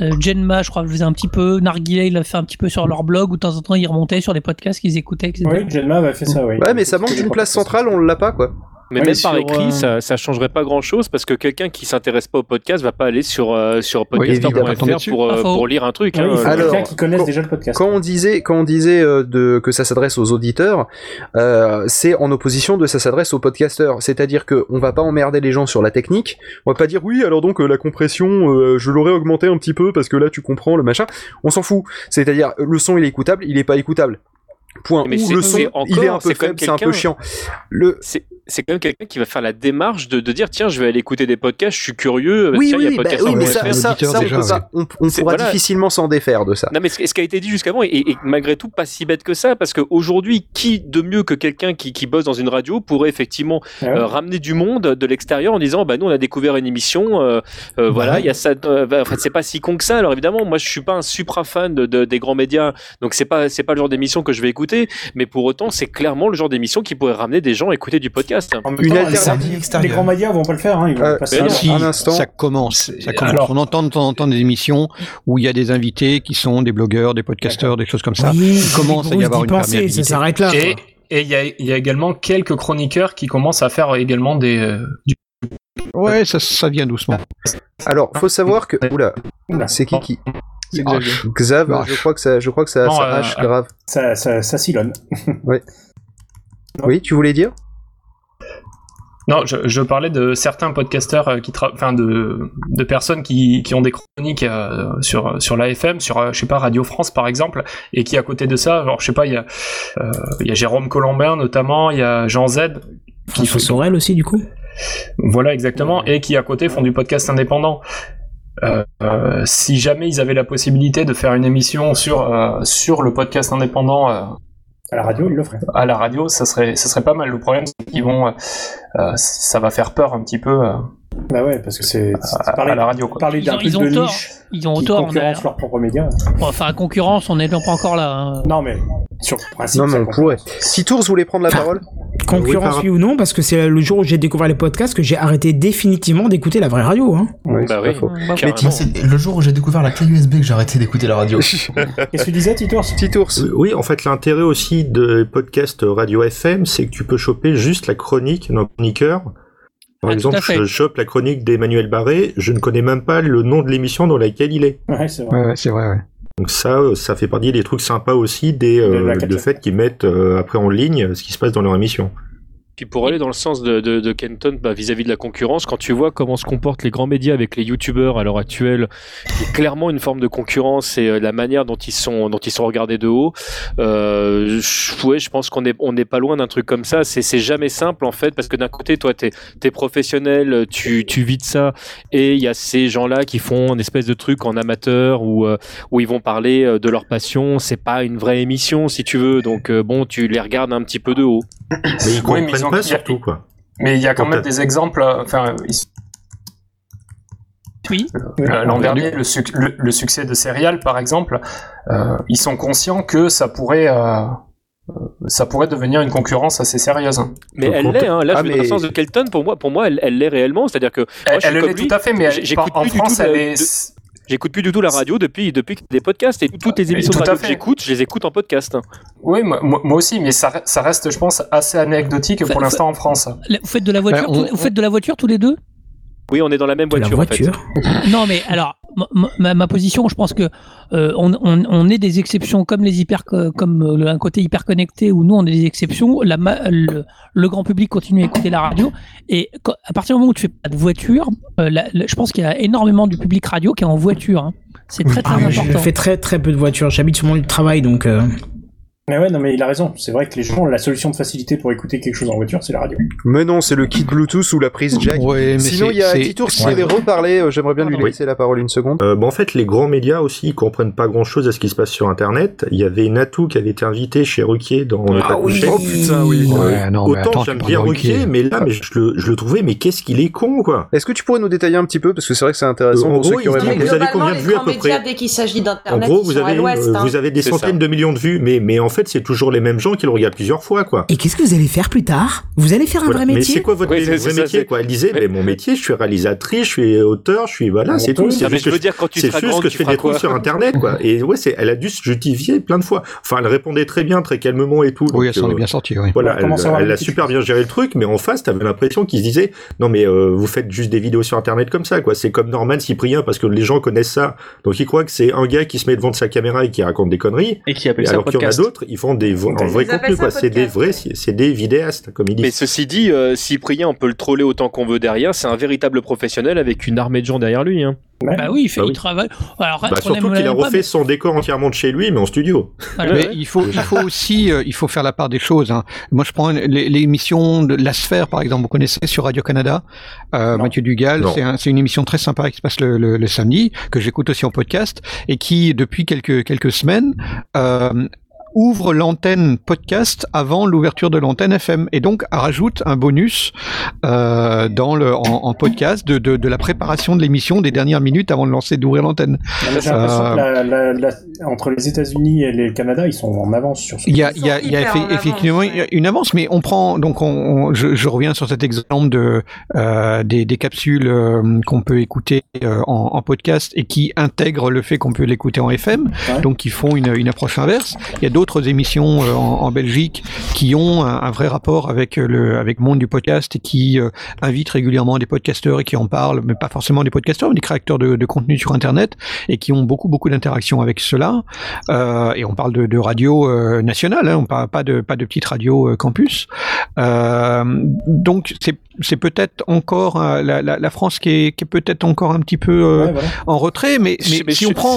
euh, Genma, je crois, le faisait un petit peu, Narguilé, il l'a fait un petit peu sur leur blog, où de temps en temps, ils remontaient sur les podcasts qu'ils écoutaient, etc. Oui, Genma avait fait ça, oui. Ouais, mais ça manque d'une place centrale, on l'a pas quoi. Mais Ouais, même par écrit, euh, ça, ça changerait pas grand chose parce que quelqu'un qui s'intéresse pas au podcast va pas aller sur, euh, sur Oui, il va pas tomber podcaster dessus. pour, euh, pour lire un truc. Oui, hein. il faut Alors, quelqu'un qui connaisse quand- déjà le podcast. Quand on disait, quand on disait euh, de, que ça s'adresse aux auditeurs, euh, c'est en opposition de ça s'adresse aux podcasteurs. C'est-à-dire que on va pas emmerder les gens sur la technique. On va pas dire oui, alors donc euh, la compression, euh, je l'aurais augmenté un petit peu parce que là tu comprends le machin. On s'en fout. C'est-à-dire le son il est écoutable, il est pas écoutable. Point. Mais Ou le son il est un peu faible, c'est un peu chiant. Le C'est quand même quelqu'un qui va faire la démarche de, de dire tiens, je vais aller écouter des podcasts, je suis curieux. oui, tiens, il y a oui, bah, podcast oui, en mais ça, ça, ça, on, déjà, peut pas- on, pourra voilà. difficilement s'en défaire de ça. Non mais ce ce qui a été dit jusqu'avant est, est- est malgré tout pas si bête que ça parce qu'aujourd'hui qui de mieux que quelqu'un qui, qui bosse dans une radio pourrait effectivement Ah ouais. euh, ramener du monde de l'extérieur en disant bah nous on a découvert une émission euh, euh, voilà Ouais. il y a ça euh, bah, en fait c'est pas si con que ça alors évidemment moi je suis pas un supra fan de, de- des grands médias donc c'est pas c'est pas le genre d'émission que je vais écouter mais pour autant c'est clairement le genre d'émission qui pourrait ramener des gens à écouter du podcast En même Une temps, alternative les grands médias vont pas le faire, hein, ils vont Euh, passer an. Si, un instant. ça commence. Ça commence. alors- on entend de temps en temps des émissions où il y a des invités qui sont des blogueurs, des podcasteurs, des choses comme ça. Oui, il commence à y avoir une ça perméabilité. s'arrête là. et il y a, il y a également quelques chroniqueurs qui commencent à faire également des, euh, du Ouais, ça, ça vient doucement. Alors, faut savoir que oula, c'est qui qui C'est Ah, Xavier. Xav, je crois que ça, je crois que ça, Non, ça euh, hache euh, grave. Ça, ça, ça silonne. Oui, tu voulais dire? Non, je, je parlais de certains podcasteurs euh, qui enfin de, de personnes qui, qui ont des chroniques euh, sur sur l'AFM, sur euh, je sais pas Radio France par exemple, et qui à côté de ça, genre je sais pas, il y a euh, il y a Jérôme Colombin notamment, il y a Jean Z qui François Sorel aussi, du coup? voilà exactement, et qui à côté font du podcast indépendant. Euh, euh, si jamais ils avaient la possibilité de faire une émission sur euh, sur le podcast indépendant À la radio, ils le feraient. à la radio, ça serait ça serait pas mal. Le problème c'est qu'ils vont euh, euh, ça va faire peur un petit peu euh, Bah ouais, parce que c'est parler, à la radio quoi. parler Ils d'un ont, truc ils ont de tort. niche Ils ont qui tort. concurrence leur propre média. Bon, enfin, concurrence, on n'est pas encore là. hein. Non mais sur le principe. Non, mais on pourrait. Si Tours voulait prendre la parole Concurrence, Oui, par- ou non, parce que c'est le jour où j'ai découvert les podcasts que j'ai arrêté définitivement d'écouter la vraie radio. Hein. Oui, bah oui. faux. Bah, Mais c'est le jour où j'ai découvert la clé USB que j'ai arrêté d'écouter la radio. Qu'est-ce que tu disais, Titours? Petit ours. Oui, en fait, l'intérêt aussi de podcast radio FM, c'est que tu peux choper juste la chronique d'un chroniqueur. Par Ah, exemple, je chope la chronique d'Emmanuel Barré, je ne connais même pas le nom de l'émission dans laquelle il est. Ouais, c'est vrai. Ouais, ouais, c'est vrai, ouais. Donc ça, euh, ça fait partie des trucs sympas aussi des, euh, De la de fait qu'ils mettent euh, après en ligne ce qui se passe dans leur émission. Puis pour aller dans le sens de, de, de Kenton bah, vis-à-vis de la concurrence, quand tu vois comment se comportent les grands médias avec les youtubeurs à l'heure actuelle, y a clairement une forme de concurrence et euh, la manière dont ils sont dont ils sont regardés de haut. Euh, je, ouais, je pense qu'on est on n'est pas loin d'un truc comme ça. C'est c'est jamais simple en fait parce que d'un côté toi t'es es professionnel, tu tu vis de ça et il y a ces gens-là qui font une espèce de truc en amateur où euh, où ils vont parler euh, de leur passion. C'est pas une vraie émission si tu veux. Donc euh, bon, tu les regardes un petit peu de haut. Mais ils Oui, comprennent mais pas il y a- surtout quoi. Mais il y a quand même des exemples. euh, Enfin, ils- Oui. euh, l'an dernier, le, suc- le- le succès de Serial, par exemple, euh, ils sont conscients que ça pourrait, euh, euh, ça pourrait devenir une concurrence assez sérieuse. Mais Donc, elle l'est, hein. là Ah, je vais dans le mais- sens de Kelton, pour moi, pour moi elle l'est réellement, c'est-à-dire que moi, Elle, l'est tout à fait, mais j'écoute en plus du France, tout elle de- est. J'écoute plus du tout la radio depuis depuis des podcasts et toutes les émissions tout de à radio que j'écoute, je les écoute en podcast. Oui, moi, aussi, mais ça, ça reste, je pense, assez anecdotique pour l'instant en France. Vous faites de la voiture, Ben, on- vous faites de la voiture tous les deux? Oui, on est dans la même voiture. en fait. Non, mais alors, ma- position, je pense que euh, on, on, on est des exceptions comme les hyper, comme euh, le- un côté hyper connecté où nous on est des exceptions. La, le, le grand public continue à écouter la radio et quand- à partir du moment où tu fais pas de voiture, euh, la- la- je pense qu'il y a énormément du public radio qui est en voiture. hein. C'est très très Ah, je important. fais très très peu de voitures. J'habite sur mon lieu de travail, donc. euh, Mais ouais, non, mais il a raison. C'est vrai que les gens, la solution de facilité pour écouter quelque chose en voiture, c'est la radio. Mais non, c'est le kit Bluetooth ou la prise jack. mais Sinon, il y a c'est- Titours qui avait reparlé. euh, J'aimerais bien lui laisser la parole une seconde. Euh, bon, en fait, les grands médias aussi, ils comprennent pas grand chose à ce qui se passe sur Internet. Il y avait Natou qui avait été invité chez Ruquier dans Ne pas oui. Oh, putain, oui. Ouais, non, mais autant attends, j'aime bien Ruquier, Ruquier. mais là, mais je, le, je le trouvais, mais qu'est-ce qu'il est con, quoi. Est-ce que tu pourrais nous détailler un petit peu parce que c'est vrai que c'est intéressant Euh, en pour gros, vous avez combien de vues à peu près En gros, vous avez, hein. vous avez des centaines de millions de vues, mais, mais en fait, c'est toujours les mêmes gens qui le regardent plusieurs fois, quoi. Et qu'est-ce que vous allez faire plus tard? Vous allez faire un Voilà. vrai Mais métier? c'est quoi votre Oui, vrai ça, métier, c'est- quoi? Elle disait, mais mon métier, je suis réalisatrice, je suis auteur, je suis, voilà, c'est tout. C'est mais juste je que veux dire, quand tu juste grande, que tu je fais des trucs sur Internet, quoi. Et ouais, c'est, elle a dû se justifier plein de fois. Enfin, elle répondait très bien, très calmement et tout. Oui, elle s'en euh, est bien sortie, oui. Voilà, On elle, a super bien géré le truc, mais en face, t'avais l'impression qu'ils se disaient, non mais euh, vous faites juste des vidéos sur Internet comme ça, quoi. C'est comme Norman Cyprien parce que les gens connaissent ça, donc ils croient que c'est un gars qui se met devant de sa caméra et qui raconte des conneries. Et qui appelle Et ça alors qu'il y en a podcast. d'autres, ils font des un vrai contenu, quoi. C'est des vrais, c'est des vidéastes, comme ils disent. Mais ceci dit, euh, Cyprien, on peut le troller autant qu'on veut derrière. C'est un véritable professionnel avec une armée de gens derrière lui. Hein. Bah oui, il fait, Bah il oui. travaille. Alors, Bah, surtout qu'il a refait son décor entièrement de chez lui, mais en studio. Voilà. Mais il faut, il faut aussi, euh, il faut faire la part des choses. hein. Moi, je prends l'é- l'émission de La Sphère, par exemple. Vous connaissez sur Radio Canada, euh, Mathieu Dugal. C'est un- c'est une émission très sympa qui se passe le, le- le samedi, que j'écoute aussi en podcast et qui, depuis quelques quelques semaines, euh, ouvre l'antenne podcast avant l'ouverture de l'antenne FM et donc rajoute un bonus euh, dans le en, en podcast de, de, de la préparation de l'émission des dernières minutes avant de lancer d'ouvrir l'antenne. J'ai l'impression Euh, que la- la- la- entre les États-Unis et le Canada, ils sont en avance sur ce Il y a, y y avance, effectivement ouais. une avance, mais on prend donc on, on- je, je reviens sur cet exemple de euh, des, des capsules euh, qu'on peut écouter euh, en, en podcast et qui intègrent le fait qu'on peut l'écouter en FM, Ouais. donc qui font une, une approche inverse. Il y a d'autres émissions euh, en, Belgique qui ont un, vrai rapport avec le avec monde du podcast et qui euh, invitent régulièrement des podcasteurs et qui en parlent, mais pas forcément des podcasteurs, mais des créateurs de, contenu sur Internet et qui ont beaucoup beaucoup d'interactions avec cela. Euh, et on parle de, radio euh, nationale, hein, on parle pas de pas de petite radio euh, campus. Euh, donc c'est c'est peut-être encore euh, la, la, la France qui est, qui est peut-être encore un petit peu euh, Ouais, voilà. en retrait, mais, Je- mais mais si on prend,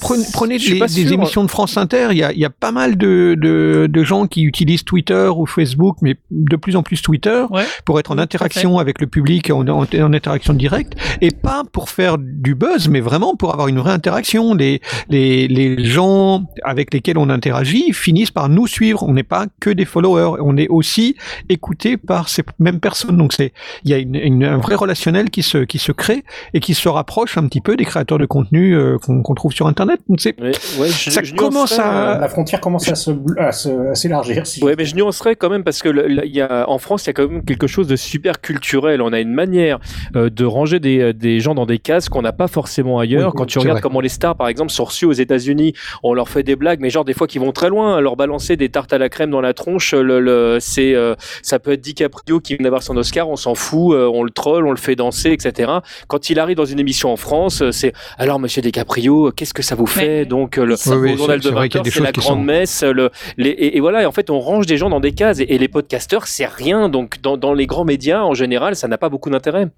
prenez, des émissions de France Inter, il y a, il y a pas mal de, de, de gens qui utilisent Twitter ou Facebook, mais de plus en plus Twitter Ouais. pour être en interaction avec le public, en, en, en interaction directe, et pas pour faire du buzz, mais vraiment pour avoir une vraie interaction. Les, les, les gens avec lesquels on interagit finissent par nous suivre. On n'est pas que des followers, on est aussi écouté par ces mêmes personnes. Donc c'est, il y a une, une- un vrai relationnel qui se, qui se crée et qui se rapproche un petit peu des créateurs de contenu euh, qu'on trouve sur Internet. Donc c'est, Ouais, ça je commence à, La frontière commence à se à s'élargir. Si Ouais, mais je nuancerais quand même parce que le- là, il y a, en France, il y a quand même quelque chose de super culturel. On a une manière euh, de ranger des, des gens dans des cases qu'on n'a pas forcément ailleurs. Oui, Quand tu regardes vrai. comment les stars, par exemple, sont reçues aux États-Unis, on leur fait des blagues, mais genre des fois qui vont très loin, leur balancer des tartes à la crème dans la tronche. Le, le- c'est, euh, ça peut être DiCaprio qui vient d'avoir son Oscar, on s'en fout, euh, on le troll, on le fait danser, etc. Quand il arrive dans une émission en France, euh, c'est alors Monsieur DiCaprio, qu'est-ce que ça vous fait Donc euh, le, Oui, oui, au journal de c'est vrai qu'il y a 20 des c'est la grande sont- messe, le, les, et, et voilà, et en fait, on range des gens dans des cases. Et, et les podcasteurs, c'est rien. Donc, dans, dans les grands médias, en général, ça n'a pas beaucoup d'intérêt.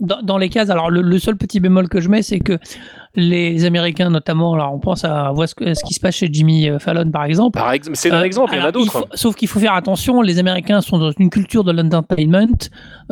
dans, dans les cases, alors le, le seul petit bémol que je mets, c'est que les Américains, notamment, alors on pense à voir ce, qui se passe chez Jimmy euh, Fallon, par exemple. Par exemple, c'est un Euh, exemple, il y en a d'autres. faut- Sauf qu'il faut faire attention, les Américains sont dans une culture de l'entertainment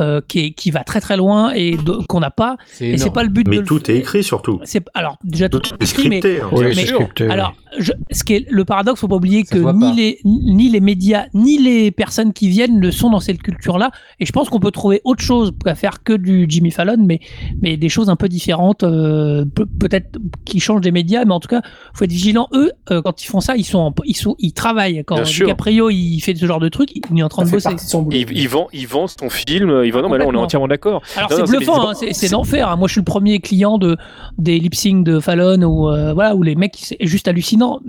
euh, qui, va très très loin et qu'on n'a pas. Et c'est pas le but Mais de le tout est écrit surtout. c'est alors déjà tout, Tout est écrit, mais, scripté, hein. Oui, mais- scripté, alors je- ce qui est le paradoxe, faut pas oublier Ça que ni pas. les ni les médias ni les personnes qui viennent ne sont dans cette culture-là. Et je pense qu'on peut trouver autre chose qu'à faire que du Jimmy Fallon, mais mais des choses un peu différentes, euh, pe- peut-être peut-être qu'ils changent des médias, mais en tout cas, faut être vigilant. Eux, euh, quand ils font ça, ils sont, en- ils sont, ils travaillent. Quand. DiCaprio il fait ce genre de truc, il est en train de bosser. Il, il vend, il vend son film. Il vend. Non, mais là, on est entièrement d'accord. Alors c'est bluffant, hein, c'est d'enfer. hein. Moi, je suis le premier client de des lip sync de Fallon ou euh, voilà où les mecs c'est juste hallucinant.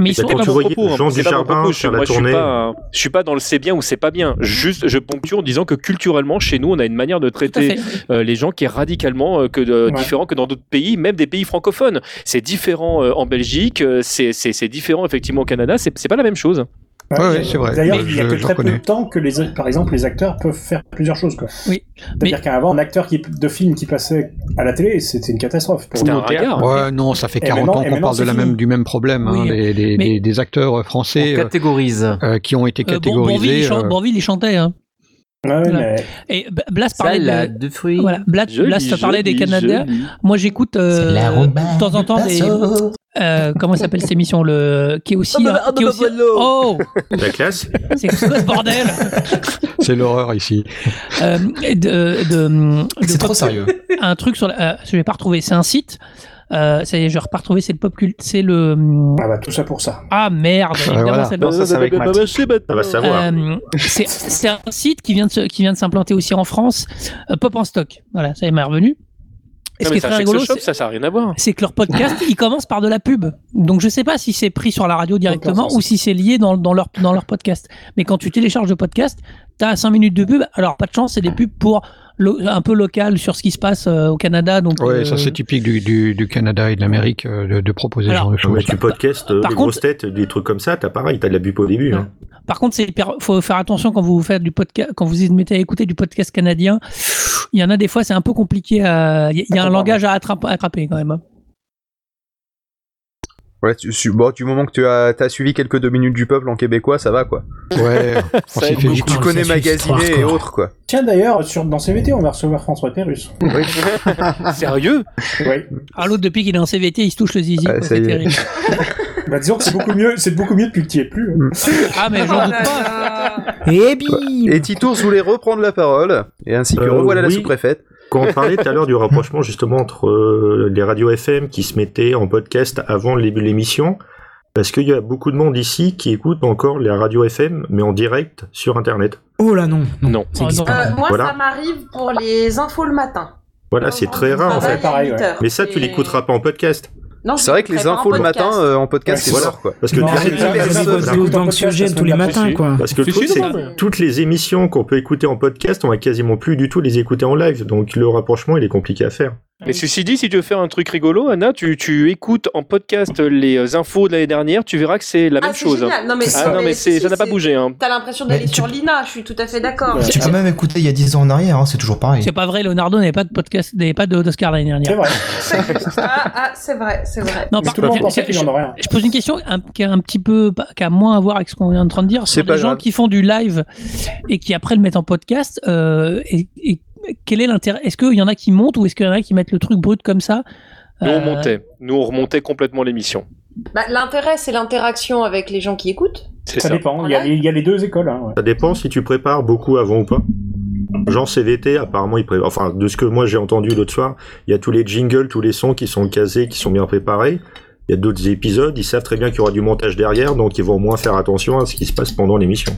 Mais ils C'est sont pas mon capables- propos, hein. Propos. Je, moi, je suis pas, je suis pas dans le c'est bien ou c'est pas bien. Juste, je ponctue en disant que culturellement, chez nous, on a une manière de traiter euh, les gens qui est radicalement euh, que de- différent que dans d'autres pays, même des pays francophones. C'est différent euh, en Belgique, euh, c'est différent effectivement au Canada. C'est pas la même chose. Ouais, c'est vrai. D'ailleurs, il y a que très peu de temps que les, par exemple, les acteurs peuvent faire plusieurs choses, quoi. Oui. C'est-à-dire qu'avant, un acteur qui, de film qui passait à la télé, c'était une catastrophe. pour lui. Ouais, non, ça fait Et 40 maintenant- ans qu'on parle de la même, du même problème. hein, Oui. les- les- Mais- des, des acteurs français On euh, catégorise. euh, qui ont été Euh, il catégorisés. chan- euh, il chantait. Hein. Voilà. mais- Et B- Blas parlait de, de fruits. Voilà, Blas, Joli, Blas te parlait des joli, Canadiens. joli. Moi, j'écoute euh, de temps en temps des. Euh, comment s'appelle cette émission le qui est aussi Ah, qui est aussi oh La classe c'est quoi ce bordel C'est l'horreur ici. Euh, de, de, de C'est trop sérieux. un truc sur la, euh, je vais pas retrouver c'est un site euh, ça y est je retrouver c'est le pop cult c'est le Ah bah tout ça pour ça. ah merde évidemment voilà. c'est le- Non, ça, c'est avec Matt. Ça va savoir. Euh, c'est c'est un site qui vient de se- qui vient de s'implanter aussi en France euh, Pop en stock voilà ça y est m'est revenu et ce Non, qui est c'est un très rigolo shop, c'est- ça, ça n'a rien à voir. c'est que leur podcast, il commence par de la pub. Donc je sais pas si c'est pris sur la radio directement ou si c'est lié dans, dans, leur, dans leur podcast. Mais quand tu télécharges le podcast, t'as 5 minutes de pub. Alors pas de chance, c'est des pubs pour un peu local sur ce qui se passe euh, au Canada. Donc, Ouais, euh, ça c'est typique du, du, du Canada et de l'Amérique euh, de, de proposer ce genre de mais choses. tu podcastes euh, Par contre- grosses têtes, des trucs comme ça, t'as pareil, t'as de la bupe au début. hein. Par contre, c'est hyper- faut faire attention quand vous faites du podcast, quand vous vous mettez à écouter du podcast canadien. Il y en a des fois, c'est un peu compliqué. à- Il y a, un langage à attraper, à attraper quand même. Hein. Ouais, tu, bon, du moment que tu as, t'as suivi quelques deux minutes du peuple en québécois, ça va quoi. Ouais, Ça fait beaucoup. Tu connais Magasiné et autres quoi. Tiens d'ailleurs, sur, dans CVT, on va recevoir François Pérus. Sérieux Oui. Ah, l'autre, depuis qu'il est en CVT, il se touche le zizi. Ah, c'est y est. terrible. Bah disons que c'est beaucoup mieux, c'est beaucoup mieux depuis que tu y es plus. Ah, mais j'en doute pas. Et bim Et Titours voulait reprendre la parole, et ainsi que Euh, revoilà la oui. sous-préfète. Quand on parlait tout à l'heure du rapprochement justement entre euh, les radios FM qui se mettaient en podcast avant le début de l'émission, parce qu'il y a beaucoup de monde ici qui écoute encore les radios FM, mais en direct sur Internet. Oh là non. Non. Ça existe pas. Euh, moi, Voilà. ça m'arrive pour les infos le matin. Voilà, c'est très rare en fait. pareil, il est ouais. 8 heures. Mais ça, tu l'écouteras pas en podcast. Non, C'est vrai que les infos le matin euh, en podcast Ouais, c'est voilà. quoi. Parce que ça tous les matins, quoi. Parce que toutes les émissions qu'on peut écouter en podcast, on va quasiment plus du tout les écouter en live. Donc le rapprochement, il est compliqué à faire. Mais ceci dit, si tu veux faire un truc rigolo, Anna, tu, tu écoutes en podcast les euh, infos de l'année dernière, tu verras que c'est la Ah, même c'est chose. génial. Non, mais ah c'est- non, mais mais c'est- si, ça n'a pas c'est- bougé. Hein. T'as l'impression d'aller tu- sur l'INA, je suis tout à fait d'accord. Ouais. Tu peux même écouter il y a 10 ans en arrière, hein, c'est toujours pareil. C'est pas vrai, Leonardo n'avait pas de podcast, n'avait pas d'Oscar l'année C'est dernière. vrai. ah, ah, c'est vrai, c'est vrai. Non, par contre, je, pose une question un- qui a un petit peu, qui a moins à voir avec ce qu'on est en train de dire. C'est des gens qui font du live et qui après le mettent en podcast. euh, et quel est l'intérêt? Est-ce qu'il y en a qui montent ou est-ce qu'il y en a qui mettent le truc brut comme ça? Nous, on Euh, montait. Nous, on remontait complètement l'émission. Bah, L'intérêt, c'est l'interaction avec les gens qui écoutent. C'est Ça ça. dépend. Il y, a, les- il y a les deux écoles. Hein, ouais. Ça dépend si tu prépares beaucoup avant ou pas. Genre CVT, apparemment, il prépare. Enfin, de ce que moi j'ai entendu l'autre soir, il y a tous les jingles, tous les sons qui sont casés, qui sont bien préparés. Il y a d'autres épisodes, ils savent très bien qu'il y aura du montage derrière, donc ils vont au moins faire attention à ce qui se passe pendant l'émission.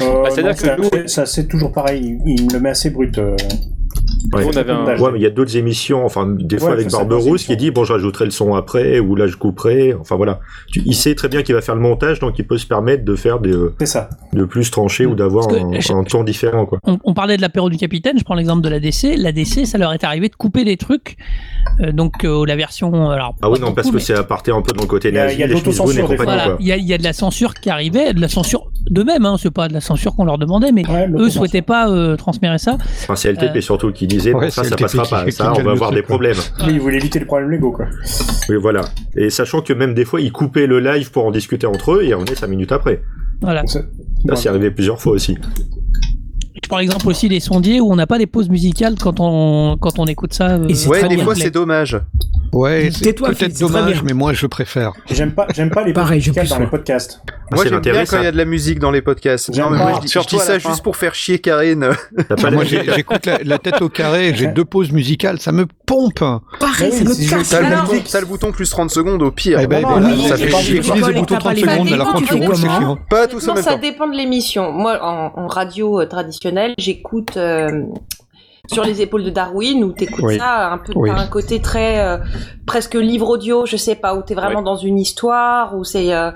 Euh, Bah, c'est-à-dire que nous- ça c'est toujours pareil. Il, il me le met assez brut. euh. Ouais. Nous, on avait un- Ouais, mais il y a d'autres émissions, enfin, des fois Ouais, avec Barberousse qui dit, bon, je rajouterai le son après, ou là je couperai, enfin voilà. Tu- il sait très bien qu'il va faire le montage, donc il peut se permettre de faire des, euh, ça. de plus trancher ou d'avoir un, je- un temps différent, quoi. on, on parlait de l'apéro du capitaine, je prends l'exemple de la DC. La DC, ça leur est arrivé de couper des trucs. euh, donc euh, la version. Alors, Ah oui, non, parce que mais- c'est aparté un peu dans le côté Il y a- nazi, il y a de Voilà, quoi. il y, a, il y a de la censure qui arrivait, de la censure d'eux-mêmes, hein, c'est pas de la censure qu'on leur demandait, mais Ouais, eux souhaitaient pas euh, transmettre ça. Enfin, c'est LTP Euh, surtout qui disait, Ouais, ça, ça passera qui- pas, qui ça, on va avoir truc, des problèmes. Oui, il voulait éviter le problème Lego, quoi. Oui, voilà. Et sachant que même des fois, ils coupaient le live pour en discuter entre eux et ils revenaient 5 minutes après. Voilà. Ça- Ça, c'est arrivé plusieurs fois aussi. Je prends l'exemple aussi des sondiers où on n'a pas des pauses musicales quand on, quand on écoute ça. euh, Ouais, très des fois c'est dommage. Ouais, c'est Tais-toi, peut-être dommage, mais moi je préfère. J'aime pas, j'aime pas les Pareil, je musicales dans les podcasts. Moi j'aime bien quand il y ça. a de la musique dans les podcasts. Non, mais moi, je dis, je Surtout dis à ça juste pour faire chier Karine. Pas Moi j'écoute la, la tête au carré, j'ai deux pauses musicales, ça me pompe. Pareil, ça me casse. T'as le, bouton- t'as le bouton plus 30 secondes au pire. Eh ben, non, ben, oui, ça fait chier. Utilise le bouton t'as 30 pas les secondes, alors quand tu roules, c'est chiant. Pas même ça temps. dépend de l'émission. Moi, en, radio euh, j'écoute euh, sur les épaules de Darwin, où t'écoutes Oui. ça un peu Oui. t'as un côté très euh, presque livre audio, je sais pas, où t'es vraiment dans une histoire, où c'est euh,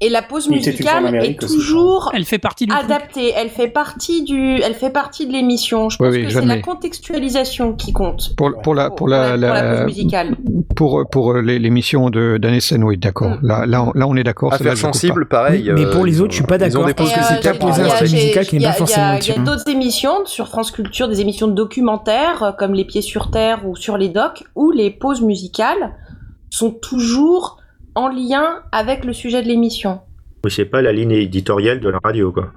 et la pause musicale est toujours Elle fait partie du truc. adaptée. Elle fait partie du, elle fait partie de l'émission. Je pense oui, que c'est la contextualisation qui compte. Pour, pour la pour la, pour la pause la- musicale. pour pour les- l'émission de d'Anessen, oui, d'accord. Mm. Là là on- là on est d'accord. pas. sensible, pareil. Mais euh, pour les ils autres, je suis pas ils ont d'accord des parce pauses que Et, c'est euh, t'as j'ai- posé il y un a- style j'ai- musical qui n'est pas forcément Il y a, d'autres émissions sur France Culture, des émissions de documentaires euh, comme Les Pieds sur Terre ou sur les docs, où les pauses musicales sont toujours en lien avec le sujet de l'émission. Oui, c'est pas la ligne éditoriale de la radio, quoi.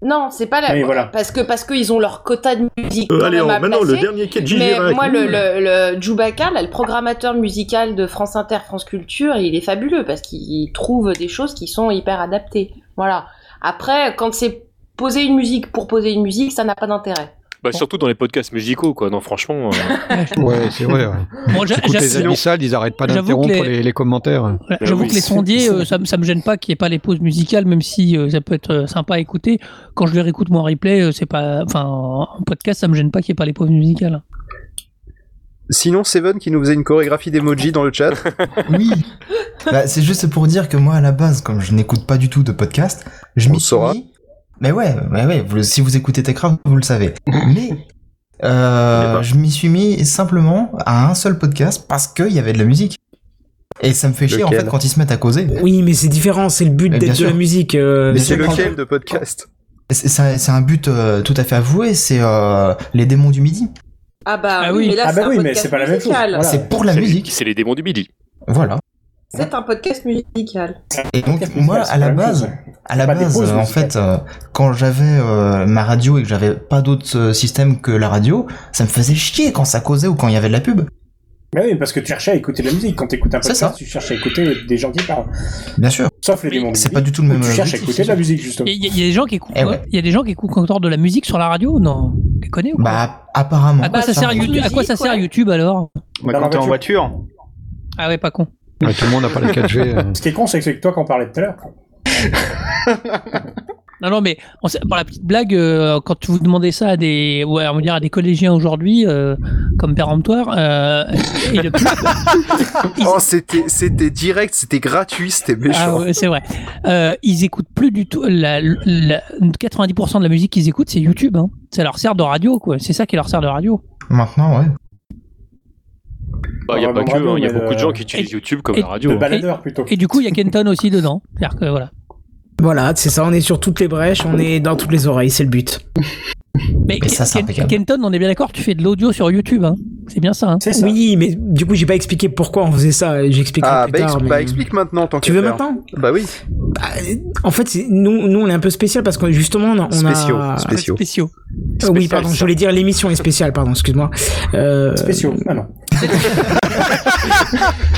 Non, c'est pas la. Oui, voilà. Parce que parce qu'ils ont leur quota de musique. Euh, allez, on- à maintenant, le dernier quai de Mais Gigirac. moi, le, le, le Djoubaka, là, le programmateur musical de France Inter, France Culture, il est fabuleux parce qu'il trouve des choses qui sont hyper adaptées. Voilà. Après, quand c'est poser une musique pour poser une musique, ça n'a pas d'intérêt. Bah, surtout dans les podcasts musicaux, quoi. Non, franchement. euh, Ouais, c'est vrai. Ouais. Bon, les abyssales, ils arrêtent pas J'avoue que d'interrompre les- les... les commentaires. Voilà, J'avoue oui, que les sondiers, euh, ça, me- ça me gêne pas qu'il n'y ait pas les pauses musicales, même si euh, ça peut être sympa à écouter. Quand je les réécoute moi en replay, c'est pas, enfin, en podcast, ça me gêne pas qu'il n'y ait pas les pauses musicales. Sinon, Seven qui nous faisait une chorégraphie d'emoji dans le chat. Oui. Bah, c'est juste pour dire que moi, à la base, comme je n'écoute pas du tout de podcast, je m'y suis mis. Mais ouais, ouais, ouais. vous- si vous écoutez Techcraft, vous le savez. Mais euh, je m'y suis mis simplement à un seul podcast parce qu'il y avait de la musique. Et ça me fait chier en fait quand ils se mettent à causer. Oui, mais c'est différent, c'est le but Mais d'être de la musique. euh, Mais Mais c'est lequel de podcast C'est un, but euh, tout à fait avoué, c'est euh, les démons du midi. Ah bah Ah oui, mais là Ah bah c'est oui, mais pas la même chose. Voilà. c'est pour la musique. C'est les démons du midi. Voilà. C'est un podcast musical. Et donc moi, à la base, à la base, pauses en fait, euh, quand j'avais euh, ma radio et que j'avais pas d'autre euh, système que la radio, ça me faisait chier quand ça causait ou quand il y avait de la pub. Mais oui, parce que tu cherchais à écouter de la musique. Quand tu écoutes un ça. podcast, tu cherches à écouter des gens qui parlent. Bien sûr. Sauf les démons C'est pas du tout le même. Tu cherches à écouter de la musique, justement. Il y, a- il y a des gens qui écoutent, Eh ouais. il y a des gens qui écoutent encore de la musique sur la radio, non Tu connais ou sûr. quoi Bah apparemment. À quoi ça Bah, sert sans YouTube À quoi ça sert. YouTube alors Bah, Dans Quand t'es en voiture. voiture. Ah ouais, pas con. Ouais, tout le monde n'a pas la 4G. euh. Ce qui est con, c'est que c'est que toi, quand on parlait tout à l'heure, Non, non, mais on sait- pour la petite blague, euh, quand vous demandez ça à des, ouais, on va dire à des collégiens aujourd'hui, euh, comme péremptoire, euh, et le- Oh, c'était, c'était direct, c'était gratuit, c'était Ah méchant. ouais, c'est vrai. Euh, ils écoutent plus du tout. La, la- 90% de la musique qu'ils écoutent, c'est YouTube. Hein. Ça leur sert de radio, quoi. C'est ça qui leur sert de radio. Maintenant, ouais. Bah, il y a Ah, pas que, radio, hein, il y a beaucoup de gens qui utilisent YouTube comme et- la radio. de hein. baladeur plutôt. Et du coup, il y a Kenton aussi dedans. C'est-à-dire que voilà. Voilà, c'est ça, on est sur toutes les brèches, on est dans toutes les oreilles, c'est le but. Mais, Mais ça, c'est Ken- impeccable. Kenton, on est bien d'accord, tu fais de l'audio sur YouTube. Hein. C'est bien ça. Hein. Oui, mais du coup, j'ai pas expliqué pourquoi on faisait ça, j'expliquerai Ah, plus bah, tard. ex- mais- bah, explique maintenant tant Tu veux faire. maintenant? Bah oui. Bah, En fait, nous, nous, on est un peu spécial parce que justement, on a. on a- Spéciaux, spéciaux. Spéciaux. Euh, oui, pardon, je voulais dire l'émission est spéciale, pardon, excuse-moi. Euh, Spéciaux. Ah non.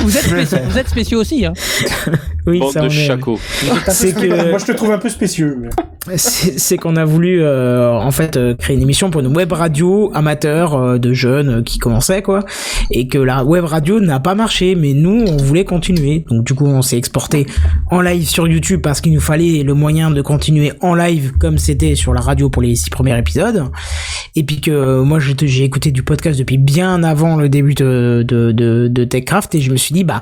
Vous êtes spéciaux, vous êtes spéciaux aussi. Hein. Oui, Bande ça, de on est- chacos. C'est que- Moi, je te trouve un peu spécieux. mais- C'est qu'on a voulu euh, en fait euh, créer une émission pour une web radio amateur euh, de jeunes euh, qui commençaient quoi. Et que la web radio n'a pas marché mais nous on voulait continuer. Donc du coup on s'est exporté en live sur YouTube parce qu'il nous fallait le moyen de continuer en live comme c'était sur la radio pour les six premiers épisodes. Et puis que euh, moi j'ai écouté du podcast depuis bien avant le début de, de, de, de TechCraft et je me suis dit bah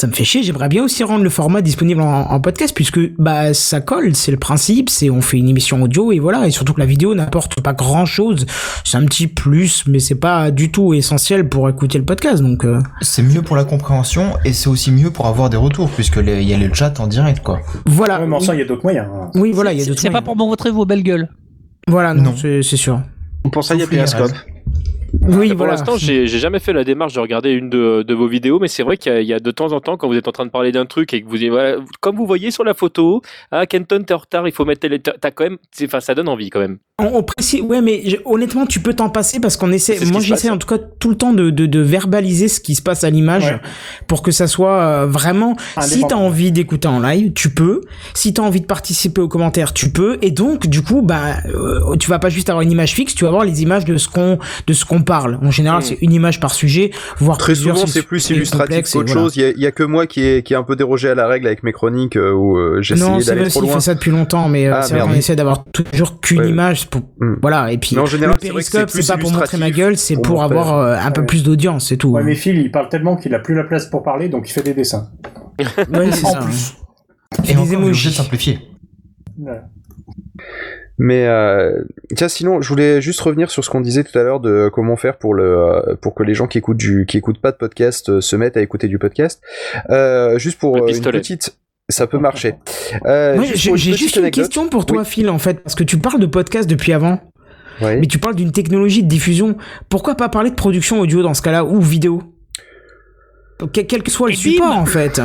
ça me fait chier, j'aimerais bien aussi rendre le format disponible en, en podcast puisque bah ça colle, c'est le principe, c'est on fait une émission audio et voilà et surtout que la vidéo n'apporte pas grand chose, c'est un petit plus mais c'est pas du tout essentiel pour écouter le podcast donc euh, C'est mieux pour la compréhension et c'est aussi mieux pour avoir des retours puisque il y a le chat en direct quoi. voilà. Mais enfin, il y a d'autres moyens. hein. Oui voilà, il y a C'est d'autres c'est pas moyens. pour montrer vos belles gueules. Voilà non, Non. c'est sûr. Pour ça, il y a Periscope. Oui, pour l'instant, j'ai j'ai jamais fait la démarche de regarder une de, de vos vidéos, mais c'est vrai qu'il y, a- il y a de temps en temps, quand vous êtes en train de parler d'un truc et que vous dites, voilà, comme vous voyez sur la photo, ah, Kenton, t'es en retard, il faut mettre tel- T'as quand même, enfin, ça donne envie quand même. On, on précise, ouais, mais je- honnêtement, tu peux t'en passer parce qu'on essaie. Moi, j'essaie en tout cas tout le temps de, de, de verbaliser ce qui se passe à l'image Ouais. pour que ça soit euh, vraiment. Si t'as envie d'écouter en live, tu peux. Si t'as envie de participer aux commentaires, tu peux. Et donc, du coup, bah, euh, tu vas pas juste avoir une image fixe, tu vas avoir les images de ce qu'on de ce qu'on parle. En général, Mm. c'est une image par sujet, voire Très plusieurs souvent, c'est plus illustratif qu'autre voilà. chose. Il y, a, il y a que moi qui ai, qui ai un peu dérogé à la règle avec mes chroniques euh, où euh, j'ai Non, essayé c'est d'aller vrai trop loin. ça depuis longtemps, mais euh, Ah, c'est vrai qu'on essaie d'avoir toujours qu'une Ouais. image pour, Mm. voilà. Et puis, Mais en général, le périscope, c'est pas pour montrer ma gueule, c'est pour avoir euh, un peu plus d'audience, c'est tout. Ouais, mais Phil, il parle tellement qu'il a plus la place pour parler, donc il fait des dessins. Ouais, c'est En ça. plus. Et des encore, il Mais euh, tiens, sinon, je voulais juste revenir sur ce qu'on disait tout à l'heure de comment faire pour le euh, pour que les gens qui écoutent du qui écoutent pas de podcast euh, se mettent à écouter du podcast. Euh, juste pour euh, une petite, ça peut marcher. Euh, j'ai juste une anecdote. question pour toi, Oui. Phil, en fait, parce que tu parles de podcast depuis avant, Ouais. mais tu parles d'une technologie de diffusion. Pourquoi pas parler de production audio dans ce cas-là ou vidéo? Quel que soit le Et bim support en fait.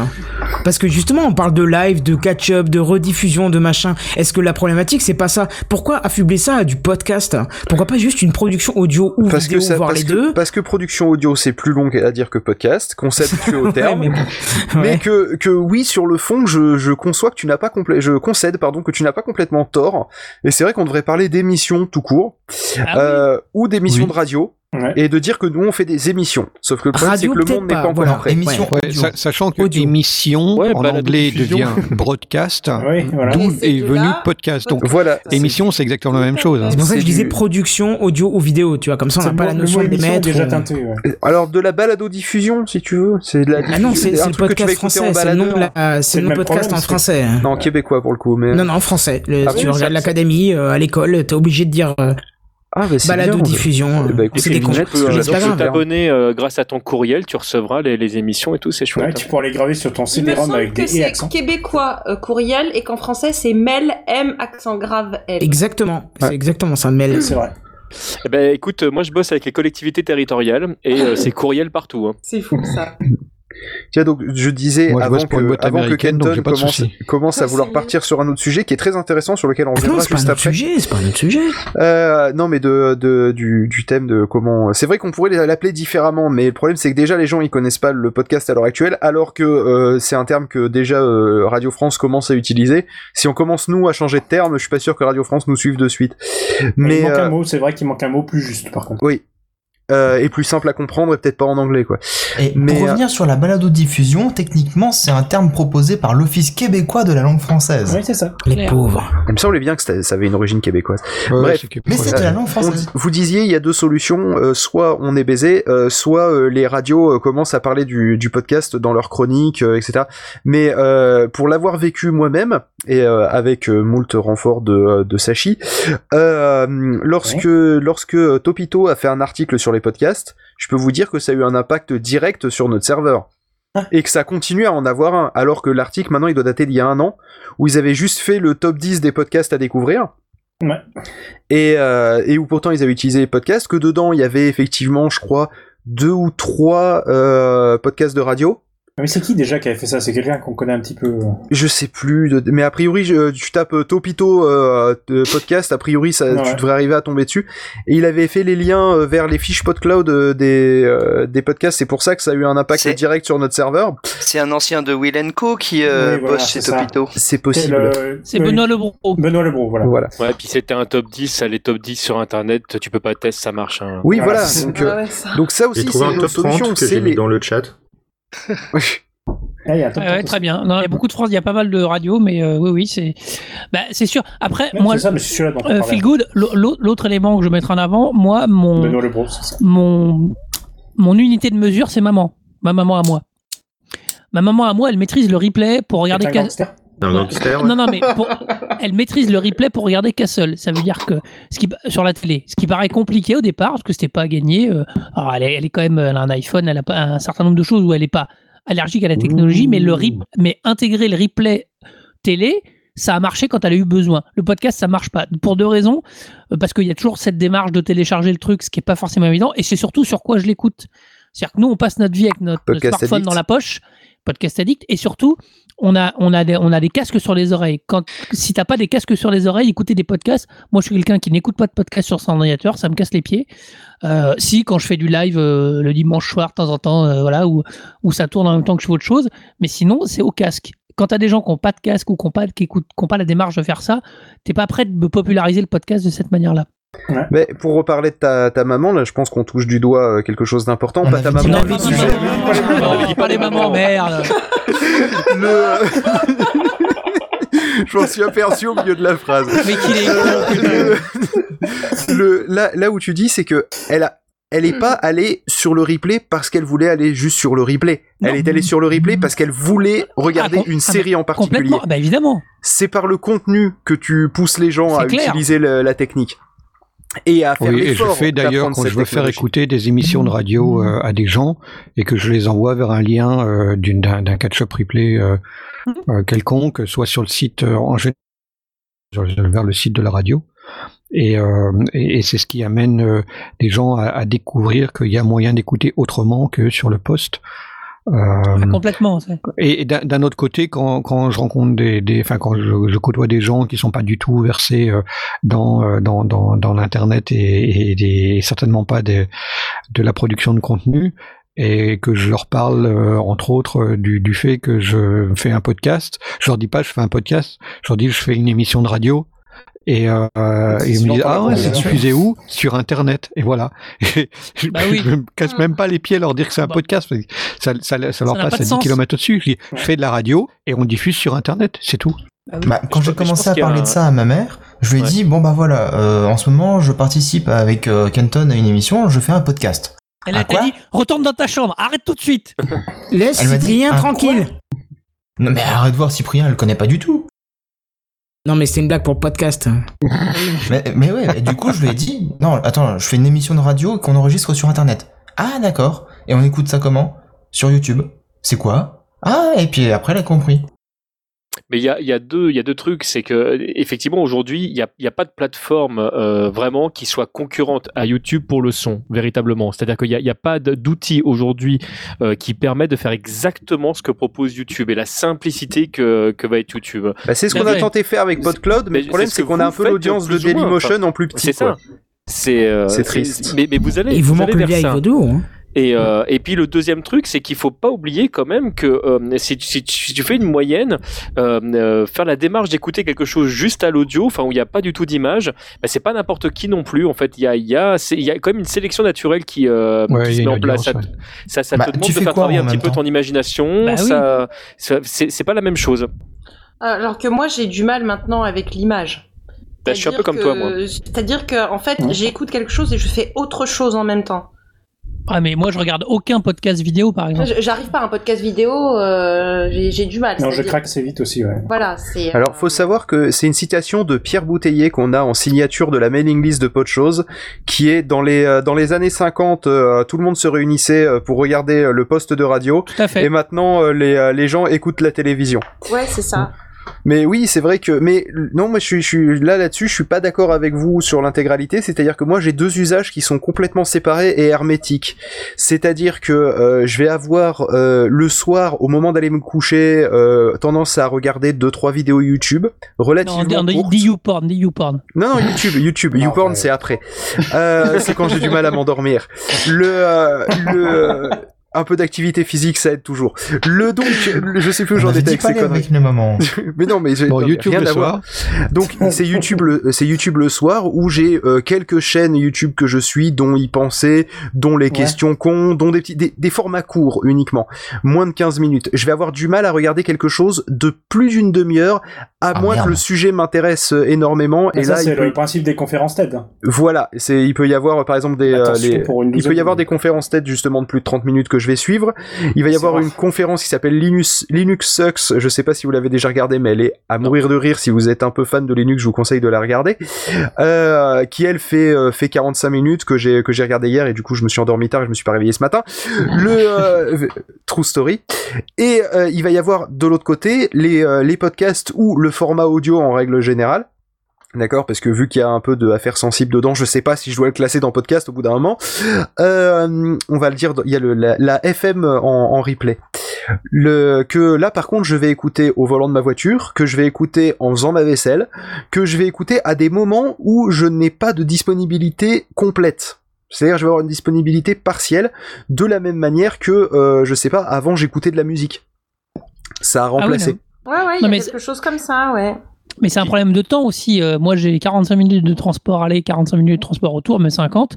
Parce que justement, on parle de live, de catch-up, de rediffusion, de machin. Est-ce que la problématique, c'est pas ça? Pourquoi affubler ça à du podcast? Pourquoi pas juste une production audio ou Parce vidéo, que, ça, voire parce, les que, deux? parce que production audio c'est plus long à dire que podcast, s'habitue au terme, mais mais, bon. Ouais. que, que oui sur le fond je, je conçois que tu n'as pas complè- je concède pardon que tu n'as pas complètement tort et c'est vrai qu'on devrait parler d'émissions tout court Ah euh, ou d'émissions Oui. de radio Ouais. et de dire que nous on fait des émissions sauf que le problème c'est Radio, que le monde n'est pas, pas encore voilà. prêt. Émission Ouais, audio. sa- sachant que Audio. émission Ouais, en anglais devient broadcast, Oui, voilà. d'où est venu là, podcast. Donc Voilà. émission, c'est exactement la même chose. hein. C'est pour ça que je disais du- production audio ou vidéo, tu vois, comme ça on n'a pas la notion le de mot les émission est mettre. déjà euh, teinté, ouais. Alors de la balado diffusion si tu veux, c'est de la Ah non, c'est le podcast en français, c'est le même podcast en français. Non, québécois pour le coup, mais Non, non, français. Ah si oui, tu ça- regardes l'académie, euh, à l'école, t'es obligé de dire euh, ah bah c'est balado bien. diffusion. Eh ben, écoute, c'est des Tu peux, euh, grave. t'abonner euh, grâce à ton courriel, tu recevras les, les émissions et tout, c'est chouette. Ouais, tu pourras les graver sur ton CD-ROM avec que des c'est québécois euh, courriel et qu'en français c'est mail M accent grave L. Exactement, Ouais. c'est exactement ça, mail. C'est vrai. Eh ben, écoute, euh, moi je bosse avec les collectivités territoriales et euh, c'est courriel partout. hein. C'est fou ça. Tiens, donc je disais Moi, je avant que, avant que Kenton commence, commence à vouloir partir sur un autre sujet qui est très intéressant sur lequel on reviendra c'est pas juste un autre après. sujet, c'est pas un autre sujet. Euh, non, mais de, de du, du thème de comment. C'est vrai qu'on pourrait l'appeler différemment, mais le problème c'est que déjà les gens ils connaissent pas le podcast à l'heure actuelle, alors que euh, c'est un terme que déjà euh, Radio France commence à utiliser. Si on commence nous à changer de terme, je suis pas sûr que Radio France nous suive de suite. Mais Mais il manque euh, un mot, c'est vrai qu'il manque un mot plus juste par contre. oui. Euh, et plus simple à comprendre et peut-être pas en anglais quoi. Et Mais, pour euh, revenir sur la balado-diffusion, techniquement, c'est un terme proposé par l'Office québécois de la langue française. Oui, c'est ça. Les Claire. pauvres. Il me semblait bien que ça avait une origine québécoise. Ouais, Bref. Mais c'est de la langue française. vous disiez, il y a deux solutions. euh, soit on est baisé, euh, soit euh, les radios euh, commencent à parler du, du podcast dans leurs chroniques, euh, etc. Mais euh, pour l'avoir vécu moi-même et euh, avec euh, moult renforts de, euh, de Sachi, euh, lorsque lorsque euh, Topito a fait un article sur les podcasts, je peux vous dire que ça a eu un impact direct sur notre serveur. Et que ça continue à en avoir un, alors que l'article maintenant il doit dater d'il y a un an, où ils avaient juste fait le top 10 des podcasts à découvrir Ouais. et, euh, et où pourtant ils avaient utilisé les podcasts, que dedans il y avait effectivement, je crois, deux ou trois euh, podcasts de radio. Mais c'est qui déjà qui avait fait ça? C'est quelqu'un qu'on connaît un petit peu. euh. Je sais plus, de- mais a priori, je- tu tapes euh, Topito euh, podcast, a priori, ça, Ouais. tu devrais arriver à tomber dessus. Et il avait fait les liens euh, vers les fiches PodCloud euh, des, euh, des podcasts, c'est pour ça que ça a eu un impact direct sur notre serveur. C'est un ancien de Will Co qui euh, Oui, voilà, bosse chez. Topito. C'est possible. le- C'est oui, Benoît Lebron. Benoît Lebro, voilà. Voilà. Ouais, puis c'était un top 10, ça, les top 10 sur internet, tu peux pas tester, ça marche. hein. Oui, Voilà, Donc, euh, Ah ouais, ça. donc ça J'ai aussi, trouvé c'est un une top autre 30 solution. que C'est j'ai mis les... dans le chat. Ah, il y a un top Ouais, ouais, 30 très bien. Non, il y a beaucoup de France, il y a pas mal de radios, mais euh, oui, oui, c'est, bah, c'est sûr. Après, moi, ça, euh. Feel Good, l'au- l'autre élément que je mettrai en avant, moi, mon, mon, mon unité de mesure, c'est maman. Ma maman à moi. Ma maman à moi, elle maîtrise le replay pour regarder. C'est un Gangster. ouais. Non, non, mais pour- elle maîtrise le replay pour regarder Castle. Ça veut dire que ce qui sur la télé, ce qui paraît compliqué au départ, parce que c'était pas gagné. euh, alors elle est, elle est quand même, elle a un iPhone, elle a pas un certain nombre de choses où elle est pas allergique à la technologie, mais le rip, mais intégrer le replay télé, ça a marché quand elle a eu besoin. Le podcast, ça marche pas. Pour deux raisons. Euh, Parce qu'il y a toujours cette démarche de télécharger le truc, ce qui est pas forcément évident. Et c'est surtout sur quoi je l'écoute. C'est-à-dire que nous, on passe notre vie avec notre, notre Podcast smartphone addict. dans la poche, podcast addict, et surtout, on a, on a, des, on a des casques sur les oreilles. Quand, si t'as pas des casques sur les oreilles, écouter des podcasts. Moi, je suis quelqu'un qui n'écoute pas de podcast sur son ordinateur, ça me casse les pieds. Euh, si, quand je fais du live euh, le dimanche soir, de temps en temps, euh, voilà, où, où ça tourne en même temps que je fais autre chose. Mais sinon, c'est au casque. Quand t'as des gens qui n'ont pas de casque ou qui n'ont pas, qui écoutent, qui ont pas la démarche de faire ça, t'es pas prêt de populariser le podcast de cette manière-là. Mais pour reparler de ta, ta maman, là, je pense qu'on touche du doigt quelque chose d'important. Pas ta maman. On avait dit, on avait dit pas les mamans, merde. Le... je m'en suis aperçu au milieu de la phrase. Mais qu'il est le... le- là, là où tu dis, c'est que elle a, elle est pas allée sur le replay parce qu'elle voulait aller juste sur le replay. Elle est allée sur le replay parce qu'elle voulait regarder Ah, com- une ah, série en particulier. Complètement, bah évidemment. C'est par le contenu que tu pousses les gens à clair. utiliser le- la technique. Et à faire Oui, et je fais d'ailleurs quand je veux faire écouter des émissions de radio euh, à des gens et que je les envoie vers un lien euh, d'une- d'un d'un catch-up replay euh, euh, quelconque, soit sur le site euh, en général, vers le site de la radio. Et, euh, et, et c'est ce qui amène euh, des gens à, à découvrir qu'il y a moyen d'écouter autrement que sur le poste. Euh, Complètement. c'est- et, d'un autre côté, quand, quand je rencontre des, des enfin quand je, je côtoie des gens qui sont pas du tout versés euh, dans, euh, dans dans dans l'internet et, et, des- et certainement pas des, de la production de contenu et que je leur parle entre autres du, du fait que je fais un podcast, je leur dis pas je fais un podcast, je leur dis je fais une émission de radio. Et, euh, et ils me disent ah ouais c'est diffusé où? Sur internet et voilà Et je, Bah oui. je me casse même pas les pieds à leur dire que c'est un Bah. podcast parce que ça, ça, ça leur passe à 10 sens. km au-dessus je dis je fais de la radio et on diffuse sur internet c'est tout Bah, quand j'ai commencé à parler un- de ça à ma mère, je lui ai Ouais. dit bon bah voilà, euh, en ce moment je participe avec euh, Kenton à une émission, je fais un podcast. Elle a dit retourne dans ta chambre, arrête tout de suite. Laisse Elle m'a dit, Cyprien tranquille. Non mais arrête de voir Cyprien, elle le connaît pas du tout. Non, mais c'était une blague pour le podcast. Mais, mais ouais, du coup je lui ai dit non attends, je fais une émission de radio qu'on enregistre sur internet. Ah d'accord. Et on écoute ça comment? Sur YouTube. C'est quoi? Ah et puis après elle a compris. Mais il y a, il y, a deux- il y a deux trucs, c'est que effectivement aujourd'hui il n'y a, il y a pas de plateforme euh, vraiment qui soit concurrente à YouTube pour le son véritablement. C'est-à-dire qu'il n'y a, il y a pas de- d'outils aujourd'hui euh, qui permettent de faire exactement ce que propose YouTube et la simplicité que, que va être YouTube. Bah, c'est ce qu'on a tenté faire avec PodCloud, mais Mais le problème c'est qu'on a un peu l'audience de Dailymotion enfin, en plus petit. C'est ça. C'est euh, C'est triste. Mais, mais vous allez. Il vous manque allez le vers avec ça. Vodou. Hein. Et, euh, et puis le deuxième truc, c'est qu'il faut pas oublier quand même que euh, si, tu- si tu si tu fais une moyenne, euh, euh, faire la démarche d'écouter quelque chose juste à l'audio, enfin où il n'y a pas du tout d'image, bah, c'est pas n'importe qui non plus. En fait, il y a, il y, a, y a quand même une sélection naturelle qui, euh, Ouais, qui se a met en place. Ça, ouais. ça, ça Bah, te demande de faire travailler un petit peu ton imagination. Bah oui. ça, c'est pas la même chose. Alors que moi, j'ai du mal maintenant avec l'image. Bah, je suis un peu comme toi, moi. C'est-à-dire que, en fait, j'écoute quelque chose et je fais autre chose en même temps. Ah mais moi je regarde aucun podcast vidéo par exemple. J'arrive pas à un podcast vidéo, euh, j'ai du mal. Non, je craque assez vite aussi, ouais. Voilà, c'est. euh, Alors, faut savoir que c'est une citation de Pierre Bouteiller qu'on a en signature de la mailing list de Podchose, qui est dans les euh, dans les années 50, euh, tout le monde se réunissait euh, pour regarder le poste de radio, Tout à fait. et maintenant euh, les euh, les gens écoutent la télévision. Ouais, c'est ça. Mais oui, c'est vrai que, mais non, moi je suis, je suis là là-dessus, je suis pas d'accord avec vous sur l'intégralité. C'est-à-dire que moi j'ai deux usages qui sont complètement séparés et hermétiques. C'est-à-dire que euh, je vais avoir euh, le soir, au moment d'aller me coucher, euh, tendance à regarder deux trois vidéos YouTube Non, relativement dis courtes. dis YouPorn, YouPorn. Non, non, YouTube, YouTube, Non, YouPorn, c'est après. Euh, c'est quand j'ai du mal à m'endormir. Le, euh, le, euh, un peu d'activité physique, ça aide toujours. Le donc, le- je sais plus où On j'en avait étais dit avec pas ces les conneries. avec le moment. mais non, mais j'ai Bon, YouTube rien le à voir. soir. Donc c'est YouTube le c'est YouTube le soir où j'ai euh, quelques chaînes YouTube que je suis, dont y penser, dont les questions cons, dont des petits des, des formats courts uniquement, moins de 15 minutes. Je vais avoir du mal à regarder quelque chose de plus d'une demi-heure, à Ah, moins merde. que le sujet m'intéresse euh, énormément. Mais et ça, là, c'est peut- le principe des conférences TED. voilà, c'est il peut y avoir par exemple des euh, Attention les- pour une il peut y avoir de des conférences TED justement de plus de 30 minutes que je vais suivre. Il va y avoir une conférence qui s'appelle Linux Linux Sucks, je sais pas si vous l'avez déjà regardée mais elle est à mourir de rire si vous êtes un peu fan de Linux, je vous conseille de la regarder. Euh, qui elle fait euh, fait 45 minutes que j'ai que j'ai regardé hier et du coup je me suis endormi tard et je me suis pas réveillé ce matin. Le euh, true story. Et euh, il va y avoir de l'autre côté les, euh, les podcasts où le format audio en règle générale. D'accord, parce que vu qu'il y a un peu de affaires sensibles dedans, je sais pas si je dois le classer dans podcast au bout d'un moment. Euh, on va le dire, il y a le, la, la FM en, en replay. Le, que là par contre je vais écouter au volant de ma voiture, que je vais écouter en faisant ma vaisselle, que je vais écouter à des moments où je n'ai pas de disponibilité complète. C'est-à-dire je vais avoir une disponibilité partielle, de la même manière que, euh, je sais pas, avant j'écoutais de la musique. Ça a remplacé. Ouais, ouais, il y a mais quelque chose comme ça, ouais. Mais c'est un problème de temps aussi. Euh, moi, j'ai 45 minutes de transport aller, 45 minutes de transport retour, mais 50.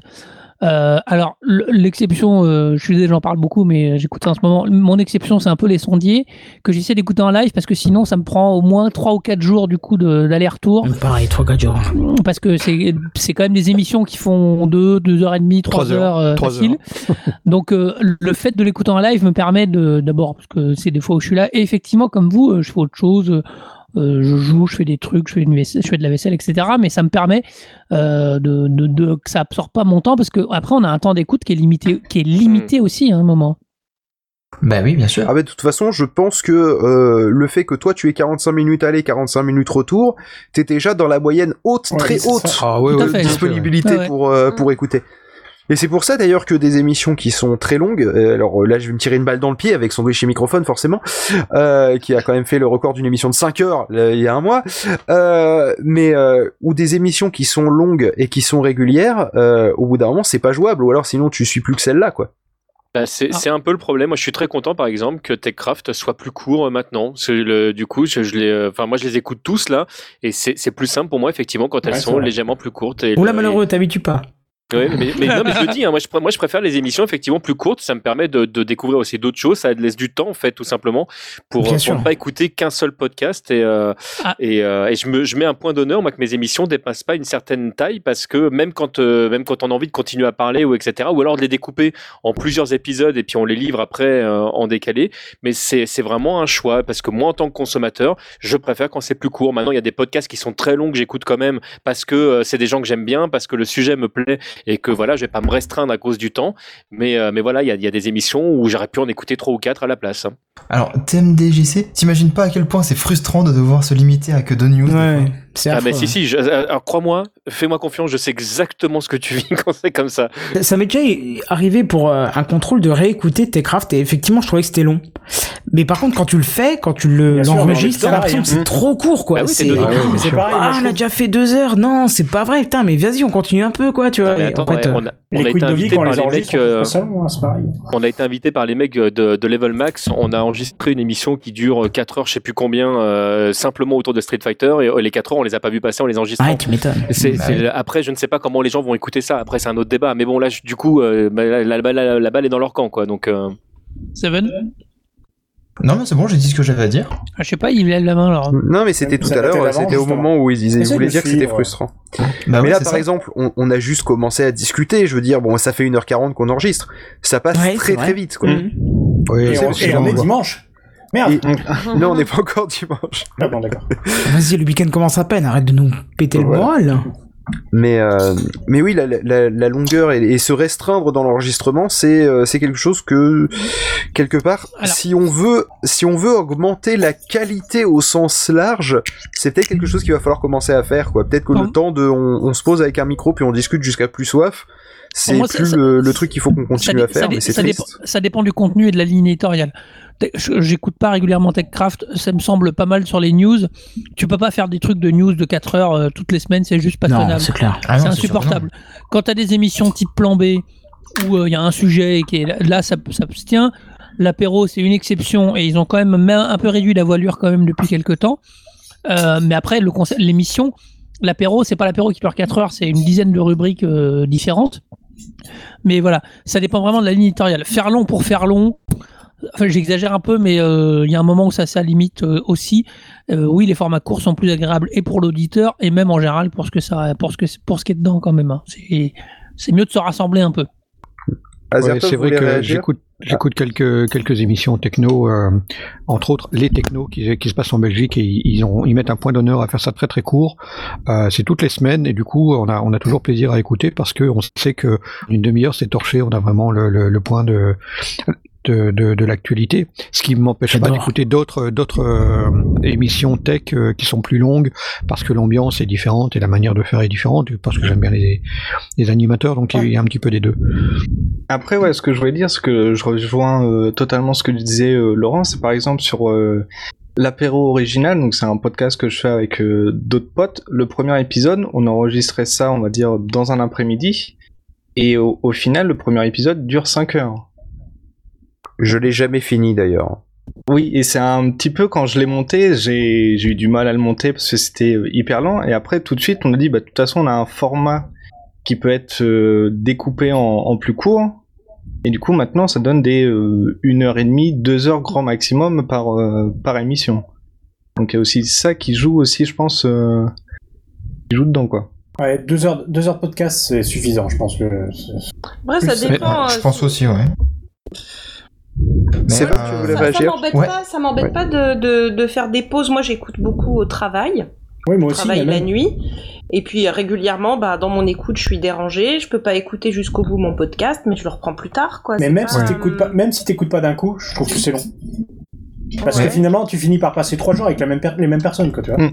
Euh, alors, l'exception, euh, je suis désolé, j'en parle beaucoup, mais j'écoute ça en ce moment. Mon exception, c'est un peu les sondiers que j'essaie d'écouter en live parce que sinon, ça me prend au moins 3 ou 4 jours du coup de- d'aller-retour. Pareil, 3-4 jours. Parce que c'est c'est quand même des émissions qui font 2, 2 heures et demie, 3 Trois heures, heures, euh, trois facile. Donc euh, le fait de l'écouter en live me permet de d'abord parce que c'est des fois où je suis là et effectivement comme vous euh, je fais autre chose euh, euh, je joue je fais des trucs je fais une vaisselle- je fais de la vaisselle etc mais ça me permet euh, de, de, de- que ça absorbe pas mon temps parce que après on a un temps d'écoute qui est limité qui est limité aussi à un moment Bah oui, bien sûr. Ah bah de toute façon, je pense que euh, le fait que toi tu aies 45 minutes aller, 45 minutes retour, t'es déjà dans la moyenne haute, Ouais, très haute. Ah ouais, de ouais, disponibilité pour euh, pour écouter. Et c'est pour ça d'ailleurs que des émissions qui sont très longues, euh, alors euh, là je vais me tirer une balle dans le pied avec Sandwich et microphone forcément, euh, qui a quand même fait le record d'une émission de 5 heures là, il y a un mois, euh, mais euh, ou des émissions qui sont longues et qui sont régulières, euh, au bout d'un moment c'est pas jouable, ou alors sinon tu suis plus que celle-là quoi. Bah, c'est c'est un peu le problème. Moi, je suis très content, par exemple, que TechCraft soit plus court euh, maintenant. Le- du coup, je, je les, euh, enfin, moi, je les écoute tous là, et c'est plus simple pour moi, effectivement, quand elles Ouais, sont légèrement plus courtes. Et Oula, malheureux, t'habitues pas. Ouais, mais, mais non, mais je le dis, hein, moi, je, pr- moi je préfère les émissions effectivement plus courtes, ça me permet de, de découvrir aussi d'autres choses, ça laisse du temps en fait tout simplement pour, euh, pour ne pas écouter qu'un seul podcast. Et, euh, Ah. et, euh, et je, me, je mets un point d'honneur moi que mes émissions dépassent pas une certaine taille parce que même quand, euh, même quand on a envie de continuer à parler ou etc ou alors de les découper en plusieurs épisodes et puis on les livre après euh, en décalé, mais c'est c'est vraiment un choix parce que moi en tant que consommateur je préfère quand c'est plus court. Maintenant il y a des podcasts qui sont très longs que j'écoute quand même parce que euh, c'est des gens que j'aime bien, parce que le sujet me plaît et que voilà, je vais pas me restreindre à cause du temps. Mais, euh, mais voilà, il y a, il y a des émissions où j'aurais pu en écouter trois ou quatre à la place. hein. Alors, TMDJC, t'imagines pas à quel point c'est frustrant de devoir se limiter à que deux news des Ouais, fois c'est Ah, mais si, si, je- euh, alors crois-moi, fais-moi confiance, je sais exactement ce que tu vis quand c'est comme ça. Ça- Ça m'est déjà arrivé pour euh, un contrôle de réécouter Techcraft et effectivement je trouvais que c'était long. Mais par contre quand tu le fais, quand tu l'enregistres, t'as l'impression que pareil, c'est trop court quoi. Bah oui, c'est pareil, ah je on a déjà fait deux heures. Non, c'est pas vrai. Putain, mais vas-y, on continue un peu quoi, tu vois. Attends, en fait, ouais, euh, on a, on a Les été quiz de vie, invité par les mecs. on euh, hein, a été invité par les mecs de, de Level Max. On a enregistré une émission qui dure 4 heures, je sais plus combien, euh, simplement autour de Street Fighter. Et euh, les 4 heures, on les a pas vu passer en les enregistrant. Ouais, tu m'étonnes. C'est- Bah c'est- Après, je ne sais pas comment les gens vont écouter ça. Après, c'est un autre débat. Mais bon, là, je- du coup, euh, bah, la, la- la- la balle est dans leur camp, quoi. Donc, euh, Seven Non, mais c'est bon, j'ai dit ce que j'avais à dire. ah, Je sais pas, il lève la main alors. Non mais c'était Ça tout à l'heure, c'était au moment où ils, voulaient dire que c'était frustrant. Bah mais ouais, là, par ça. exemple, on, on a juste commencé à discuter. Je veux dire, bon, ça fait 1h40 qu'on enregistre. Ça passe Ouais, très très vite, quoi. Mhm. Oui, Et on, et on on est dimanche. Merde. Et- non, on n'est pas encore dimanche. Ah bon, d'accord. Vas-y, le week-end commence à peine. Arrête de nous péter le Voilà. moral. Mais euh, mais oui, la, la, la longueur et, et se restreindre dans l'enregistrement, c'est euh, c'est quelque chose que quelque part, Alors- si on veut si on veut augmenter la qualité au sens large, c'est peut-être quelque chose qu'il va falloir commencer à faire. quoi. Peut-être que le temps de on, on se pose avec un micro puis on discute jusqu'à plus soif, c'est ça- plus ça- le, le truc qu'il faut qu'on continue dé- à faire. dé- mais c'est ça dépend, ça dépend du contenu et de la ligne éditoriale. J'écoute pas régulièrement TechCraft, ça me semble pas mal sur les news. Tu peux pas faire des trucs de news de 4 heures euh, toutes les semaines, c'est juste pas Non, tenable. c'est clair. Ah c'est sûr insupportable. Quand tu as des émissions type plan B, où euh, il y a un sujet et qui est là, là, ça, ça se tient, l'apéro c'est une exception et ils ont quand même un peu réduit la voilure quand même depuis quelques temps. Euh, mais après, l'émission, l'apéro, c'est pas l'apéro qui dure 4 heures, c'est une dizaine de rubriques euh, différentes. Mais voilà, ça dépend vraiment de la ligne éditoriale. Faire long pour faire long, enfin j'exagère un peu, mais euh, il y a un moment où ça ça limite euh, aussi. Oui, les formats courts sont plus agréables et pour l'auditeur et même en général pour ce que ça, pour ce que pour ce qui est dedans quand même. hein. C'est mieux de se rassembler un peu. Ouais, c'est vrai que j'écoute j'écoute quelques quelques émissions techno, euh, entre autres les techno qui, qui se passent en Belgique et ils ont ils mettent un point d'honneur à faire ça très très court. Euh, c'est toutes les semaines et du coup on a on a toujours plaisir à écouter parce que on sait que une demi-heure c'est torché, on a vraiment le, le, le point de de, de, de l'actualité, ce qui m'empêche pas d'écouter d'autres d'autres euh, émissions tech euh, qui sont plus longues parce que l'ambiance est différente et la manière de faire est différente, parce que j'aime bien les, les animateurs, donc il y a un petit peu des deux. Après, ouais, ce que je voulais dire, c'est que je rejoins euh, totalement ce que disait euh, Laurent, c'est par exemple sur euh, l'apéro original, donc c'est un podcast que je fais avec euh, d'autres potes. Le premier épisode, on enregistrait ça, on va dire, dans un après-midi, et au, au final, le premier épisode dure 5 heures. Je l'ai jamais fini d'ailleurs. Oui, et c'est un petit peu quand je l'ai monté, j'ai eu du mal à le monter parce que c'était euh, hyper lent. Et après, tout de suite, on a dit, bah, de toute façon, on a un format qui peut être euh, découpé en, en plus court. Et du coup, maintenant, ça donne des euh, une heure et demie, deux heures grand maximum par euh, par émission. Donc il y a aussi ça qui joue aussi, je pense, euh, qui joue dedans quoi. Ouais, deux heures, deux heures de podcast, c'est suffisant, je pense que. Après, ça dépend. Je euh, pense aussi, ouais. C'est vrai que tu voulais Ça, ça m'embête Ouais. pas, ça m'embête Ouais. pas de, de, de faire des pauses. Moi, j'écoute beaucoup au travail. Oui, moi Je aussi. travaille la même- nuit. Et puis régulièrement, bah, dans mon écoute, je suis dérangée. Je peux pas écouter jusqu'au bout mon podcast, mais je le reprends plus tard, quoi. Mais même pas, si t'écoutes pas, même si t'écoutes pas d'un coup, je trouve que c'est long. Parce Ouais. que finalement, tu finis par passer trois jours avec la même per- les mêmes personnes, quoi, tu vois. Mm.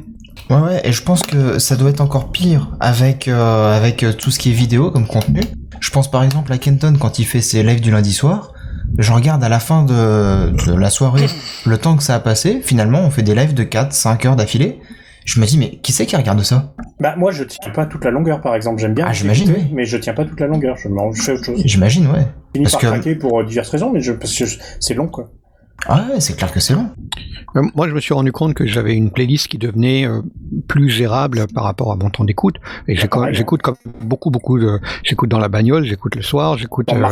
Ouais, ouais, et je pense que ça doit être encore pire avec, euh, avec euh, tout ce qui est vidéo comme contenu. Je pense par exemple à Kenton quand il fait ses lives du lundi soir. Je regarde à la fin de, de la soirée le temps que ça a passé. Finalement, on fait des lives de 4, 5 heures d'affilée. Je me dis, mais qui c'est qui regarde ça? Bah, moi, je tiens pas toute la longueur, par exemple. J'aime bien. Ah, j'imagine, oui. Mais je tiens pas toute la longueur. Je, m'en- je fais autre chose. J'imagine, ouais. Je finis Parce par que- craquer pour diverses raisons, mais je, parce que c'est long, quoi. Ah ouais, c'est clair que c'est long. Euh, Moi, je me suis rendu compte que j'avais une playlist qui devenait euh, plus gérable par rapport à mon temps d'écoute. Et j'écoute comme beaucoup, beaucoup de. J'écoute dans la bagnole, j'écoute le soir, j'écoute euh,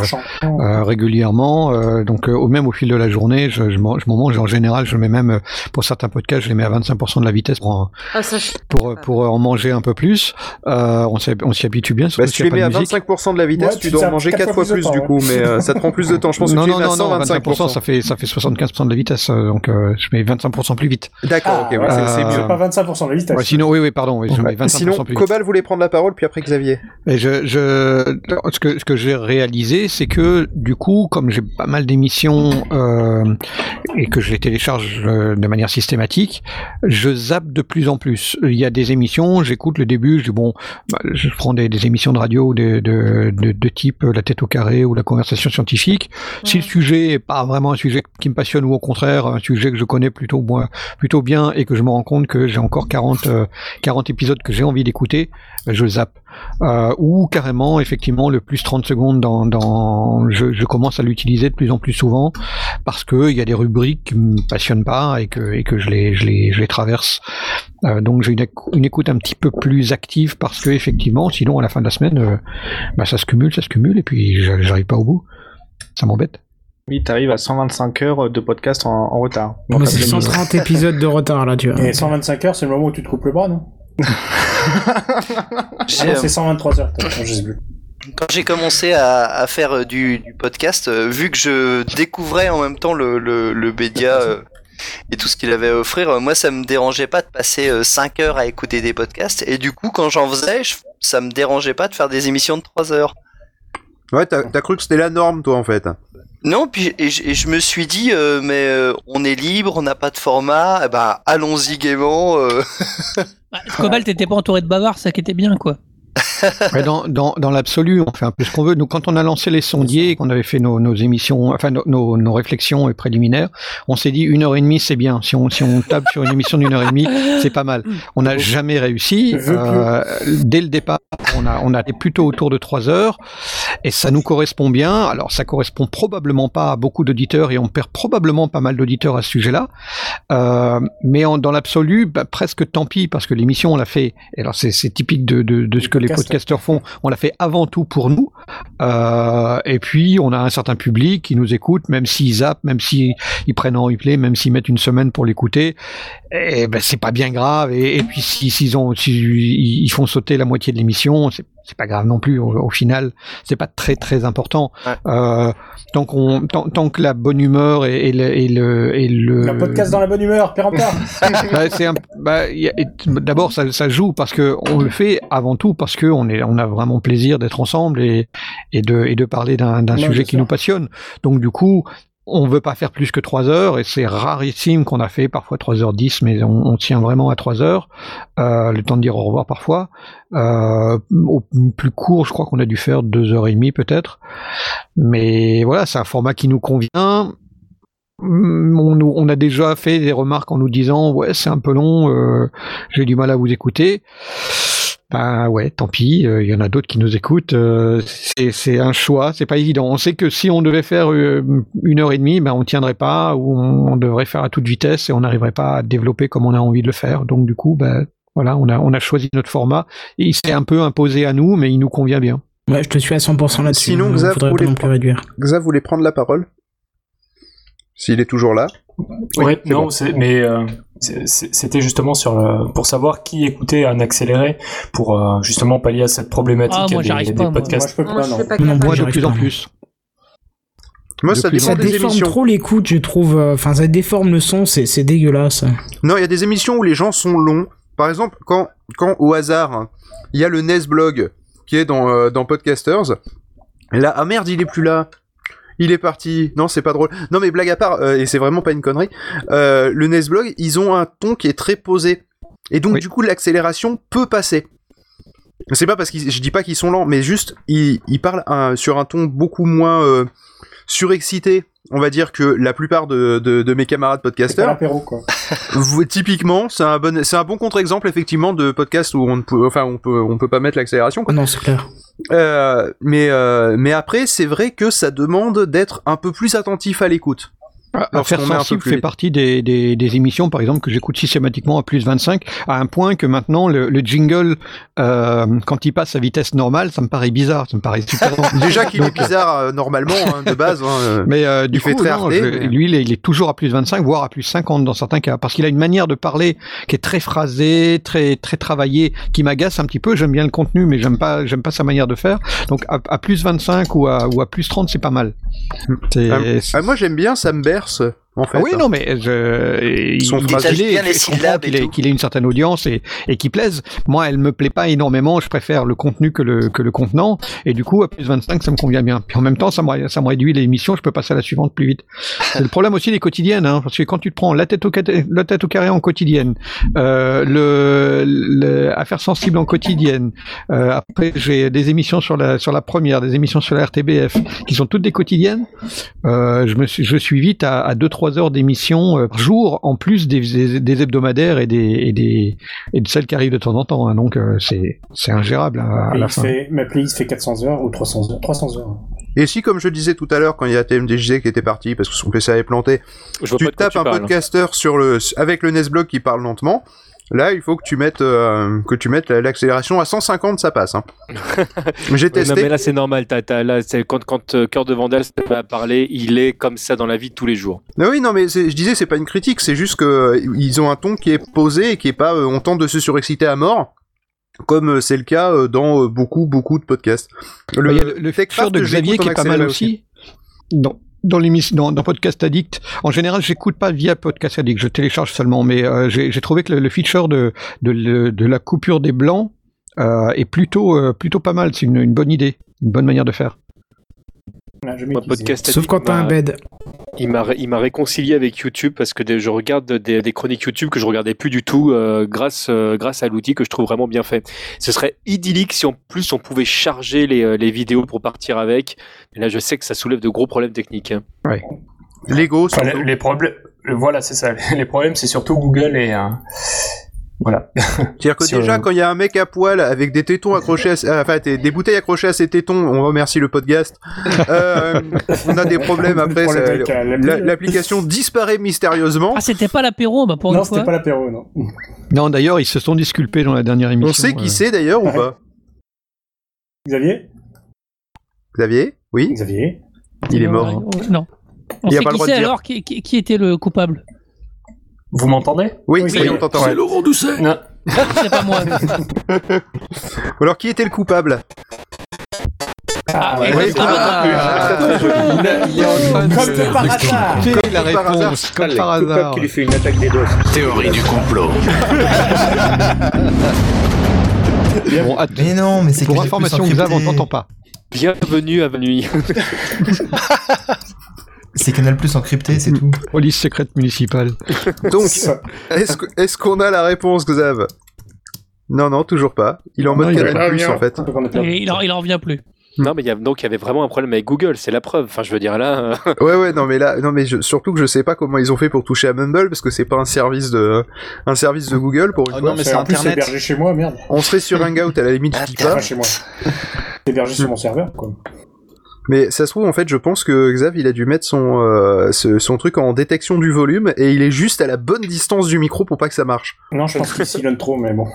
euh, régulièrement. euh, donc, euh, au même au fil de la journée, je, je m'en je m'en mange. En général, je mets même pour certains podcasts, je les mets à 25% de la vitesse pour en, Ah, ça, pour, pour en manger un peu plus. Euh, on s'y habitue bien. Bah, si tu les a mets à de musique. 25% de la vitesse, Ouais, tu tu dois en manger quatre 4 fois plus du coup, mais euh, ça te prend plus de temps. Je pense que non, tu non, les mets à non, non, 125%. 25%, ça fait, ça fait 75% de la vitesse, euh, donc euh, je mets 25% plus vite. D'accord, ok, ouais, Ah, c'est- c'est Euh, mieux. C'est pas 25% de la vitesse. Ouais, sinon, oui, oui, pardon, oui, je mets 25% Sinon, plus vite. Cobal voulait prendre la parole, puis après Xavier. Et je, je, ce que, ce que j'ai réalisé, c'est que du coup, comme j'ai pas mal d'émissions euh, et que je les télécharge de manière systématique, je zappe de plus en plus. Il y a des émissions, j'écoute le début, je dis bon, bah, je prends des, des émissions de radio de, de, de, de type La tête au carré ou la conversation scientifique. Si le sujet est pas vraiment un sujet qui me ou au contraire un sujet que je connais plutôt moi, plutôt bien et que je me rends compte que j'ai encore 40, euh, 40 épisodes que j'ai envie d'écouter, euh, je zappe. Euh, ou carrément, effectivement, le plus 30 secondes dans, je, commence à l'utiliser de plus en plus souvent parce que il y a des rubriques qui me passionnent pas et que, et que je les, je les, je les traverse. Euh, donc j'ai une, une écoute un petit peu plus active parce que effectivement, sinon à la fin de la semaine, euh, bah, ça se cumule, ça se cumule et puis j'a- j'arrive pas au bout. Ça m'embête. Oui, t'arrives à 125 heures de podcast en, en retard. Donc, c'est après, 130 épisodes de retard, là, tu vois. Et 125 heures, c'est le moment où tu te coupes le bras, non Ah euh, c'est 123 heures, je sais plus. Quand j'ai commencé à, à faire euh, du, du podcast, euh, vu que je découvrais en même temps le, le, le média euh, et tout ce qu'il avait à offrir, euh, moi ça me dérangeait pas de passer 5 heures à écouter des podcasts. Et du coup, quand j'en faisais, je- ça me dérangeait pas de faire des émissions de 3 heures. Ouais, t'as t'as cru que c'était la norme, toi, en fait. Non, puis et, je- me suis dit, euh, mais euh, on est libre, on n'a pas de format, eh ben allons-y gaiement. euh. Cobalt, t'étais pas entouré de bavards, ça qui était bien, quoi. Dans, dans, dans l'absolu, on fait un peu ce qu'on veut. Nous, quand on a lancé les sondiers et qu'on avait fait nos, nos émissions, enfin nos, réflexions et préliminaires, on s'est dit une heure et demie, c'est bien. Si on, si on tape sur une émission d'une heure et demie, c'est pas mal. On n'a jamais réussi. Euh, dès le départ, on a, on plutôt autour de trois heures et ça nous correspond bien. Alors, ça correspond probablement pas à beaucoup d'auditeurs et on perd probablement pas mal d'auditeurs à ce sujet-là. Euh, mais en- dans l'absolu, bah, presque tant pis parce que l'émission, on l'a fait. Et alors, c'est c'est typique de, de, de ce que les Podcast. podcasteurs font. On l'a fait avant tout pour nous. Euh, et puis, on a un certain public qui nous écoute, même s'ils zappent, même s'ils ils prennent en replay, même s'ils mettent une semaine pour l'écouter. Et ben, c'est pas bien grave. Et, et puis, si- s'ils ont, s'ils ils font sauter la moitié de l'émission, c'est c'est pas grave non plus. Au, au final, c'est pas très très important. Euh, tant qu'on, tant, tant que la bonne humeur et, et le, et le, et le, Un podcast dans la bonne humeur, péremptoire. bah, c'est un- bah, d'abord ça, ça joue parce que on le fait avant tout parce que on est on a vraiment plaisir d'être ensemble et et de et de parler d'un d'un Ouais, sujet qui sûr. nous passionne donc du coup on veut pas faire plus que 3 heures et c'est rarissime qu'on a fait parfois 3h10 mais on, tient vraiment à 3 heures euh, le temps de dire au revoir parfois. Euh, au plus court je crois qu'on a dû faire 2h30 peut-être. Mais voilà c'est un format qui nous convient. On, nous- on a déjà fait des remarques en nous disant ouais c'est un peu long euh, j'ai du mal à vous écouter ben ouais, tant pis, euh, il y en a d'autres qui nous écoutent. euh, c'est un choix, c'est pas évident. On sait que si on devait faire euh, une heure et demie, ben on tiendrait pas, ou on, on devrait faire à toute vitesse et on n'arriverait pas à développer comme on a envie de le faire. Donc du coup, ben voilà, on a on a choisi notre format et il s'est un peu imposé à nous, mais il nous convient bien. Ouais, je te suis à 100% là-dessus. Sinon, voulait. Xav voulait prendre la parole S'il est toujours là. Ouais, c'est non, bon. mais euh, c'était justement sur le- pour savoir qui écoutait en accéléré pour euh, justement pallier à cette problématique Ah, moi, des, des pas, podcasts. Moi, je peux pas, non. Non, Moi, j'y de plus en pas. plus. Moi, De ça en déforme émissions. trop l'écoute, je trouve. euh, Enfin, ça déforme le son, c'est c'est dégueulasse. Non, il y a des émissions où les gens sont longs. Par exemple, quand, quand au hasard, il y a le Nesblog qui est dans, euh, dans Podcasters. Là, ah merde, il est plus là. Il est parti. Non, c'est pas drôle. Non, mais blague à part, euh, et c'est vraiment pas une connerie. euh, le Nesblog, ils ont un ton qui est très posé. Et donc, du coup, l'accélération peut passer. C'est pas parce que je dis pas qu'ils sont lents, mais juste ils, ils parlent un- sur un ton beaucoup moins euh, surexcité, on va dire que la plupart de, de, de mes camarades C'est. Vous- typiquement, c'est un bon, c'est un bon contre-exemple effectivement de podcast où on ne peut, enfin on peut, on peut pas mettre l'accélération. quoi. Non, c'est clair. Euh, mais, euh, mais après, c'est vrai que ça demande d'être un peu plus attentif à l'écoute. À Lorsqu'on faire met un peu sensible plus fait partie des, des, des émissions, par exemple, que j'écoute systématiquement à plus 25, à un point que maintenant, le, le jingle, euh, quand il passe à vitesse normale, ça me paraît bizarre, ça me paraît super. Déjà qu'il est euh, bizarre euh, normalement hein, de base. hein, euh, Mais euh, du il fait coup, très non, Arte, je- mais- lui, il est, il est toujours à plus 25, voire à plus 50 dans certains cas, parce qu'il a une manière de parler qui est très phrasée, très très travaillée, qui m'agace un petit peu. J'aime bien le contenu, mais j'aime pas j'aime pas sa manière de faire. Donc à, à plus 25 ou à, ou à plus 30, c'est pas mal. Ah, moi j'aime bien, ça me berce en fait. ah oui, non, mais je, Son il, phrasé. il bien les syllabes qu'il ait, tout. qu'il ait une certaine audience et, et qu'il plaise. Moi, elle me plaît pas énormément. Je préfère le contenu que le, que le contenant. Et du coup, à plus 25, ça me convient bien. Puis en même temps, ça me, ça me réduit l'émission. Je peux passer à la suivante plus vite. C'est le problème aussi des quotidiennes, hein, parce que quand tu te prends la tête au, la tête au carré en quotidienne, euh, le, le affaires sensibles en quotidienne. euh, après, j'ai des émissions sur la sur la première, des émissions sur la RTBF, qui sont toutes des quotidiennes. Euh, je me suis, je suis vite à, à 2-3 heures d'émission euh, par jour, en plus des, des, des hebdomadaires et des, et des et de celles qui arrivent de temps en temps. hein. donc euh, c'est c'est ingérable à, à la Playlist fin. fait, ma playlist fait 400 heures ou 300 heures. 300 heures. Et si, comme je disais tout à l'heure, quand il y a TMDJC qui était parti parce que son PC avait planté, Je tu tapes tu un parles. podcaster sur le, avec le Nesblog qui parle lentement. Là, il faut que tu mettes, euh, que tu mettes l'accélération à 150, ça passe. Hein. J'ai Ouais, testé. non, mais là, c'est normal. T'as- t'as- là, c'est quand, quand euh, Cœur de Vandal s'est pas parlé, il est comme ça dans la vie de tous les jours. Ah oui, non, mais c'est- je disais, c'est pas une critique, c'est juste que euh, ils ont un ton qui est posé et qui est pas, euh, on tente de se surexciter à mort, comme euh, c'est le cas euh, dans euh, beaucoup, beaucoup de podcasts. Bah, y a le, le feature de Xavier qui est pas mal accéléré aussi. Dans, dans l'émission, dans, Podcast Addict. En général, j'écoute pas via Podcast Addict, je télécharge seulement, mais euh, j'ai trouvé que le, feature de, de, la coupure des blancs euh, est plutôt, euh, plutôt pas mal. C'est une bonne idée, une bonne manière de faire. Je Moi, podcast Sauf quand t'as un bed. Il m'a il m'a réconcilié avec YouTube parce que des- je regarde des, des chroniques YouTube que je regardais plus du tout euh, grâce euh, grâce à l'outil que je trouve vraiment bien fait. Ce serait idyllique si en plus on pouvait charger les, euh, les vidéos pour partir avec. Mais là, je sais que ça soulève de gros problèmes techniques. hein. Ouais. Lego, Enfin, les, les problèmes, le- voilà, c'est ça. Les problèmes, c'est surtout Google et euh, voilà. C'est-à-dire que Sur- déjà, quand il y a un mec à poil avec des tétons accrochés, à, ses- enfin des, des bouteilles accrochées à ses tétons, on remercie le podcast. Euh, on a des problèmes après. L'application disparaît mystérieusement. Ah, c'était pas l'apéro, bah pour Non, une c'était pas l'apéro, non. Non, d'ailleurs, ils se sont disculpés dans la dernière émission. On sait qui euh. c'est d'ailleurs ou pas Xavier Xavier Oui Xavier Il est mort. Non. On Il y a sait pas le droit de dire. alors qui, qui- qui était le coupable? Vous m'entendez Oui, Oui, ça y est, oui. on t'entend. Ouais. Laurent Doucet. Non. C'est pas moi. Ou Alors, qui était le coupable Ah, ouais, ouais, c'est pas Ah. Il a- il est en train de Comme par hasard Quelle est la par hasard. réponse Comme par hasard. fait une attaque des dos. Théorie du complot. Bon, Mais non, mais c'est que pour information, Xav, on t'entend pas. Bienvenue à Nuit. C'est Canal Plus encrypté, c'est tout. Police secrète municipale. Donc, est-ce qu'on a la réponse, Xav? Non, non, toujours pas. Il est en mode Non, Canal Plus, en fait. Et il en, il en revient plus. Non, mais il y a, donc il y avait vraiment un problème avec Google, c'est la preuve. Enfin, je veux dire là. euh, Ouais, ouais, non, mais là, non, mais je- surtout que je sais pas comment ils ont fait pour toucher à Mumble parce que c'est pas un service de, un service de Google pour une Oh fois. non, mais c'est Internet. hébergé chez moi, merde. On serait sur Hangout à la limite, je dis pas. Pas chez moi. C'est hébergé sur mon serveur, quoi. Mais ça se trouve, en fait, je pense que Xav, il a dû mettre son, euh, ce- son truc en détection du volume et il est juste à la bonne distance du micro pour pas que ça marche. Non, je pense qu'il sillonne trop, mais bon.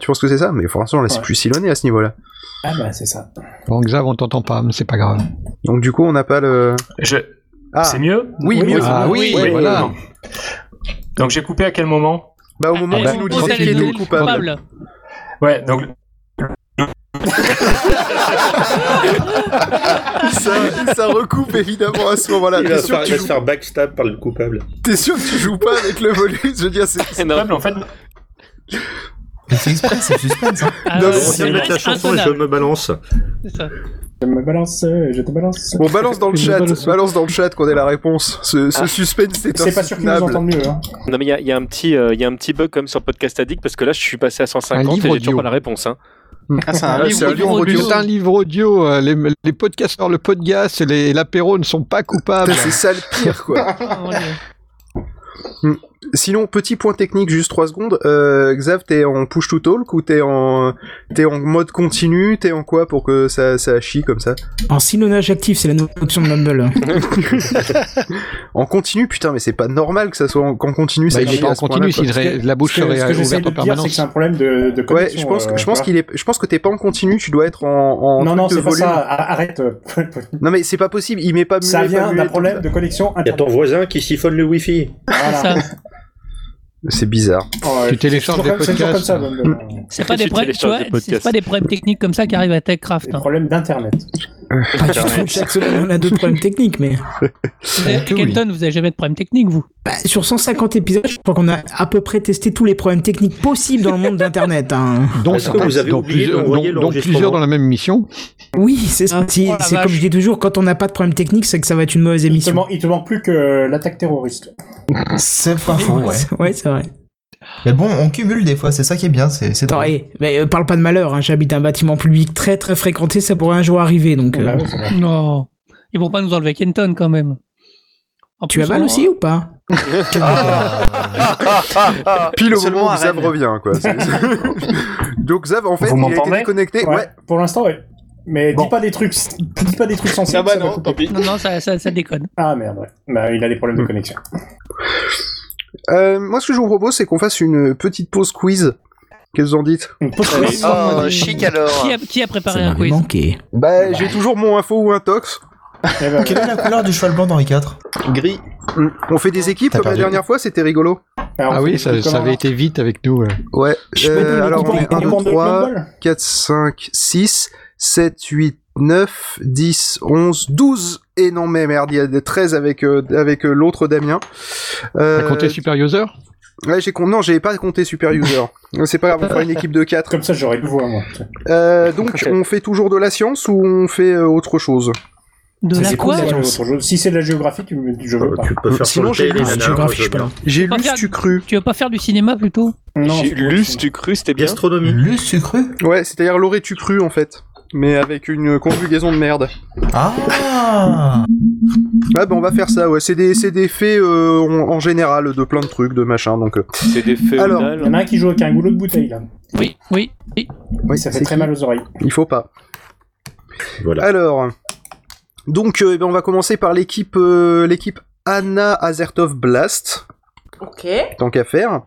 Tu penses que c'est ça? Mais franchement, là, c'est Ouais. plus sillonné à ce niveau-là. Ah bah, c'est ça. Bon, Xav, on t'entend pas, mais c'est pas grave. Donc, du coup, on n'a pas le. Je... C'est mieux? Oui, mieux. Ah oui, voilà. Donc j'ai coupé à quel moment? Bah au moment où tu nous disais qui était le coupable. Ouais, donc ça, ça recoupe évidemment à ce moment-là. Il T'es va, sûr, faire, il se joues... faire backstab par le coupable. T'es sûr que tu joues pas avec le volume Je veux dire, c'est. coupable, en fait. C'est exprès, c'est suspense. Hein. Ah, Non, On vient de mettre la chanson et je me balance. C'est ça. Je me balance, euh, je te balance. Bon, balance dans le chat, balance. balance dans le chat qu'on ait la réponse. Ce, ce Ah. suspense, c'est C'est pas sûr qu'ils nous entendent mieux, hein. Non, mais il y y a un petit, euh, y a un petit bug comme sur Podcast Addict parce que là, je suis passé à 150 et j'ai toujours pas la réponse. Hein. Ah, c'est un livre audio. livre audio. C'est un livre audio. Les, les podcasteurs, le podcast et les- l'apéro ne sont pas coupables. C'est ça le pire, quoi. Hmm. Sinon, petit point technique, juste 3 secondes. Euh, Xav, t'es en push to talk ou t'es en, t'es en mode continu? T'es en quoi pour que ça, ça chie comme ça? En silonnage actif, c'est la nouvelle option de Mumble. En continu, putain, mais c'est pas normal que ça soit en, qu'en continu. Bah, ça il est chie pas en continu, la bouche que- serait que ouverte en que permanence. c'est un problème de, de Ouais, connexion. je pense, euh, je pense voilà. qu'il est, je pense que t'es pas en continu, tu dois être en, en Non, non, c'est pas ça. Arrête. Non mais c'est pas possible, il met pas Ça vient d'un problème de connexion Il y a ton voisin qui siphonne le wifi. Voilà. C'est bizarre. Tu ouais, des podcasts. C'est pas des Tu problèmes, tu télécharges vois, des podcasts. c'est pas des problèmes techniques comme ça qui arrivent à TechCraft. Des hein. problèmes d'internet. Pas du tout, chaque semaine on a d'autres problèmes techniques, mais. Kenton, vous avez jamais de problème technique, vous? Bah, sur 150 épisodes, je crois qu'on a à peu près testé tous les problèmes techniques possibles dans le monde d'Internet. Hein. Certains- vous avez plusieurs, dans la même mission. Oui, c'est ça. Si- Oh c'est comme je dis toujours, quand on n'a pas de problème technique, c'est que ça va être une mauvaise Il te, émission. manque, il te manque plus que l'attaque terroriste. C'est pas faux, ouais. Ouais, c'est vrai. Mais bon, on cumule des fois, c'est ça qui est bien, c'est c'est Attends, hey, mais euh, parle pas de malheur, hein, j'habite un bâtiment public très très fréquenté, ça pourrait un jour arriver, donc... euh, Bah. Non. Ils vont pas nous enlever Kenton quand même. En tu plus, as mal on- aussi ou pas? Pile au moment où Rennes. revient, quoi. Donc Xav, en fait, Vous il a été m'entendez? déconnecté. Ouais. Pour l'instant, ouais. Mais dis pas des trucs, dis pas des trucs sensibles. Ah bah non, couper. tant pis. Non, non, ça, ça, ça déconne. Ah merde, ouais. Bah, il a des problèmes de connexion. Euh, moi, ce que je vous propose, c'est qu'on fasse une petite pause quiz. Qu'est-ce que vous en dites Oh, chic alors. Qui a, qui a préparé Ça un quiz manqué. Bah, j'ai toujours mon info ou un tox. Eh ben, Quelle est la couleur du cheval blanc d'Henri IV Gris. On fait des équipes T'as comme la perdu. dernière fois, c'était rigolo. alors, on Ah oui, ça, ça avait été vite avec nous. Ouais. Je peux donner Euh, alors, on est 1, le 2, coupon de 3, Mumble 4, 5, 6, 7, 8, 9, 10, 11, 12. Et non, mais merde, il y a des 13 avec, euh, avec euh, l'autre Damien. Euh, T'as compté Super User Ouais, j'ai con... Non, j'ai pas compté Super User. C'est pas grave, on fera une équipe de 4. Comme ça, j'aurais deux voix, moi. Euh, donc, on fait toujours de la science ou on fait euh, autre chose? De la quoi. Si c'est de la géographie, tu me... je veux Euh, pas. tu peux faire Sinon, j'ai le lu- géographie, je. J'ai lu tu cru. Tu veux pas faire du cinéma plutôt? Non, lu, tu cru, c'était bien. Gastronomie. Le sucre Ouais, c'est-à-dire l'aurais-tu cru en fait? Mais avec une conjugaison de merde. Ah Ouais, bah on va faire ça, ouais. C'est des, c'est des faits euh, en, en général de plein de trucs, de machin, donc... euh. C'est des faits Alors, Il y en a un qui joue avec un goulot de bouteille, là. Oui, oui, oui. Oui, Ça fait c'est très qui mal aux oreilles. Il faut pas. Voilà. Alors, donc euh, eh ben, on va commencer par l'équipe euh, l'équipe Anna Azertov Blast, Ok. tant qu'à faire.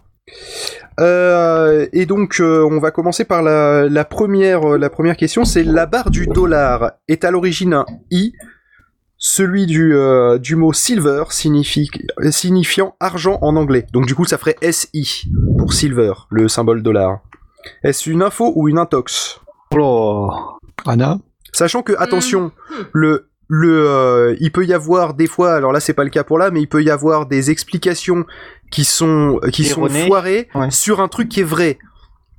Euh, et donc euh, on va commencer par la, la première euh, la première question, c'est la barre du dollar est à l'origine un i, celui du euh, du mot silver signifie signifiant argent en anglais. Donc du coup ça ferait SI pour silver, le symbole dollar. Est-ce une info ou une intox? Oh, Anna? Sachant que, attention, le, le, euh, il peut y avoir des fois, alors là c'est pas le cas pour là, mais il peut y avoir des explications qui sont, qui sont foirées Ouais. sur un truc qui est vrai.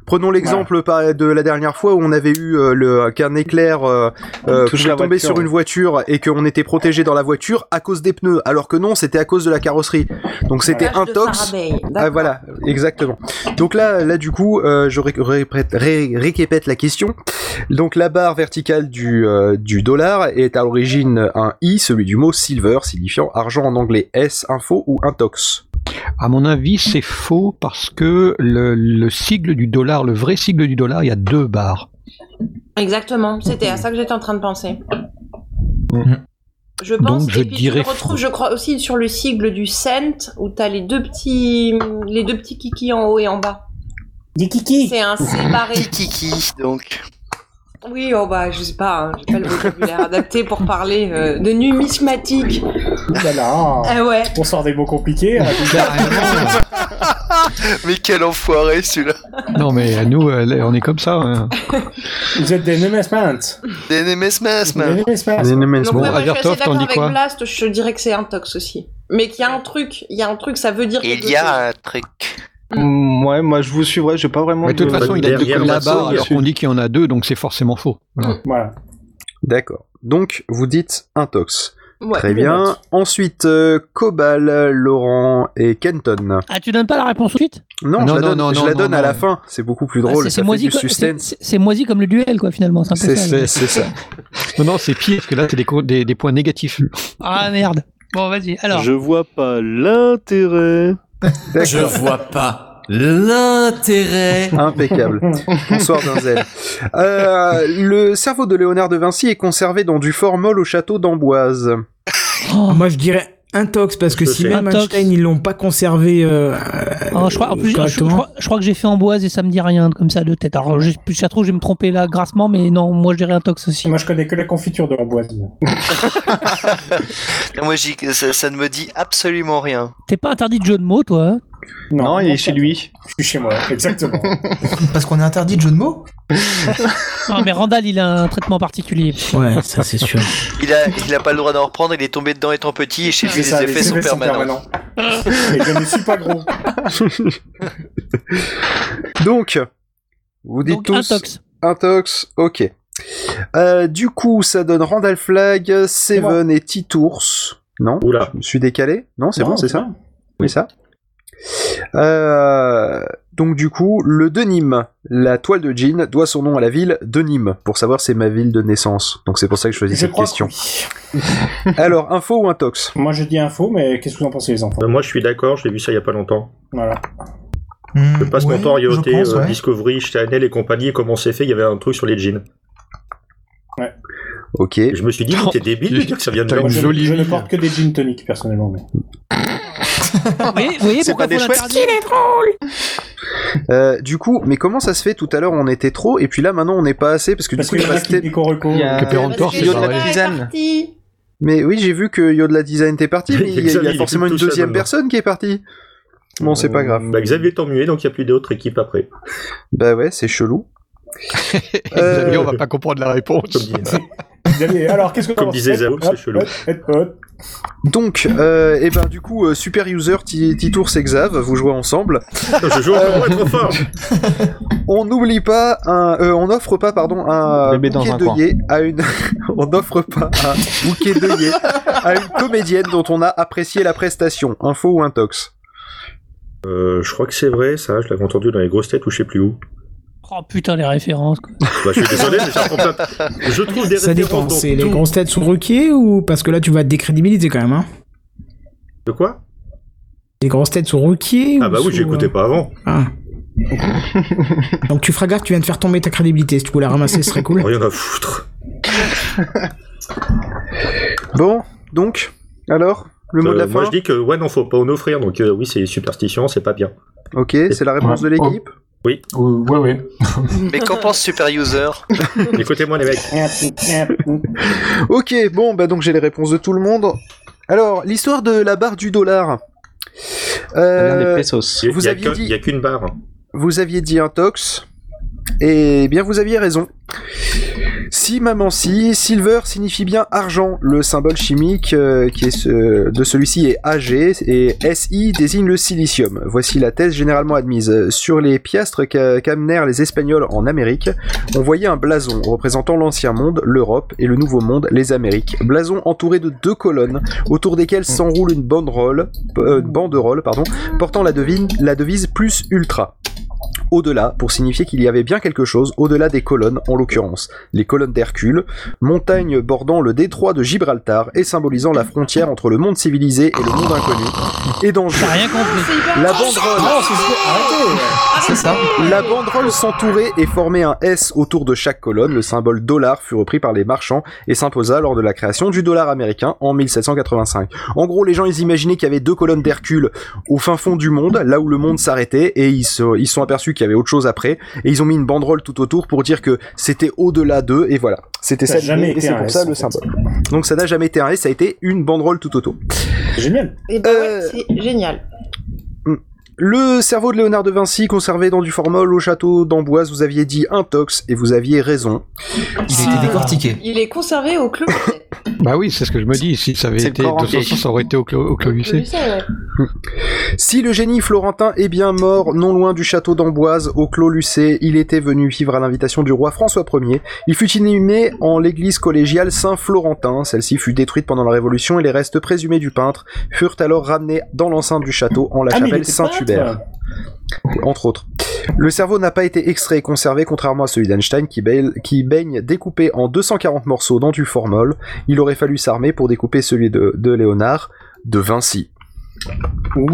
Prenons l'exemple de la dernière fois où on avait eu euh, le qu'un éclair euh, euh, pouvait tomber voiture, sur une voiture et qu'on était protégé dans la voiture à cause des pneus, alors que non, c'était à cause de la carrosserie. Donc c'était intox. Ah, voilà, exactement. Donc là, là du coup, euh, je ré- répète, ré- la question. Donc la barre verticale du, euh, du dollar est à l'origine un i, celui du mot silver, signifiant argent en anglais. S, info ou intox À mon avis, c'est faux parce que le, le sigle du dollar, le vrai sigle du dollar, il y a deux barres. Exactement, c'était à ça que j'étais en train de penser. Je pense, Donc, je et puis dirais tu le retrouves, je crois, aussi sur le sigle du cent, où t'as les deux petits, les deux petits kikis en haut et en bas. Des kikis C'est un C barré. Kiki, donc. Oui, oh bah, je sais pas, hein, j'ai pas le vocabulaire adapté pour parler euh, de numismatique. Là là. Ah ouais. On sort des mots compliqués. hein, Mais quel enfoiré celui-là. Non, mais à nous, euh, on est comme ça. hein. Vous êtes des Nemesmans. Des Nemesmas, Des man. Nemesmans. Les Nemens- Donc Bon, ouais, moi, je suis assez Avertov, t'en d'accord dis avec quoi Blast, je dirais que c'est un tox aussi. Mais qu'il y a un truc, il y a un truc, ça veut dire Il y chose. a un truc. Mm, Ouais, moi je vous suivrai, j'ai pas vraiment. Mais de toute façon, il a deux derrière là-bas, Watson, alors qu'on dit qu'il y en a deux, donc c'est forcément faux. Voilà. Voilà. D'accord. Donc vous dites intox. Ouais. Très bien. Ensuite, euh, Cobal, Laurent et Kenton. Ah, tu donnes pas la réponse tout de suite? Non, Non, je la non, donne, non, je non, la non, donne à non. la fin. C'est beaucoup plus Ah, drôle. c'est- moisi, comme le duel, quoi, finalement. C'est ça. Non, non, c'est pire, parce que là, c'est des, des, des points négatifs. Ah merde. Bon, vas-y. Alors. Je vois pas l'intérêt. Je vois pas l'intérêt. Impeccable. Bonsoir Denzel. Euh, le cerveau de Léonard de Vinci est conservé dans du formol au château d'Amboise. Oh, Moi, je dirais intox parce que Je si même Intox. Einstein ils l'ont pas conservé euh, oh, je crois, en plus, je, je crois, je crois que j'ai fait Amboise et ça me dit rien comme ça de tête. Alors, je, ça trouve, je vais me tromper là grassement, mais non, moi je dirais un tox aussi. Moi, je connais que la confiture de l'amboise. Moi, ça, ça ne me dit absolument rien. T'es pas interdit de jeu de mots, toi Non, il est chez lui. Je suis chez moi, exactement. Parce qu'on est interdit de jeu de mots Non, mais Randall, il a un traitement particulier. Ouais, ça c'est sûr. Il a, il a pas le droit d'en reprendre, il est tombé dedans étant petit et chez lui les ça, effets sont permanents. Et je ne suis pas gros. Donc, vous dites Donc, tous intox. intox, ok. Euh, du coup, ça donne Randall Flag, Seven et Titours. Non Oula. Je me suis décalé Non, c'est bon, c'est ça. Oui, ça. Euh, donc du coup, le de Nîmes, la toile de jean, doit son nom à la ville de Nîmes, pour savoir c'est ma ville de naissance. Donc c'est pour ça que je choisis Je cette question. que oui. Alors, info ou intox? Moi, je dis info, mais qu'est-ce que vous en pensez, les enfants? Bah, moi, je suis d'accord, je l'ai vu ça il y a pas longtemps. Voilà. Je passe mon temps à pense, euh, ouais. Discovery, Chanel et compagnie, et comment c'est fait, il y avait un truc sur les jeans. Ok. Et je me suis dit, t'es débile de dire que ça vient de là. une Je, jolie je ne porte que des gin tonic, personnellement. Mais... Vous voyez, vous voyez C'est pourquoi pas des chouettes l'interdire Euh, du coup, mais comment ça se fait Tout à l'heure, on était trop, et puis là, maintenant, on n'est pas assez, parce que Parce du coup, il y a restait... Il y est parti. Mais oui, j'ai vu que Yo de la Design était parti, mais il y a, il y a Xavier, il est forcément une deuxième personne qui est partie. Bon, c'est pas grave. Bah, Xavier est emmué, donc il n'y a plus d'autres équipes après. Bah ouais, c'est chelou. Xavier, Euh, on va pas comprendre la réponse. Comme disait, Xavier, Alors, qu'est-ce que Comme t'en disait penses Zao, c'est chelou. Donc, euh, et ben du coup, euh, super user Ti- Titours et Xav, vous jouez ensemble. je joue encore trop fort. On n'oublie pas un, euh, on n'offre pas pardon un bouquet un d'œillets à une, on n'offre pas un bouquet d'œillets à une comédienne dont on a apprécié la prestation. Info ou intox? Euh, je crois que c'est vrai, ça, je l'avais entendu dans les grosses têtes ou je sais plus où. Oh putain, les références. Quoi. Bah, je suis désolé, mais ça prend plein. Je trouve des Ça références dépend. dans C'est les tout. grosses têtes sous requiers ou parce que là tu vas te décrédibiliser quand même. Hein. De quoi? Les grosses têtes sous requiers Ah ou bah oui, sous, j'écoutais euh, pas avant. Ah. Donc tu feras gaffe, tu viens de faire tomber ta crédibilité. Si tu pouvais la ramasser, ce serait cool. Rien à foutre. Bon, donc, alors, le mot de Euh, la moi, fin je dis que ouais, non, faut pas en offrir, donc euh, oui, c'est superstition, c'est pas bien. Ok, c'est la réponse de l'équipe Oui. ouais, ouais. Mais qu'en pense Super User? Écoutez-moi, les mecs. Ok, bon, bah donc j'ai les réponses de tout le monde. Alors, l'histoire de la barre du dollar. Euh, Il y a- vous il y a aviez que- dit- Il y a qu'une barre. vous aviez dit intox, et bien vous aviez raison. Si maman si, silver signifie bien argent. Le symbole chimique euh, qui est de celui-ci est Ag et SI désigne le silicium. Voici la thèse généralement admise. Sur les piastres qu'a- qu'amenèrent les Espagnols en Amérique, on voyait un blason représentant l'ancien monde, l'Europe, et le nouveau monde, les Amériques. Blason entouré de deux colonnes, autour desquelles s'enroule une banderole, euh, banderole pardon, portant la devise plus ultra au-delà pour signifier qu'il y avait bien quelque chose au-delà des colonnes, en l'occurrence les colonnes d'Hercule, montagne bordant le détroit de Gibraltar et symbolisant la frontière entre le monde civilisé et le monde inconnu. Et dans T'as rien compris. la banderole, C'est ça. la banderole s'entourait et formait un S autour de chaque colonne. Le symbole dollar fut repris par les marchands et s'imposa lors de la création du dollar américain en 1785. En gros, les gens ils imaginaient qu'il y avait deux colonnes d'Hercule au fin fond du monde, là où le monde s'arrêtait, et ils se ils se sont aperçus qu'il y avait autre chose après, et ils ont mis une banderole tout autour pour dire que c'était au-delà d'eux, et voilà. C'était Ça et c'est pour ça le fait. symbole. Donc ça n'a jamais été un S, ça a été une banderole tout autour. Génial. Et bah ouais, c'est génial. Le cerveau de Léonard de Vinci conservé dans du formol au château d'Amboise, vous aviez dit intox et vous aviez raison. Il était décortiqué. Il est conservé au club. Bah oui, c'est ce que je me dis. Si ça avait été corps de entier. toute façon, ça aurait été au, clo- au Clos Lucé. Si le génie florentin est bien mort non loin du château d'Amboise, au Clos Lucé, il était venu vivre à l'invitation du roi François Ier. Il fut inhumé en l'église collégiale Saint-Florentin. Celle-ci fut détruite pendant la Révolution et les restes présumés du peintre furent alors ramenés dans l'enceinte du château en la Ah, chapelle Saint-Hubert. Entre autres. Le cerveau n'a pas été extrait et conservé, contrairement à celui d'Einstein qui, qui baigne découpé en 240 morceaux dans du formol. Il aurait fallu s'armer pour découper celui de, de Léonard de Vinci. Oh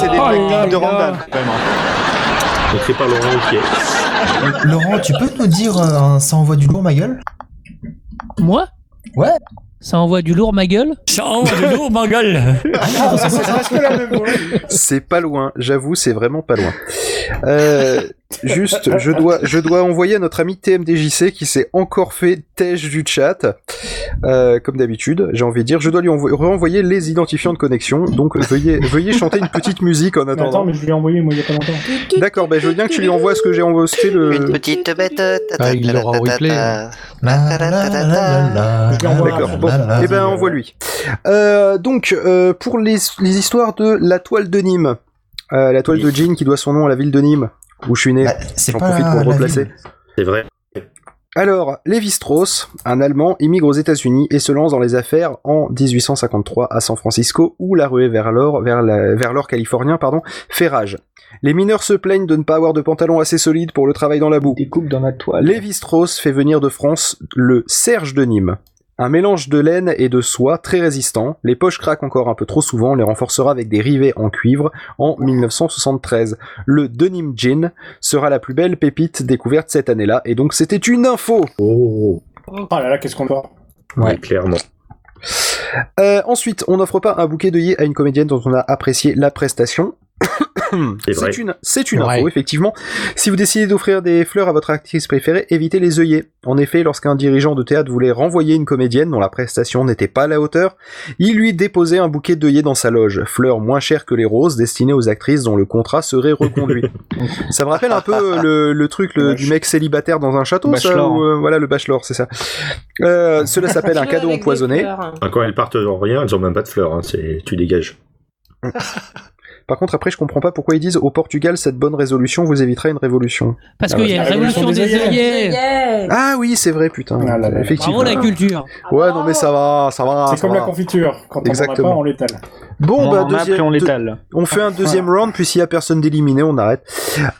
C'est des Oh techniques là de. Randall, quand même. hein. Écrit par Laurent Ruquier. Laurent, tu peux nous dire euh, ça envoie du lourd ma gueule? Moi? Ouais. Ça envoie du lourd ma gueule Ça envoie du lourd, ma gueule. Ah, voix. C'est pas loin, j'avoue, c'est vraiment pas loin. Euh, juste, je dois, je dois envoyer à notre ami TMDJC qui s'est encore fait tèche du chat. Euh, comme d'habitude, j'ai envie de dire, je dois lui envo- renvoyer les identifiants de connexion. Donc veuillez, veuillez chanter une petite musique en Mais attends, attendant. mais je lui ai envoyé moi il y a pas longtemps. D'accord, ben je veux bien que tu lui envoies ce que j'ai envoyé, le. Une petite bête. Ah, il l'aura replay. un- D'accord, bon, la, eh ben envoie-lui. Euh, donc, euh, pour les, les histoires de la toile de Nîmes, euh, la toile de Jean qui doit son nom à la ville de Nîmes, où je suis né, Bah, c'est j'en pas profite pour la replacer. ville. C'est vrai. Alors, Lévi Strauss, un Allemand, immigre aux États-Unis et se lance dans les affaires en 1853 à San Francisco, où la ruée vers l'or, vers la- vers l'or californien, pardon, fait rage. Les mineurs se plaignent de ne pas avoir de pantalon assez solide pour le travail dans la boue. Des coupes dans la toile. Lévi Strauss fait venir de France le Serge de Nîmes. Un mélange de laine et de soie très résistant. Les poches craquent encore un peu trop souvent, on les renforcera avec des rivets en cuivre en 1973. Le Denim Gin sera la plus belle pépite découverte cette année-là, et donc c'était une info. Oh, Oh là là, qu'est-ce qu'on va ouais, clairement. Euh, ensuite, on n'offre pas un bouquet d'œillets à une comédienne dont on a apprécié la prestation. C'est une, c'est une info, effectivement. Si vous décidez d'offrir des fleurs à votre actrice préférée, évitez les œillets. En effet, lorsqu'un dirigeant de théâtre voulait renvoyer une comédienne dont la prestation n'était pas à la hauteur, il lui déposait un bouquet d'œillets dans sa loge. Fleurs moins chères que les roses, destinées aux actrices dont le contrat serait reconduit. ça me rappelle un peu euh, le, le truc le- du mec célibataire dans un château, ça, euh, voilà le bachelor, c'est ça. Euh, cela s'appelle un cadeau empoisonné. Quand elles partent en rien, elles ont même pas de fleurs. Hein. Tu dégages. Par contre, après, je comprends pas pourquoi ils disent au Portugal, cette bonne résolution vous évitera une révolution. Parce Ah qu'il y a la une révolution des révolution des œillets. Yeah. Ah oui, c'est vrai, putain. Ah là là. Effectivement. Bravo la culture. Ouais, non mais ça va, ça va. C'est comme va. la confiture. Quand on en a Exactement. pas, on l'étale. Bon, on bah deuxième, on deux- on fait un deuxième round, puis s'il y a personne d'éliminé, on arrête.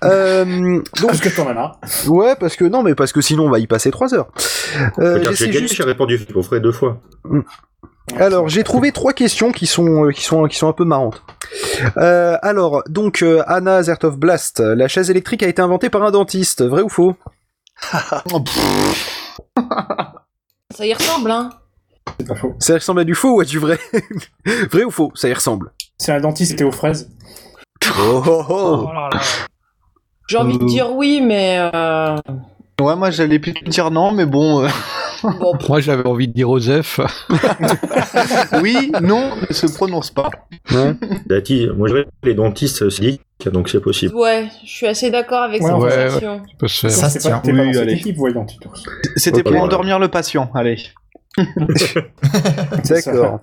Euh, donc, Parce que t'en as marre. ouais, parce que non, mais parce que sinon on va y passer trois heures. Euh, j'ai gagné, juste- j'ai répondu. On ferait deux fois. Alors, j'ai trouvé trois questions qui sont euh, qui sont qui sont un peu marrantes. Euh, alors, donc Anna Zertov Blast, la chaise électrique a été inventée par un dentiste, vrai ou faux? Ça y ressemble, hein. C'est pas faux. Ça ressemble à du faux ou à du vrai Vrai ou faux Ça y ressemble. C'est un dentiste qui était aux fraises. Oh, oh, oh. J'ai envie de dire oui, mais euh, Ouais, moi j'allais plutôt dire non, mais bon. euh, Moi, j'avais envie de dire Osef. oui, non, ne se prononce pas. Dati, moi les dentistes, c'est geek, donc c'est possible. Ouais, je suis assez d'accord avec Ouais, cette ouais, sensation. Ça se Oui, Titus. C'était pour endormir le patient, allez. D'accord.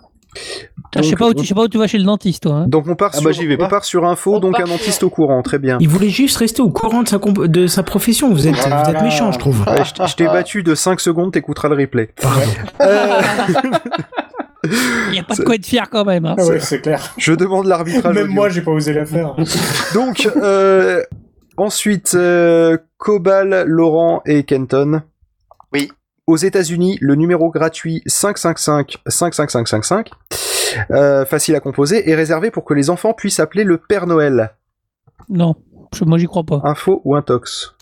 Ah, je sais pas où tu, je sais pas où tu vas chez le dentiste, toi. hein. Donc on part, Ah sur, bah, j'y vais on pas. part sur info, donc un dentiste au courant, très bien. Il voulait juste rester au courant de sa, comp- de sa profession. Vous êtes, vous êtes méchant, je trouve. Ouais, je t'ai battu de 5 secondes, t'écouteras le replay. Euh, Il n'y a pas de quoi être fier quand même. hein. Ah ouais, c'est clair. Je demande l'arbitrage. Même audio. moi, j'ai pas osé la faire. Donc, euh, ensuite, euh, Cobal, Laurent et Kenton. Oui. Aux États-Unis, le numéro gratuit 555 55555, euh, facile à composer, est réservé pour que les enfants puissent appeler le Père Noël. Non, je- moi j'y crois pas. Info ou intox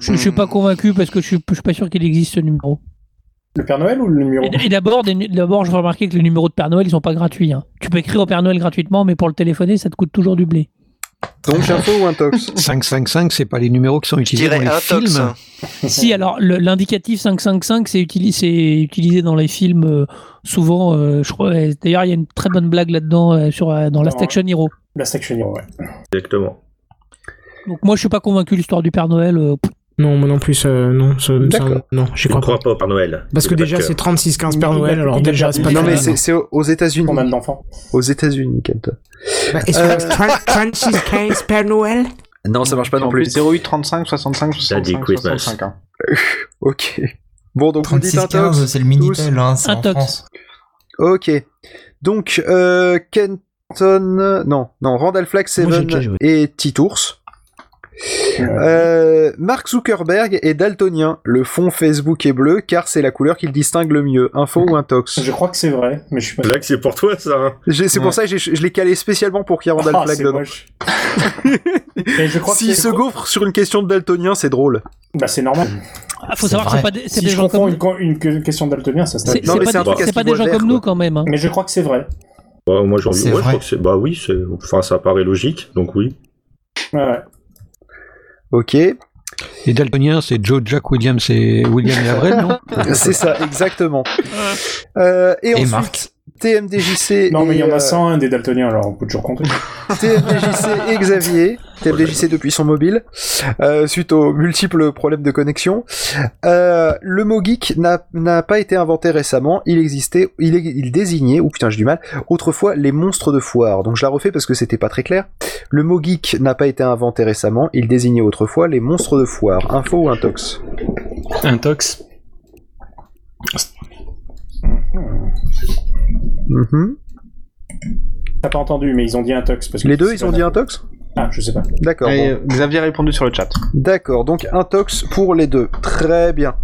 Je, je suis pas convaincu parce que je suis, je suis pas sûr qu'il existe ce numéro. Le Père Noël ou le numéro Et, et d'abord, je veux remarquer que les numéros de Père Noël ils sont pas gratuits. hein. Tu peux écrire au Père Noël gratuitement, mais pour le téléphoner, ça te coûte toujours du blé. Donc, info ou intox 555, c'est pas les numéros qui sont utilisés dans les films. si, alors l'indicatif 555, c'est utilisé, c'est utilisé dans les films euh, souvent. euh, je crois. D'ailleurs, il y a une très bonne blague là-dedans euh, sur euh, dans Last. Action Hero. La Section Hero, ouais. Exactement. Donc moi, je suis pas convaincu de l'histoire du Père Noël. euh, pff. Non, moi non plus, euh, non, ça, ça- non, Je ne crois pas. crois pas au Père Noël. Parce que déjà, c'est cœur. 36-15 Père Noël, alors il a déjà, c'est pas Non, mais c'est aux États-Unis. Combien d'enfants Aux États-Unis, Kenton. Bah, est-ce Euh, que 36-15 Père Noël? Non, ça marche pas non plus. 08 35 65 T'as dit 65 Christmas. 65. hein. Ok. Bon, donc vous dites 36-15, intox c'est le Minitel, hein, c'est en. France. Ok. Donc, euh, Kenton... Non, non, Randall j'ai Seven et Titours. Euh, Mark Zuckerberg est daltonien. Le fond Facebook est bleu car c'est la couleur qu'il distingue le mieux. Info ou intox? Je crois que c'est vrai, mais je suis pas c'est pour toi ça. hein. C'est pour ça que je l'ai calé spécialement pour qu'il y ait Flagg c'est dedans. moche. Et je crois que S'il se gaufre sur une question de daltonien, c'est drôle. Bah, c'est normal. Ah, faut savoir que c'est pas des, c'est Si des je gens comme une, co- une que- question daltonien, ça se c'est- Non, c'est mais pas des- pas gens vert, comme nous quand même. hein. Mais je crois que c'est vrai. Ouais, moi j'ai envie. C'est Ouais, je crois que c'est. Bah oui. Enfin, ça paraît logique, donc oui. Ouais, ouais. Ok. Les daltoniens, c'est Joe, Jack, Williams et William et Avril, non? C'est ça, exactement. Euh, et, Et ensuite, Marx. TMDJC. Non, mais il y en euh, a 101 des daltoniens, alors on peut toujours compter. TMDJC et Xavier, TMDJC depuis son mobile, euh, suite aux multiples problèmes de connexion. Euh, le mot geek n'a n'a pas été inventé récemment, il existait, il, il désignait, ou putain j'ai du mal, autrefois les monstres de foire. Donc je la refais parce que c'était pas très clair. Le mot geek n'a pas été inventé récemment, il désignait autrefois les monstres de foire. Info ou intox? Intox. Mhm. T'as pas entendu, mais ils ont dit intox. Parce que Les deux, ils ont dit intox Ah, je sais pas. D'accord. Et, bon. Xavier a répondu sur le chat. D'accord, donc intox pour les deux. Très bien.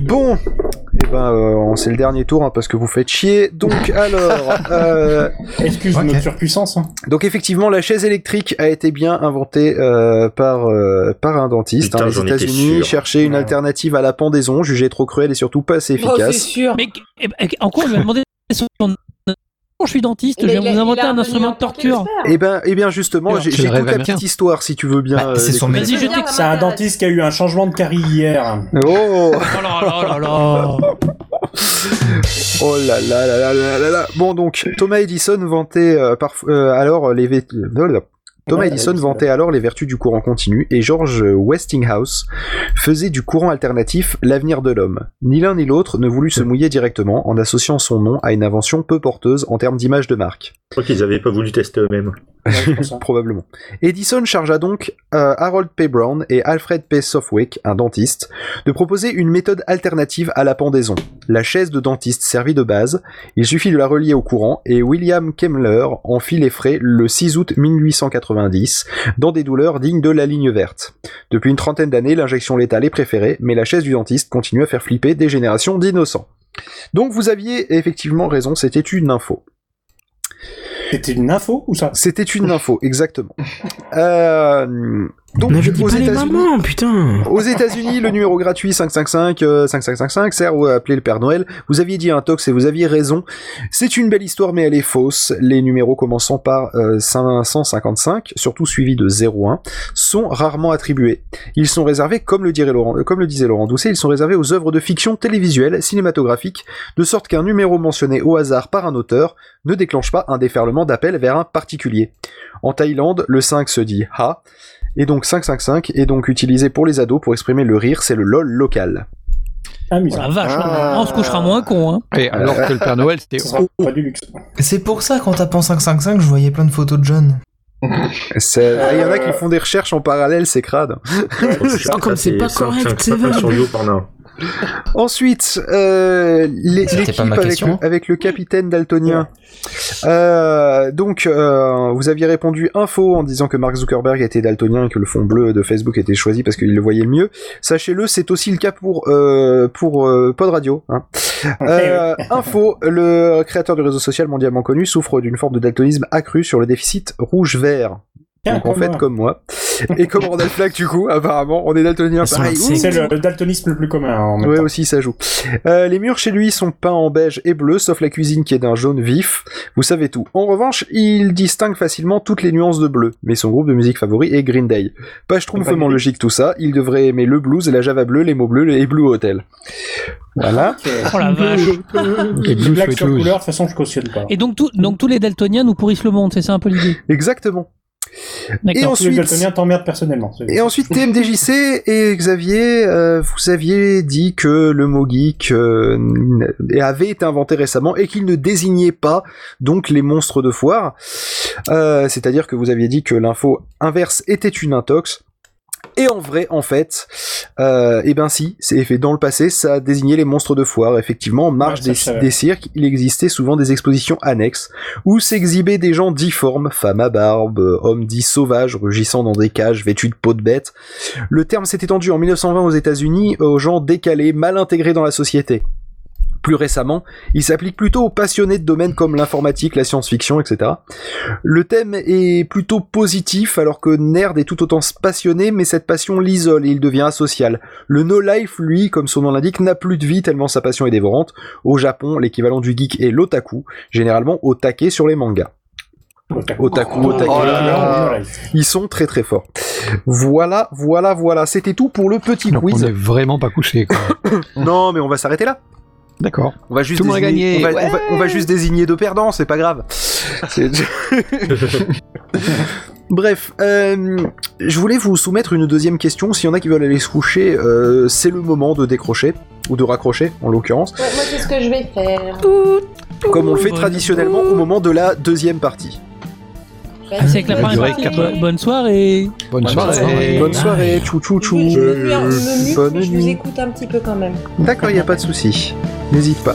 Bon, et ben euh, c'est le dernier tour hein, parce que vous faites chier. Donc alors, euh, Excuse Ok. notre surpuissance. hein. donc effectivement la chaise électrique a été bien inventée euh, par euh, par un dentiste. Putain, hein, j'en les États-Unis cherchaient une Ouais. alternative à la pendaison, jugée trop cruelle et surtout pas assez Oh, c'est efficace. sûr. Mais eh ben, en quoi on lui a demandé je suis dentiste, Mais je vais vous inventer un instrument en de torture. Et ben, et bien justement, j'ai toute la petite histoire si tu veux bien. Bah, c'est euh, son C'est un dentiste qui a eu un changement de carie hier. Oh. Oh là là là là. Oh là là là là là là là. Bon donc Thomas Edison vantait euh, parf- euh, alors les vé- blablabla. Thomas Ouais, Edison vantait alors les vertus du courant continu et George Westinghouse faisait du courant alternatif l'avenir de l'homme. Ni l'un ni l'autre ne voulut se mouiller directement en associant son nom à une invention peu porteuse en termes d'image de marque. Je crois qu'ils avaient pas voulu tester eux-mêmes. Ça. Probablement. Edison chargea donc euh, Harold P. Brown et Alfred P. Southwick, un dentiste, de proposer une méthode alternative à la pendaison. La chaise de dentiste servit de base, il suffit de la relier au courant et William Kemmler en fit les frais le 6 août 1890 dans des douleurs dignes de la ligne verte. Depuis une trentaine d'années, l'injection létale est préférée, mais la chaise du dentiste continue à faire flipper des générations d'innocents. Donc vous aviez effectivement raison, c'était une info. C'était une info ou ça? C'était une info, exactement. Euh, Donc, aux pas les États-Unis- mamans, putain. Aux États-Unis, le numéro gratuit 555 euh, 5555 sert à appeler le Père Noël. Vous aviez dit un tox et vous aviez raison. C'est une belle histoire, mais elle est fausse. Les numéros commençant par euh, 555, surtout suivis de 01, sont rarement attribués. Ils sont réservés, comme le, dirait Laurent, euh, comme le disait Laurent Doucet, ils sont réservés aux œuvres de fiction télévisuelle, cinématographique, de sorte qu'un numéro mentionné au hasard par un auteur ne déclenche pas un déferlement d'appel vers un particulier. En Thaïlande, le 5 se dit ha, et donc 555 est donc utilisé pour les ados pour exprimer le rire, c'est le lol local. Oh la vache, on se couchera moins con. Hein. Et alors que le Père Noël, c'était. Pas du luxe. C'est pour ça qu'en tapant 555, je voyais plein de photos de John. C'est- ah, Il y en a qui font des recherches en parallèle, c'est crade. Oh, comme c'est pas correct, c'est vrai. Ensuite, euh, l'équipe avec, le- question. avec le capitaine daltonien. Euh, donc, euh, vous aviez répondu info en disant que Mark Zuckerberg était daltonien et que le fond bleu de Facebook était choisi parce qu'il le voyait le mieux. Sachez-le, c'est aussi le cas pour euh, pour euh, Pod Radio. hein. Euh, info, le créateur du réseau social mondialement connu souffre d'une forme de daltonisme accru sur le déficit rouge-vert. Donc en fait comme moi. Et comme Randall Flagg du coup, apparemment, on est daltonien pareil. C'est le, le daltonisme le plus commun. En même Ouais temps. aussi ça joue. Euh, les murs chez lui sont peints en beige et bleu, sauf la cuisine qui est d'un jaune vif. Vous savez tout. En revanche, il distingue facilement toutes les nuances de bleu. Mais son groupe de musique favori est Green Day. Pas schtroumpfement logique tout ça. Il devrait aimer le blues, la java bleue, les mots bleus et Blue Hotel. Voilà. Oh la vache. Les blagues sur couleur, de toute façon, je cautionne pas. Et donc, tout- donc tous les daltoniens nous pourrissent le monde, c'est ça un peu l'idée? Exactement. Et ensuite, personnellement. Et ensuite, TMDJC et Xavier, euh, vous aviez dit que le mot geek euh, avait été inventé récemment et qu'il ne désignait pas donc les monstres de foire. Euh, C'est-à-dire que vous aviez dit que l'info inverse était une intox. Et en vrai, en fait, euh, eh ben si, c'est fait dans le passé, ça a désigné les monstres de foire. Effectivement, en marge Ouais, des, cirques, il existait souvent des expositions annexes où s'exhibaient des gens difformes, femmes à barbe, hommes dits sauvages, rugissant dans des cages vêtus de peau de bête. Le terme s'est étendu en 1920 aux États-Unis aux gens décalés, mal intégrés dans la société. Plus récemment, il s'applique plutôt aux passionnés de domaines comme l'informatique, la science-fiction, etc. Le thème est plutôt positif, alors que Nerd est tout autant passionné, mais cette passion l'isole et il devient asocial. Le no-life, lui, comme son nom l'indique, n'a plus de vie tellement sa passion est dévorante. Au Japon, l'équivalent du geek est l'otaku, généralement au taquet sur les mangas. Otaku, Oh, otaku, oh là là. ils sont très très forts. Voilà, voilà, voilà. C'était tout pour le petit Donc quiz. on est vraiment pas couché. Quoi. Non, mais on va s'arrêter là. D'accord. On va juste Tout le monde a désigner- gagné. On va, on va- on va Ouais. juste désigner deux perdants, c'est pas grave. C'est- Bref, euh, je voulais vous soumettre une deuxième question. S'il y en a qui veulent aller se coucher, euh, c'est le moment de décrocher ou de raccrocher, en l'occurrence, Ouais, moi, c'est ce que je vais faire. comme on le fait traditionnellement au moment de la deuxième partie. Ah, C'est avec la Bonne- Bonne soirée. Bonne soirée. Bonne soirée, chou chou chou. Je me mute, Bonne mais je vous écoute un petit peu quand même. D'accord, il n'y a pas de souci. N'hésite pas.